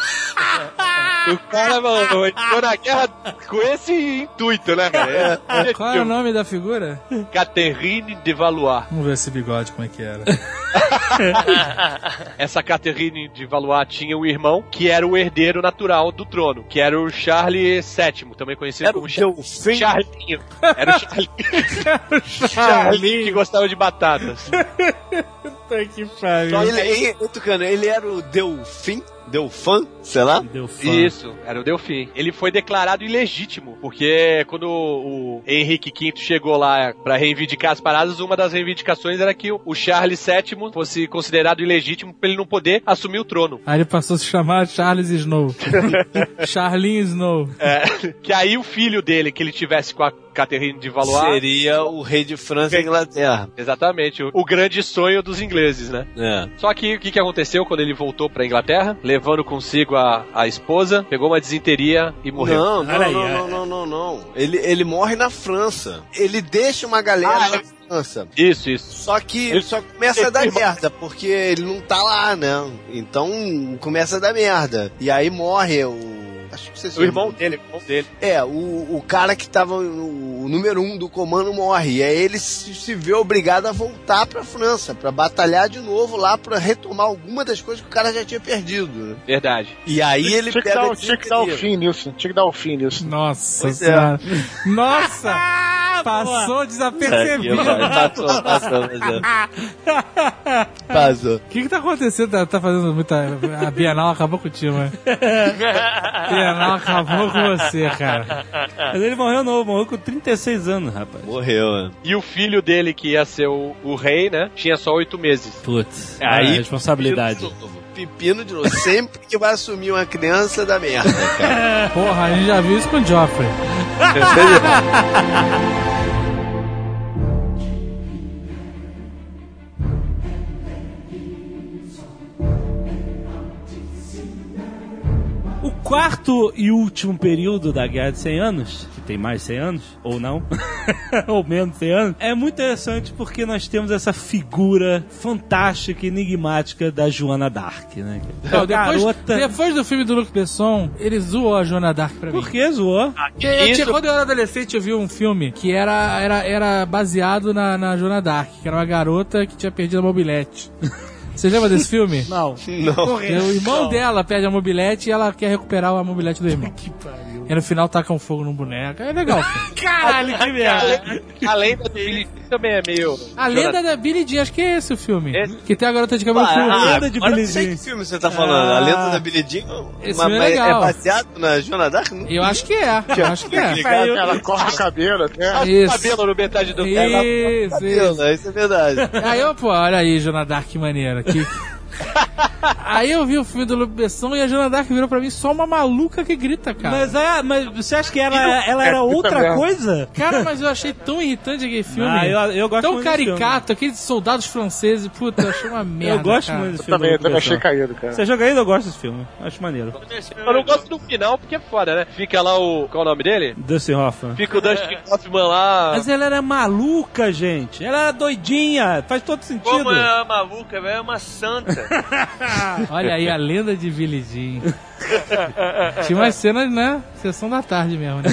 O cara, mano, entrou na guerra com esse intuito, né, cara? Qual é o nome da figura? Catherine de Valois. Vamos ver esse bigode como é que era. <laughs> Essa Catherine de Valois tinha um irmão que era o herdeiro natural do trono, que era o Charles VII, também conhecido Era como o Char-. Charlinho. Era o Charlinho. <laughs> Charlinho que gostava de batatas. <laughs> Puta que pariu. Ele, ele, Tucano, ele era o Delfim? Delfã? Sei lá? deu fã. Isso, era o Delfim. Ele foi declarado ilegítimo, porque quando o Henrique V chegou lá pra reivindicar as paradas, uma das reivindicações era que o Charles VII fosse considerado ilegítimo pra ele não poder assumir o trono. Aí ele passou a se chamar Charles Snow. <laughs> Charlin Snow. É, que aí o filho dele, que ele tivesse com a Catherine de Valois, Seria o rei de França e Inglaterra. Exatamente, o, o grande sonho dos ingleses, né? É. Só que o que, que aconteceu quando ele voltou pra Inglaterra? Levando consigo a, a esposa, pegou uma desinteria e morreu. Não, não, aí, não, é. não, não, não, não. Ele, ele morre na França. Ele deixa uma galera Ah, na França. Isso, isso. Só que Ele- só começa a dar ele- <laughs> merda, porque ele não tá lá, né? Então começa a dar merda. E aí morre o. Acho que vocês O irmão dele, o irmão dele. É, o, o cara que tava. O, o número um do comando morre. E aí ele se, se vê obrigado a voltar pra França, pra batalhar de novo lá, pra retomar alguma das coisas que o cara já tinha perdido. né? Verdade. E aí ele Tinha que, pega. dar, tinha que dar o fim nisso. Tinha que dar o fim nisso. Nossa é. senhora. Nossa! <laughs> Passou desapercebido. Passou, passou, passou. <laughs> Passou. O que que tá acontecendo? Tá, tá fazendo muita... A Bienal acabou contigo, né? <laughs> Bienal acabou com você, cara. Mas ele morreu novo, morreu com 36 anos, rapaz. Morreu, né? E o filho dele, que ia ser o, o rei, né? Tinha só oito meses. Putz, Aí- aí responsabilidade. Pepino de novo. Pepino de novo. Sempre que vai assumir uma criança da merda, cara. <laughs> Porra, a gente já viu isso com o Joffrey. <laughs> quarto e último período da Guerra de 100 Anos, que tem mais de 100 anos, ou não, <laughs> ou menos de 100 anos, é muito interessante porque nós temos essa figura fantástica e enigmática da Joana Dark, né? Então, depois, garota... depois do filme do Luc Besson, ele zoou a Joana Dark pra mim. Por que zoou? Porque eu tinha- quando eu era adolescente, eu vi um filme que era, era, era baseado na, na Joana Dark, que era uma garota que tinha perdido a mobilete. <laughs> Você lembra desse filme? Não. Não. O irmão dela perde a mobilete e ela quer recuperar a mobilete do irmão. <laughs> Que pariu. E no final taca um fogo num boneco. É legal. <laughs> Caralho, que merda. A lenda do Billy Jean também é meio. A lenda da Billie Jean, acho que é esse o filme. Esse? Que tem a garota de cabelo Ah, curto. ah, lenda de agora eu Billie não sei Jean. que filme você tá falando. A Ah. lenda da Billie Jean Esse filme é mas legal. baseado na Joana Dark? Não Eu acho que é. Eu acho que é. Ligar, ela corta o cabelo até. Isso. cabelo no metade do Isso, isso. cabelo, né? Isso é verdade. Aí eu, pô, olha aí, Joana Dark, que maneira. Que... aí eu vi o filme do Luke Besson e a Joana Dark virou pra mim só uma maluca que grita, cara. Mas, é, mas você acha que ela, ela era É, outra mesmo. coisa? Cara, mas eu achei tão irritante aquele filme. Ah, eu, eu gosto tão caricato, aqueles soldados franceses. Puta, eu achei uma <laughs> merda. Eu gosto cara. muito desse Eu filme. também, eu também achei Besson. caído, cara. Você joga ainda? Eu gosto desse filme. Acho maneiro. Eu não gosto do final porque é foda, né? Fica lá o. Qual é o nome dele? Dustin Hoffman. Fica o Dustin Hoffman lá. Mas ela era maluca, gente. Ela era doidinha. Faz todo sentido. Como é uma maluca, velho, é uma santa. <laughs> Olha aí a lenda de Billie Jean. <laughs> Tinha umas cenas, né? Sessão da tarde mesmo, né?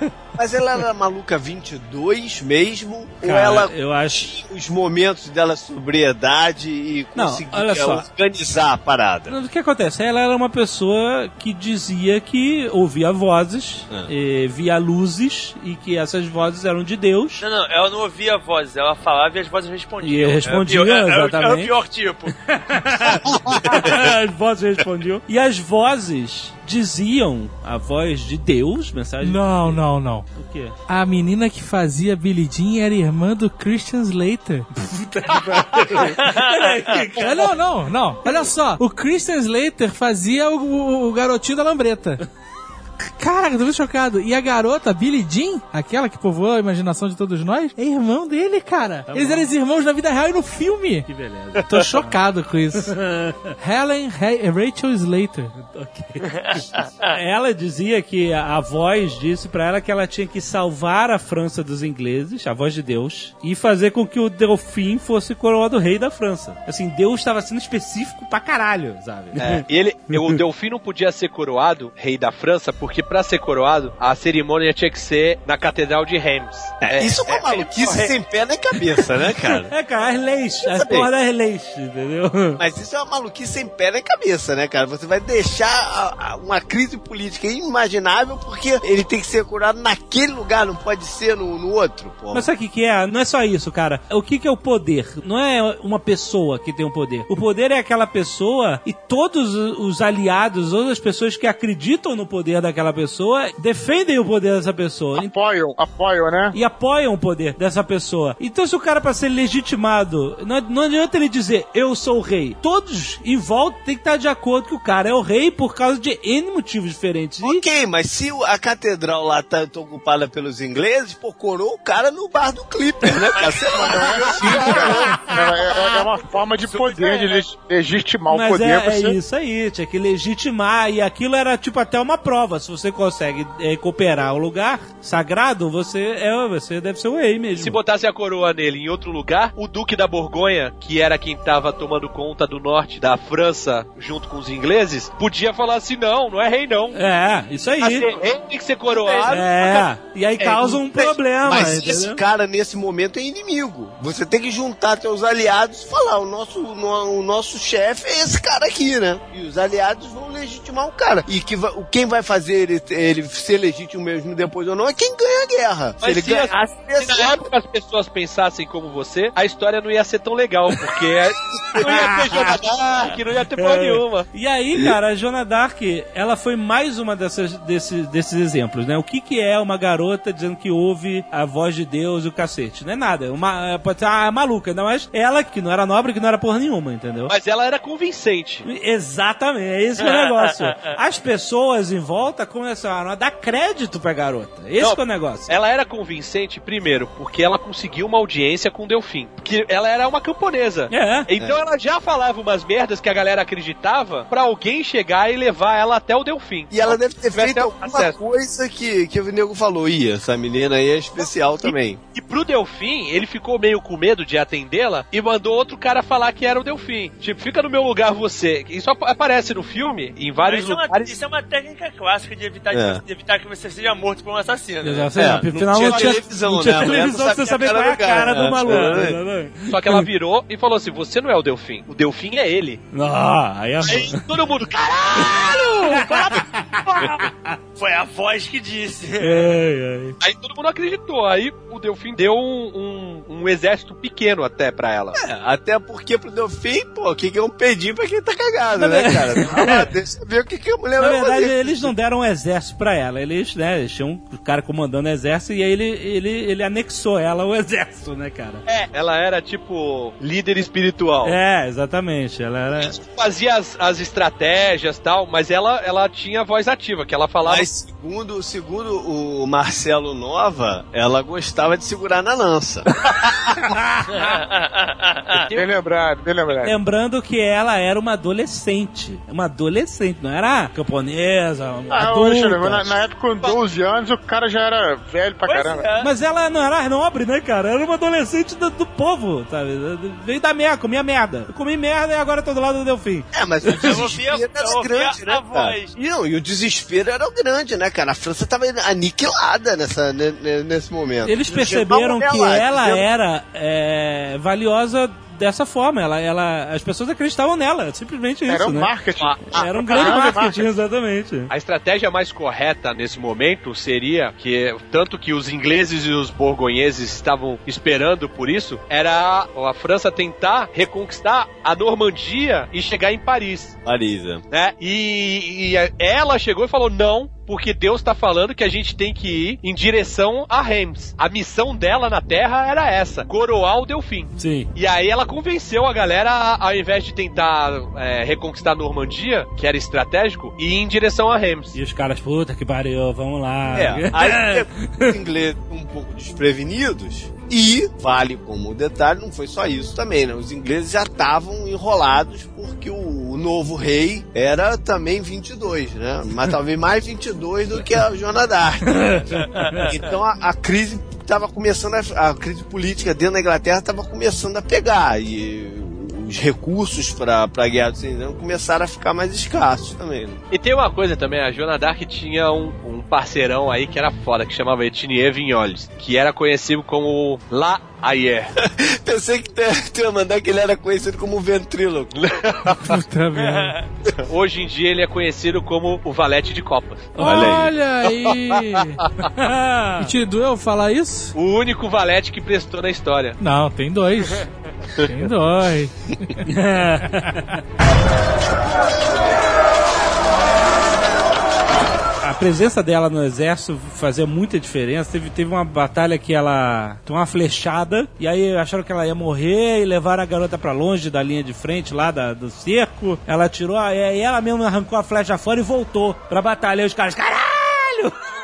<laughs> Mas ela era maluca 22 mesmo? ou Cara, ela eu acho. tinha os momentos dela sobriedade e conseguia só. organizar a parada? O que acontece? Ela era uma pessoa que dizia que ouvia vozes, Ah. via luzes e que essas vozes eram de Deus. Não, não, ela não ouvia vozes, ela falava e as vozes respondiam. E respondiam, é, o pior- é, é o- É, exatamente. o pior tipo. <laughs> as vozes respondiam. E as vozes diziam a voz de Deus, mensagem. Não, não, não. O quê? A menina que fazia Billie Jean era irmã do Christian Slater. <laughs> Não, não, não. Olha só, o Christian Slater fazia o, o- o garotinho da lambreta. Caraca, tô muito chocado. E a garota, Billie Jean, aquela que povoou a imaginação de todos nós, é irmão dele, cara. Eles eram irmãos na vida real e no filme. Que beleza. Tô chocado com isso. <laughs> Helen Ra- Rachel Slater. <laughs> Ela dizia que a a voz disse pra ela que ela tinha que salvar a França dos ingleses, a voz de Deus, e fazer com que o Delfim fosse coroado rei da França. Assim, Deus estava sendo específico pra caralho, sabe? É, e ele, <laughs> o Delfim não podia ser coroado rei da França, porque pra ser coroado, a cerimônia tinha que ser na Catedral de Reims. É, isso é uma maluquice sem pé nem cabeça, né, cara? É, cara, as leis, as porra das leis, entendeu? Mas isso é uma maluquice sem pé nem cabeça, né, cara? Você vai deixar a- a- uma crise política inimaginável porque ele tem que ser curado naquele lugar, não pode ser no, no outro, pô. Mas sabe o que, que é? Não é só isso, cara. O que, que é o poder? Não é uma pessoa que tem o poder. O poder é aquela pessoa e todos os aliados, todas as pessoas que acreditam no poder daquela pessoa, defendem o poder dessa pessoa. Apoiam, apoiam, né? E apoiam o poder dessa pessoa. Então, se o cara, pra ser legitimado, não, não adianta ele dizer eu sou o rei. Todos em volta tem que estar de acordo que o cara é o rei por causa de N motivos diferentes. E Ok, mas se o- a catedral lá tá, ocupada pelos ingleses, pô, coroou o cara no bar do Clipper, né, cara? Você É, é- é uma forma de poder, de leg- legitimar o Mas poder. é, é você... isso aí, tinha que legitimar. E aquilo era tipo até uma prova. Se você consegue é, cooperar o lugar sagrado, você é você deve ser o rei mesmo. Se botasse a coroa nele em outro lugar, o Duque da Borgonha, que era quem tava tomando conta do norte da França junto com os ingleses, podia falar assim: não, não é rei não. É, isso aí. Ser rei tem que ser coroado. É, e aí causa um problema. Mas entendeu? esse cara, nesse momento, é inimigo. Você tem que juntar teus aliados e falar: o nosso, no- o nosso chefe é esse cara aqui, né? E os aliados vão legitimar o cara. E que vai- o- quem vai fazer ele, ele ser legítimo mesmo depois ou não é quem ganha a guerra. Mas se ele se, as- ganhasse, se na época as pessoas pensassem como você, a história não ia ser tão legal, porque é- não ia ter Joana <laughs> Dark, não ia ter porra É. nenhuma. E aí, cara, a Joana Dark, ela foi mais uma dessas, desses, desses exemplos, né? O que que é uma garota dizendo que ouve a voz de Deus e o cacete? Não é nada. É Uma, pode ser ah, maluca, ainda mais ela que não era nobre, que não era porra nenhuma, entendeu? Mas ela era convincente. Exatamente, é esse que é negócio. As pessoas em volta começaram a dar crédito pra garota. Esse Não, que é o negócio. Ela era convincente, primeiro, porque ela conseguiu uma audiência com o Delfim. Porque ela era uma camponesa. É. Então ela já falava umas merdas que a galera acreditava pra alguém chegar e levar ela até o Delfim. E ela deve ter feito alguma acesso. coisa que, que o nego falou. Ih, essa menina aí é especial também. E pro Delfim, ele ficou meio com medo de atendê-la e mandou outro cara falar que era o Delfim. Tipo, fica no meu lugar você. Isso ap- aparece no filme, em vários Isso é, uma, lugares. isso é uma técnica clássica de evitar, É. evitar que você seja morto por um assassino. né? Exato, É, afinal não não tinha tinha televisão, não tinha né? A televisão pra você saber a qual é a cara do do maluco. É. Só que ela virou e falou assim: você não é o Delfim, o Delfim é ele. Ah, aí é Aí <laughs> todo mundo, caralho! <laughs> Foi a voz que disse. Ai, ai. Aí todo mundo acreditou. Aí o Delfim deu um, um, um exército pequeno até pra ela. É, até porque pro Delfim, pô, o que que é um pedir pra quem tá cagado, né, cara? Ah, <laughs> deixa ver o que que a mulher Na vai verdade, fazer. eles não deram um exército pra ela. Eles, né, eles tinham um cara comandando o exército e aí ele, ele, ele anexou ela ao <laughs> exército, né, cara? Ela era tipo líder espiritual. É, exatamente. Ela era. Fazia as, as estratégias e tal, mas ela, ela tinha voz ativa, que ela falava. Mas segundo, segundo o Marcelo Nova, ela gostava de segurar na lança. <laughs> Bem lembrado, bem lembrado. Lembrando que ela era uma adolescente. Uma adolescente, não era camponesa, Ah, adulta. na, na época, com 12 anos, o cara já era velho pra Pois caramba. é. Mas ela não era nobre, né, cara? Era uma adolescente do, do povo, sabe? Veio da merda, comia merda. Eu comi merda e agora tô do lado do Delfim. É, mas o <laughs> Eu ouvi a- desespero era grande, né, cara? E, não, e o desespero era grande, né, cara? A França tava aniquilada nessa, ne- ne- nesse momento. Eles perceberam que ela era é, valiosa dessa forma. Ela, ela, as pessoas acreditavam nela, simplesmente isso, Era um né? marketing. Era um grande Ah, marketing, exatamente. A estratégia mais correta nesse momento seria que, tanto que os ingleses e os borgonheses estavam esperando por isso, era a França tentar reconquistar a Normandia e chegar em Paris, Marisa. né? E, e ela chegou e falou não, porque Deus tá falando que a gente tem que ir em direção a Reims. A missão dela na Terra era essa, coroar o Delfim. Sim. E aí ela convenceu a galera, a- ao invés de tentar é, reconquistar a Normandia, que era estratégico, ir em direção a Reims. E os caras, puta que pariu, vamos lá. É, aí <laughs> os ingleses um pouco desprevenidos e, vale como detalhe, não foi só isso também, né? Os ingleses já estavam enrolados porque o, novo rei era também 22, né? Mas <laughs> talvez mais 22 do que a Joana d'Arc. <laughs> Então a, a crise estava começando, a, a crise política dentro da Inglaterra estava começando a pegar e os recursos para a guerra do Cem Anos começaram a ficar mais escassos também. Né? E tem uma coisa também, a Joana d'Arc tinha um, um parceirão aí que era foda, que chamava Etienne Vignoles, que era conhecido como La Ayer. <laughs> Pensei que tu tu ia mandar que ele era conhecido como ventríloco. <laughs> Puta merda. Hoje em dia ele é conhecido como o Valete de Copas. Olha aí. <laughs> e te doeu falar isso? O único valete que prestou na história. Não, tem dois. Tem dois. <laughs> A presença dela no exército fazia muita diferença. Teve, teve uma batalha que ela tomou uma flechada e aí acharam que ela ia morrer e levaram a garota pra longe da linha de frente lá da- do cerco. Ela tirou, e ela mesma arrancou a flecha fora e voltou pra batalha. E os caras, caralho!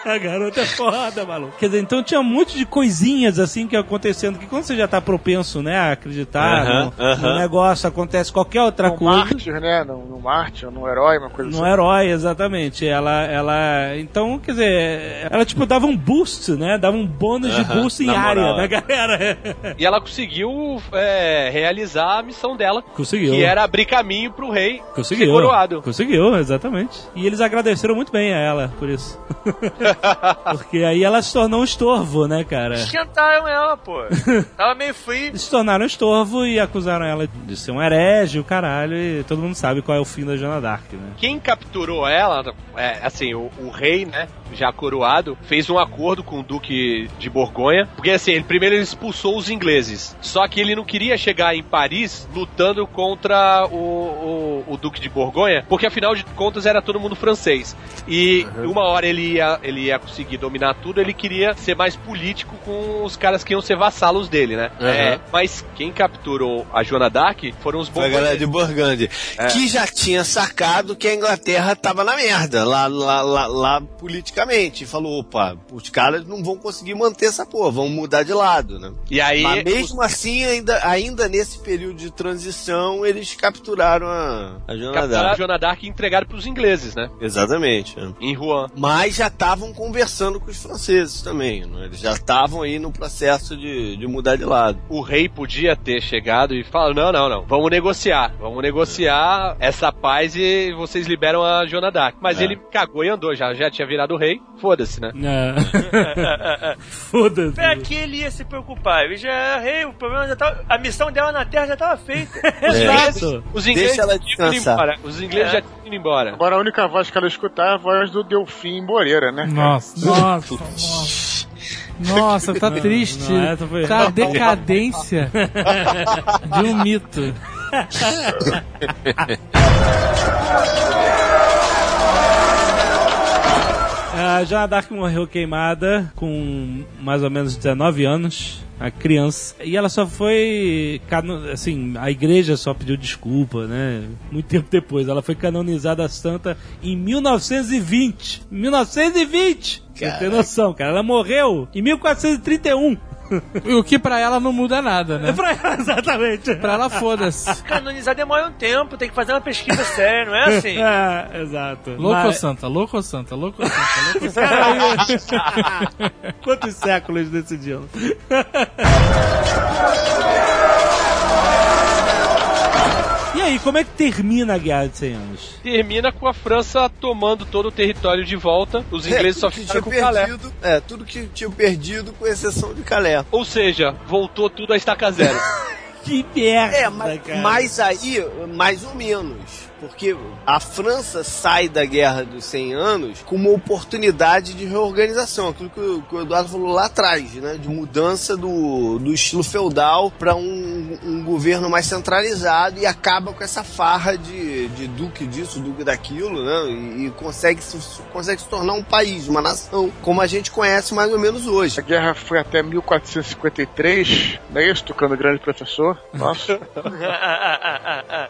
<laughs> A garota é foda, maluco. Quer dizer, então tinha um monte de coisinhas assim que acontecendo que quando você já tá propenso, né, a acreditar Aham, no, aham. no negócio, acontece qualquer outra No coisa. mártir, né? No, no mártir, no herói, uma coisa No assim. herói, exatamente. Ela, ela. Então, quer dizer, ela tipo dava um boost, né? Dava um bônus de Aham, boost em área, moral, né, galera? E ela conseguiu é, realizar a missão dela, Conseguiu. que era abrir caminho pro rei Conseguiu. ser coroado. Conseguiu, exatamente. E eles agradeceram muito bem a ela por isso. <laughs> <laughs> Porque aí ela se tornou um estorvo, né, cara? Esquentaram ela, pô. <laughs> Tava meio. Eles se tornaram um estorvo e acusaram ela de ser um herege, o caralho, e todo mundo sabe qual é o fim da Joana Dark, né? Quem capturou ela, é, assim, o, o rei, né, já coroado, fez um acordo com o Duque de Borgonha, porque assim, ele, primeiro ele expulsou os ingleses, só que ele não queria chegar em Paris lutando contra o, o, o Duque de Borgonha, porque afinal de contas era todo mundo francês. E uma hora ele ia, ele ia conseguir dominar tudo, ele queria ser mais político com os caras que iam ser vassalos dele, né? Uhum. É, mas quem capturou a Joana Dark foram os Foi a galera de Burgundy. Que já tinha sacado que a Inglaterra tava na merda lá, lá, lá, lá politicamente. E falou: opa, os caras não vão conseguir manter essa porra, vão mudar de lado, né? E aí, Mas mesmo assim, ainda, ainda nesse período de transição, eles capturaram a, a Joana capturaram a. Joana Dark e entregaram pros ingleses, né? Exatamente. né? Em Rouen. Mas já estavam conversando com os franceses também. Né? Eles já estavam aí no processo de, de mudar de lado. O rei podia ter chegado e falado: não, não, não, vamos negociar. Vamos negociar essa paz e vocês liberam a Joana Dark. Mas É. ele cagou e andou, já, já tinha virado rei. Foda-se, né? É. <laughs> Foda-se. Pra que ele ia se preocupar? Ele já era rei, o problema já tava. A missão dela na Terra já estava feita. <laughs> Exato. Os ingleses Deixa ela descansar. embora. Os ingleses já tinham ido embora. Agora a única voz que ela escutar é a voz do Delfim Moreira, né? Nossa, nossa, nossa. Nossa, tá triste. não, foi- Tá a decadência de um mito. A Joana Dark morreu queimada com mais ou menos 19 anos, a criança. E ela só foi. Assim, a igreja só pediu desculpa, né? Muito tempo depois. Ela foi canonizada santa em 1920. 1920! Você tem noção, cara. Ela morreu em 1431. O que pra ela não muda nada, É né? pra ela, exatamente. Pra ela, foda-se. <laughs> Canonizar demora um tempo, tem que fazer uma pesquisa séria, não é assim? <laughs> É, exato. Louco ou Mas- santa, louco ou santa, louco ou santa, louco ou <laughs> santa. Quantos séculos decidiram? Aí, como é que termina a Guerra de 100 Anos? Termina com a França tomando todo o território de volta. Os ingleses só tudo que ficaram com tinha Calais. perdido, É, tudo que tinha perdido, com exceção de Calais. Ou seja, voltou tudo a estaca zero. <laughs> Que merda, É, mas, cara. mas aí, mais ou menos. Porque a França sai da Guerra dos 100 Anos com uma oportunidade de reorganização. Aquilo que o, que o Eduardo falou lá atrás, né? De mudança do, do estilo feudal para um, um governo mais centralizado e acaba com essa farra de, de duque disso, duque daquilo, né? E, e consegue, se, consegue se tornar um país, uma nação, como a gente conhece mais ou menos hoje. A guerra foi até 1453, não é isso? Tocando o grande professor. Nossa. <laughs>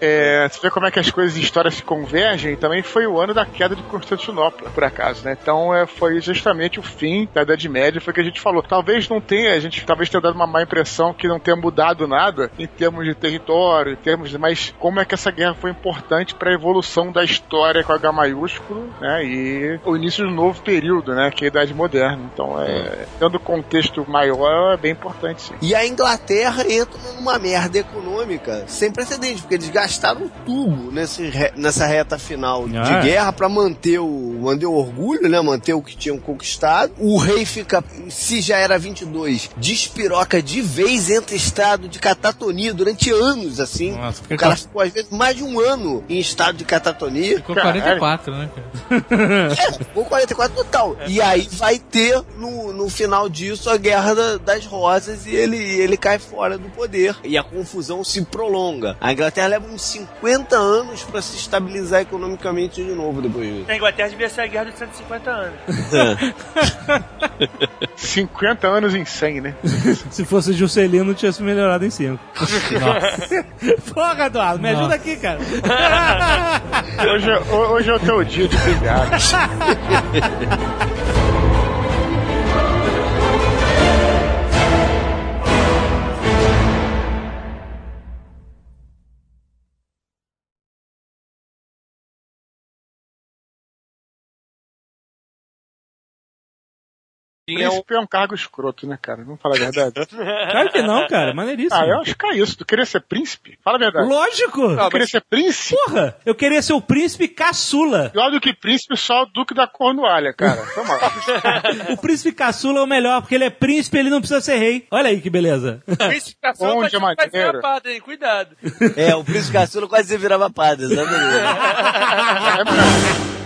É, você vê como é que as coisas em história se convergem, também foi o ano da queda de Constantinopla, por acaso, né? Então é, foi justamente o fim da Idade Média, foi o que a gente falou. Talvez não tenha, a gente talvez tenha dado uma má impressão que não tenha mudado nada em termos de território, em termos de. Mas como é que essa guerra foi importante para a evolução da história com H maiúsculo, né? E o início de um novo período, né? Que é a Idade Moderna. Então, é, dando contexto maior, é bem importante, sim. E a Inglaterra entra numa merda econômica sem precedente, porque eles gastaram tudo nesse, re- nessa reta final Ah, de é? guerra para manter o, manter o orgulho, né? Manter o que tinham conquistado. O rei fica, se já era 22, despiroca de vez entre estado de catatonia durante anos, assim. Nossa, o cara com- ficou às vezes mais de um ano em estado de catatonia. Ficou 44, né, cara? É, ficou 44 total. E aí vai ter no, no final disso a guerra da- das rosas e ele, ele cai fora do poder. E a confusão se prolonga. A Inglaterra leva uns 50 anos para se estabilizar economicamente de novo depois disso. Na Inglaterra devia ser a guerra dos 150 anos. <laughs> 50 anos em 100, né? <laughs> Se fosse Juscelino, tinha se melhorado em 5. <laughs> Porra, Eduardo, me ajuda aqui, cara. Hoje, é- hoje é o teu dia de um- Príncipe é um cargo escroto, né, cara? Vamos falar a verdade. <laughs> Claro que não, cara. Maneiríssimo. Ah, eu acho que é isso. Tu queria ser príncipe? Fala a verdade. Lógico. Tu queria ser príncipe? Porra, eu queria ser o príncipe caçula. Pior do que príncipe, só o duque da Cornualha, cara. <laughs> Toma. O príncipe caçula é o melhor, porque ele é príncipe, ele não precisa ser rei. Olha aí que beleza. Principificação Onde vai é ser vai ser maneiro? uma padre, hein? Cuidado. É, o príncipe caçula quase se virava padre, exatamente. <laughs>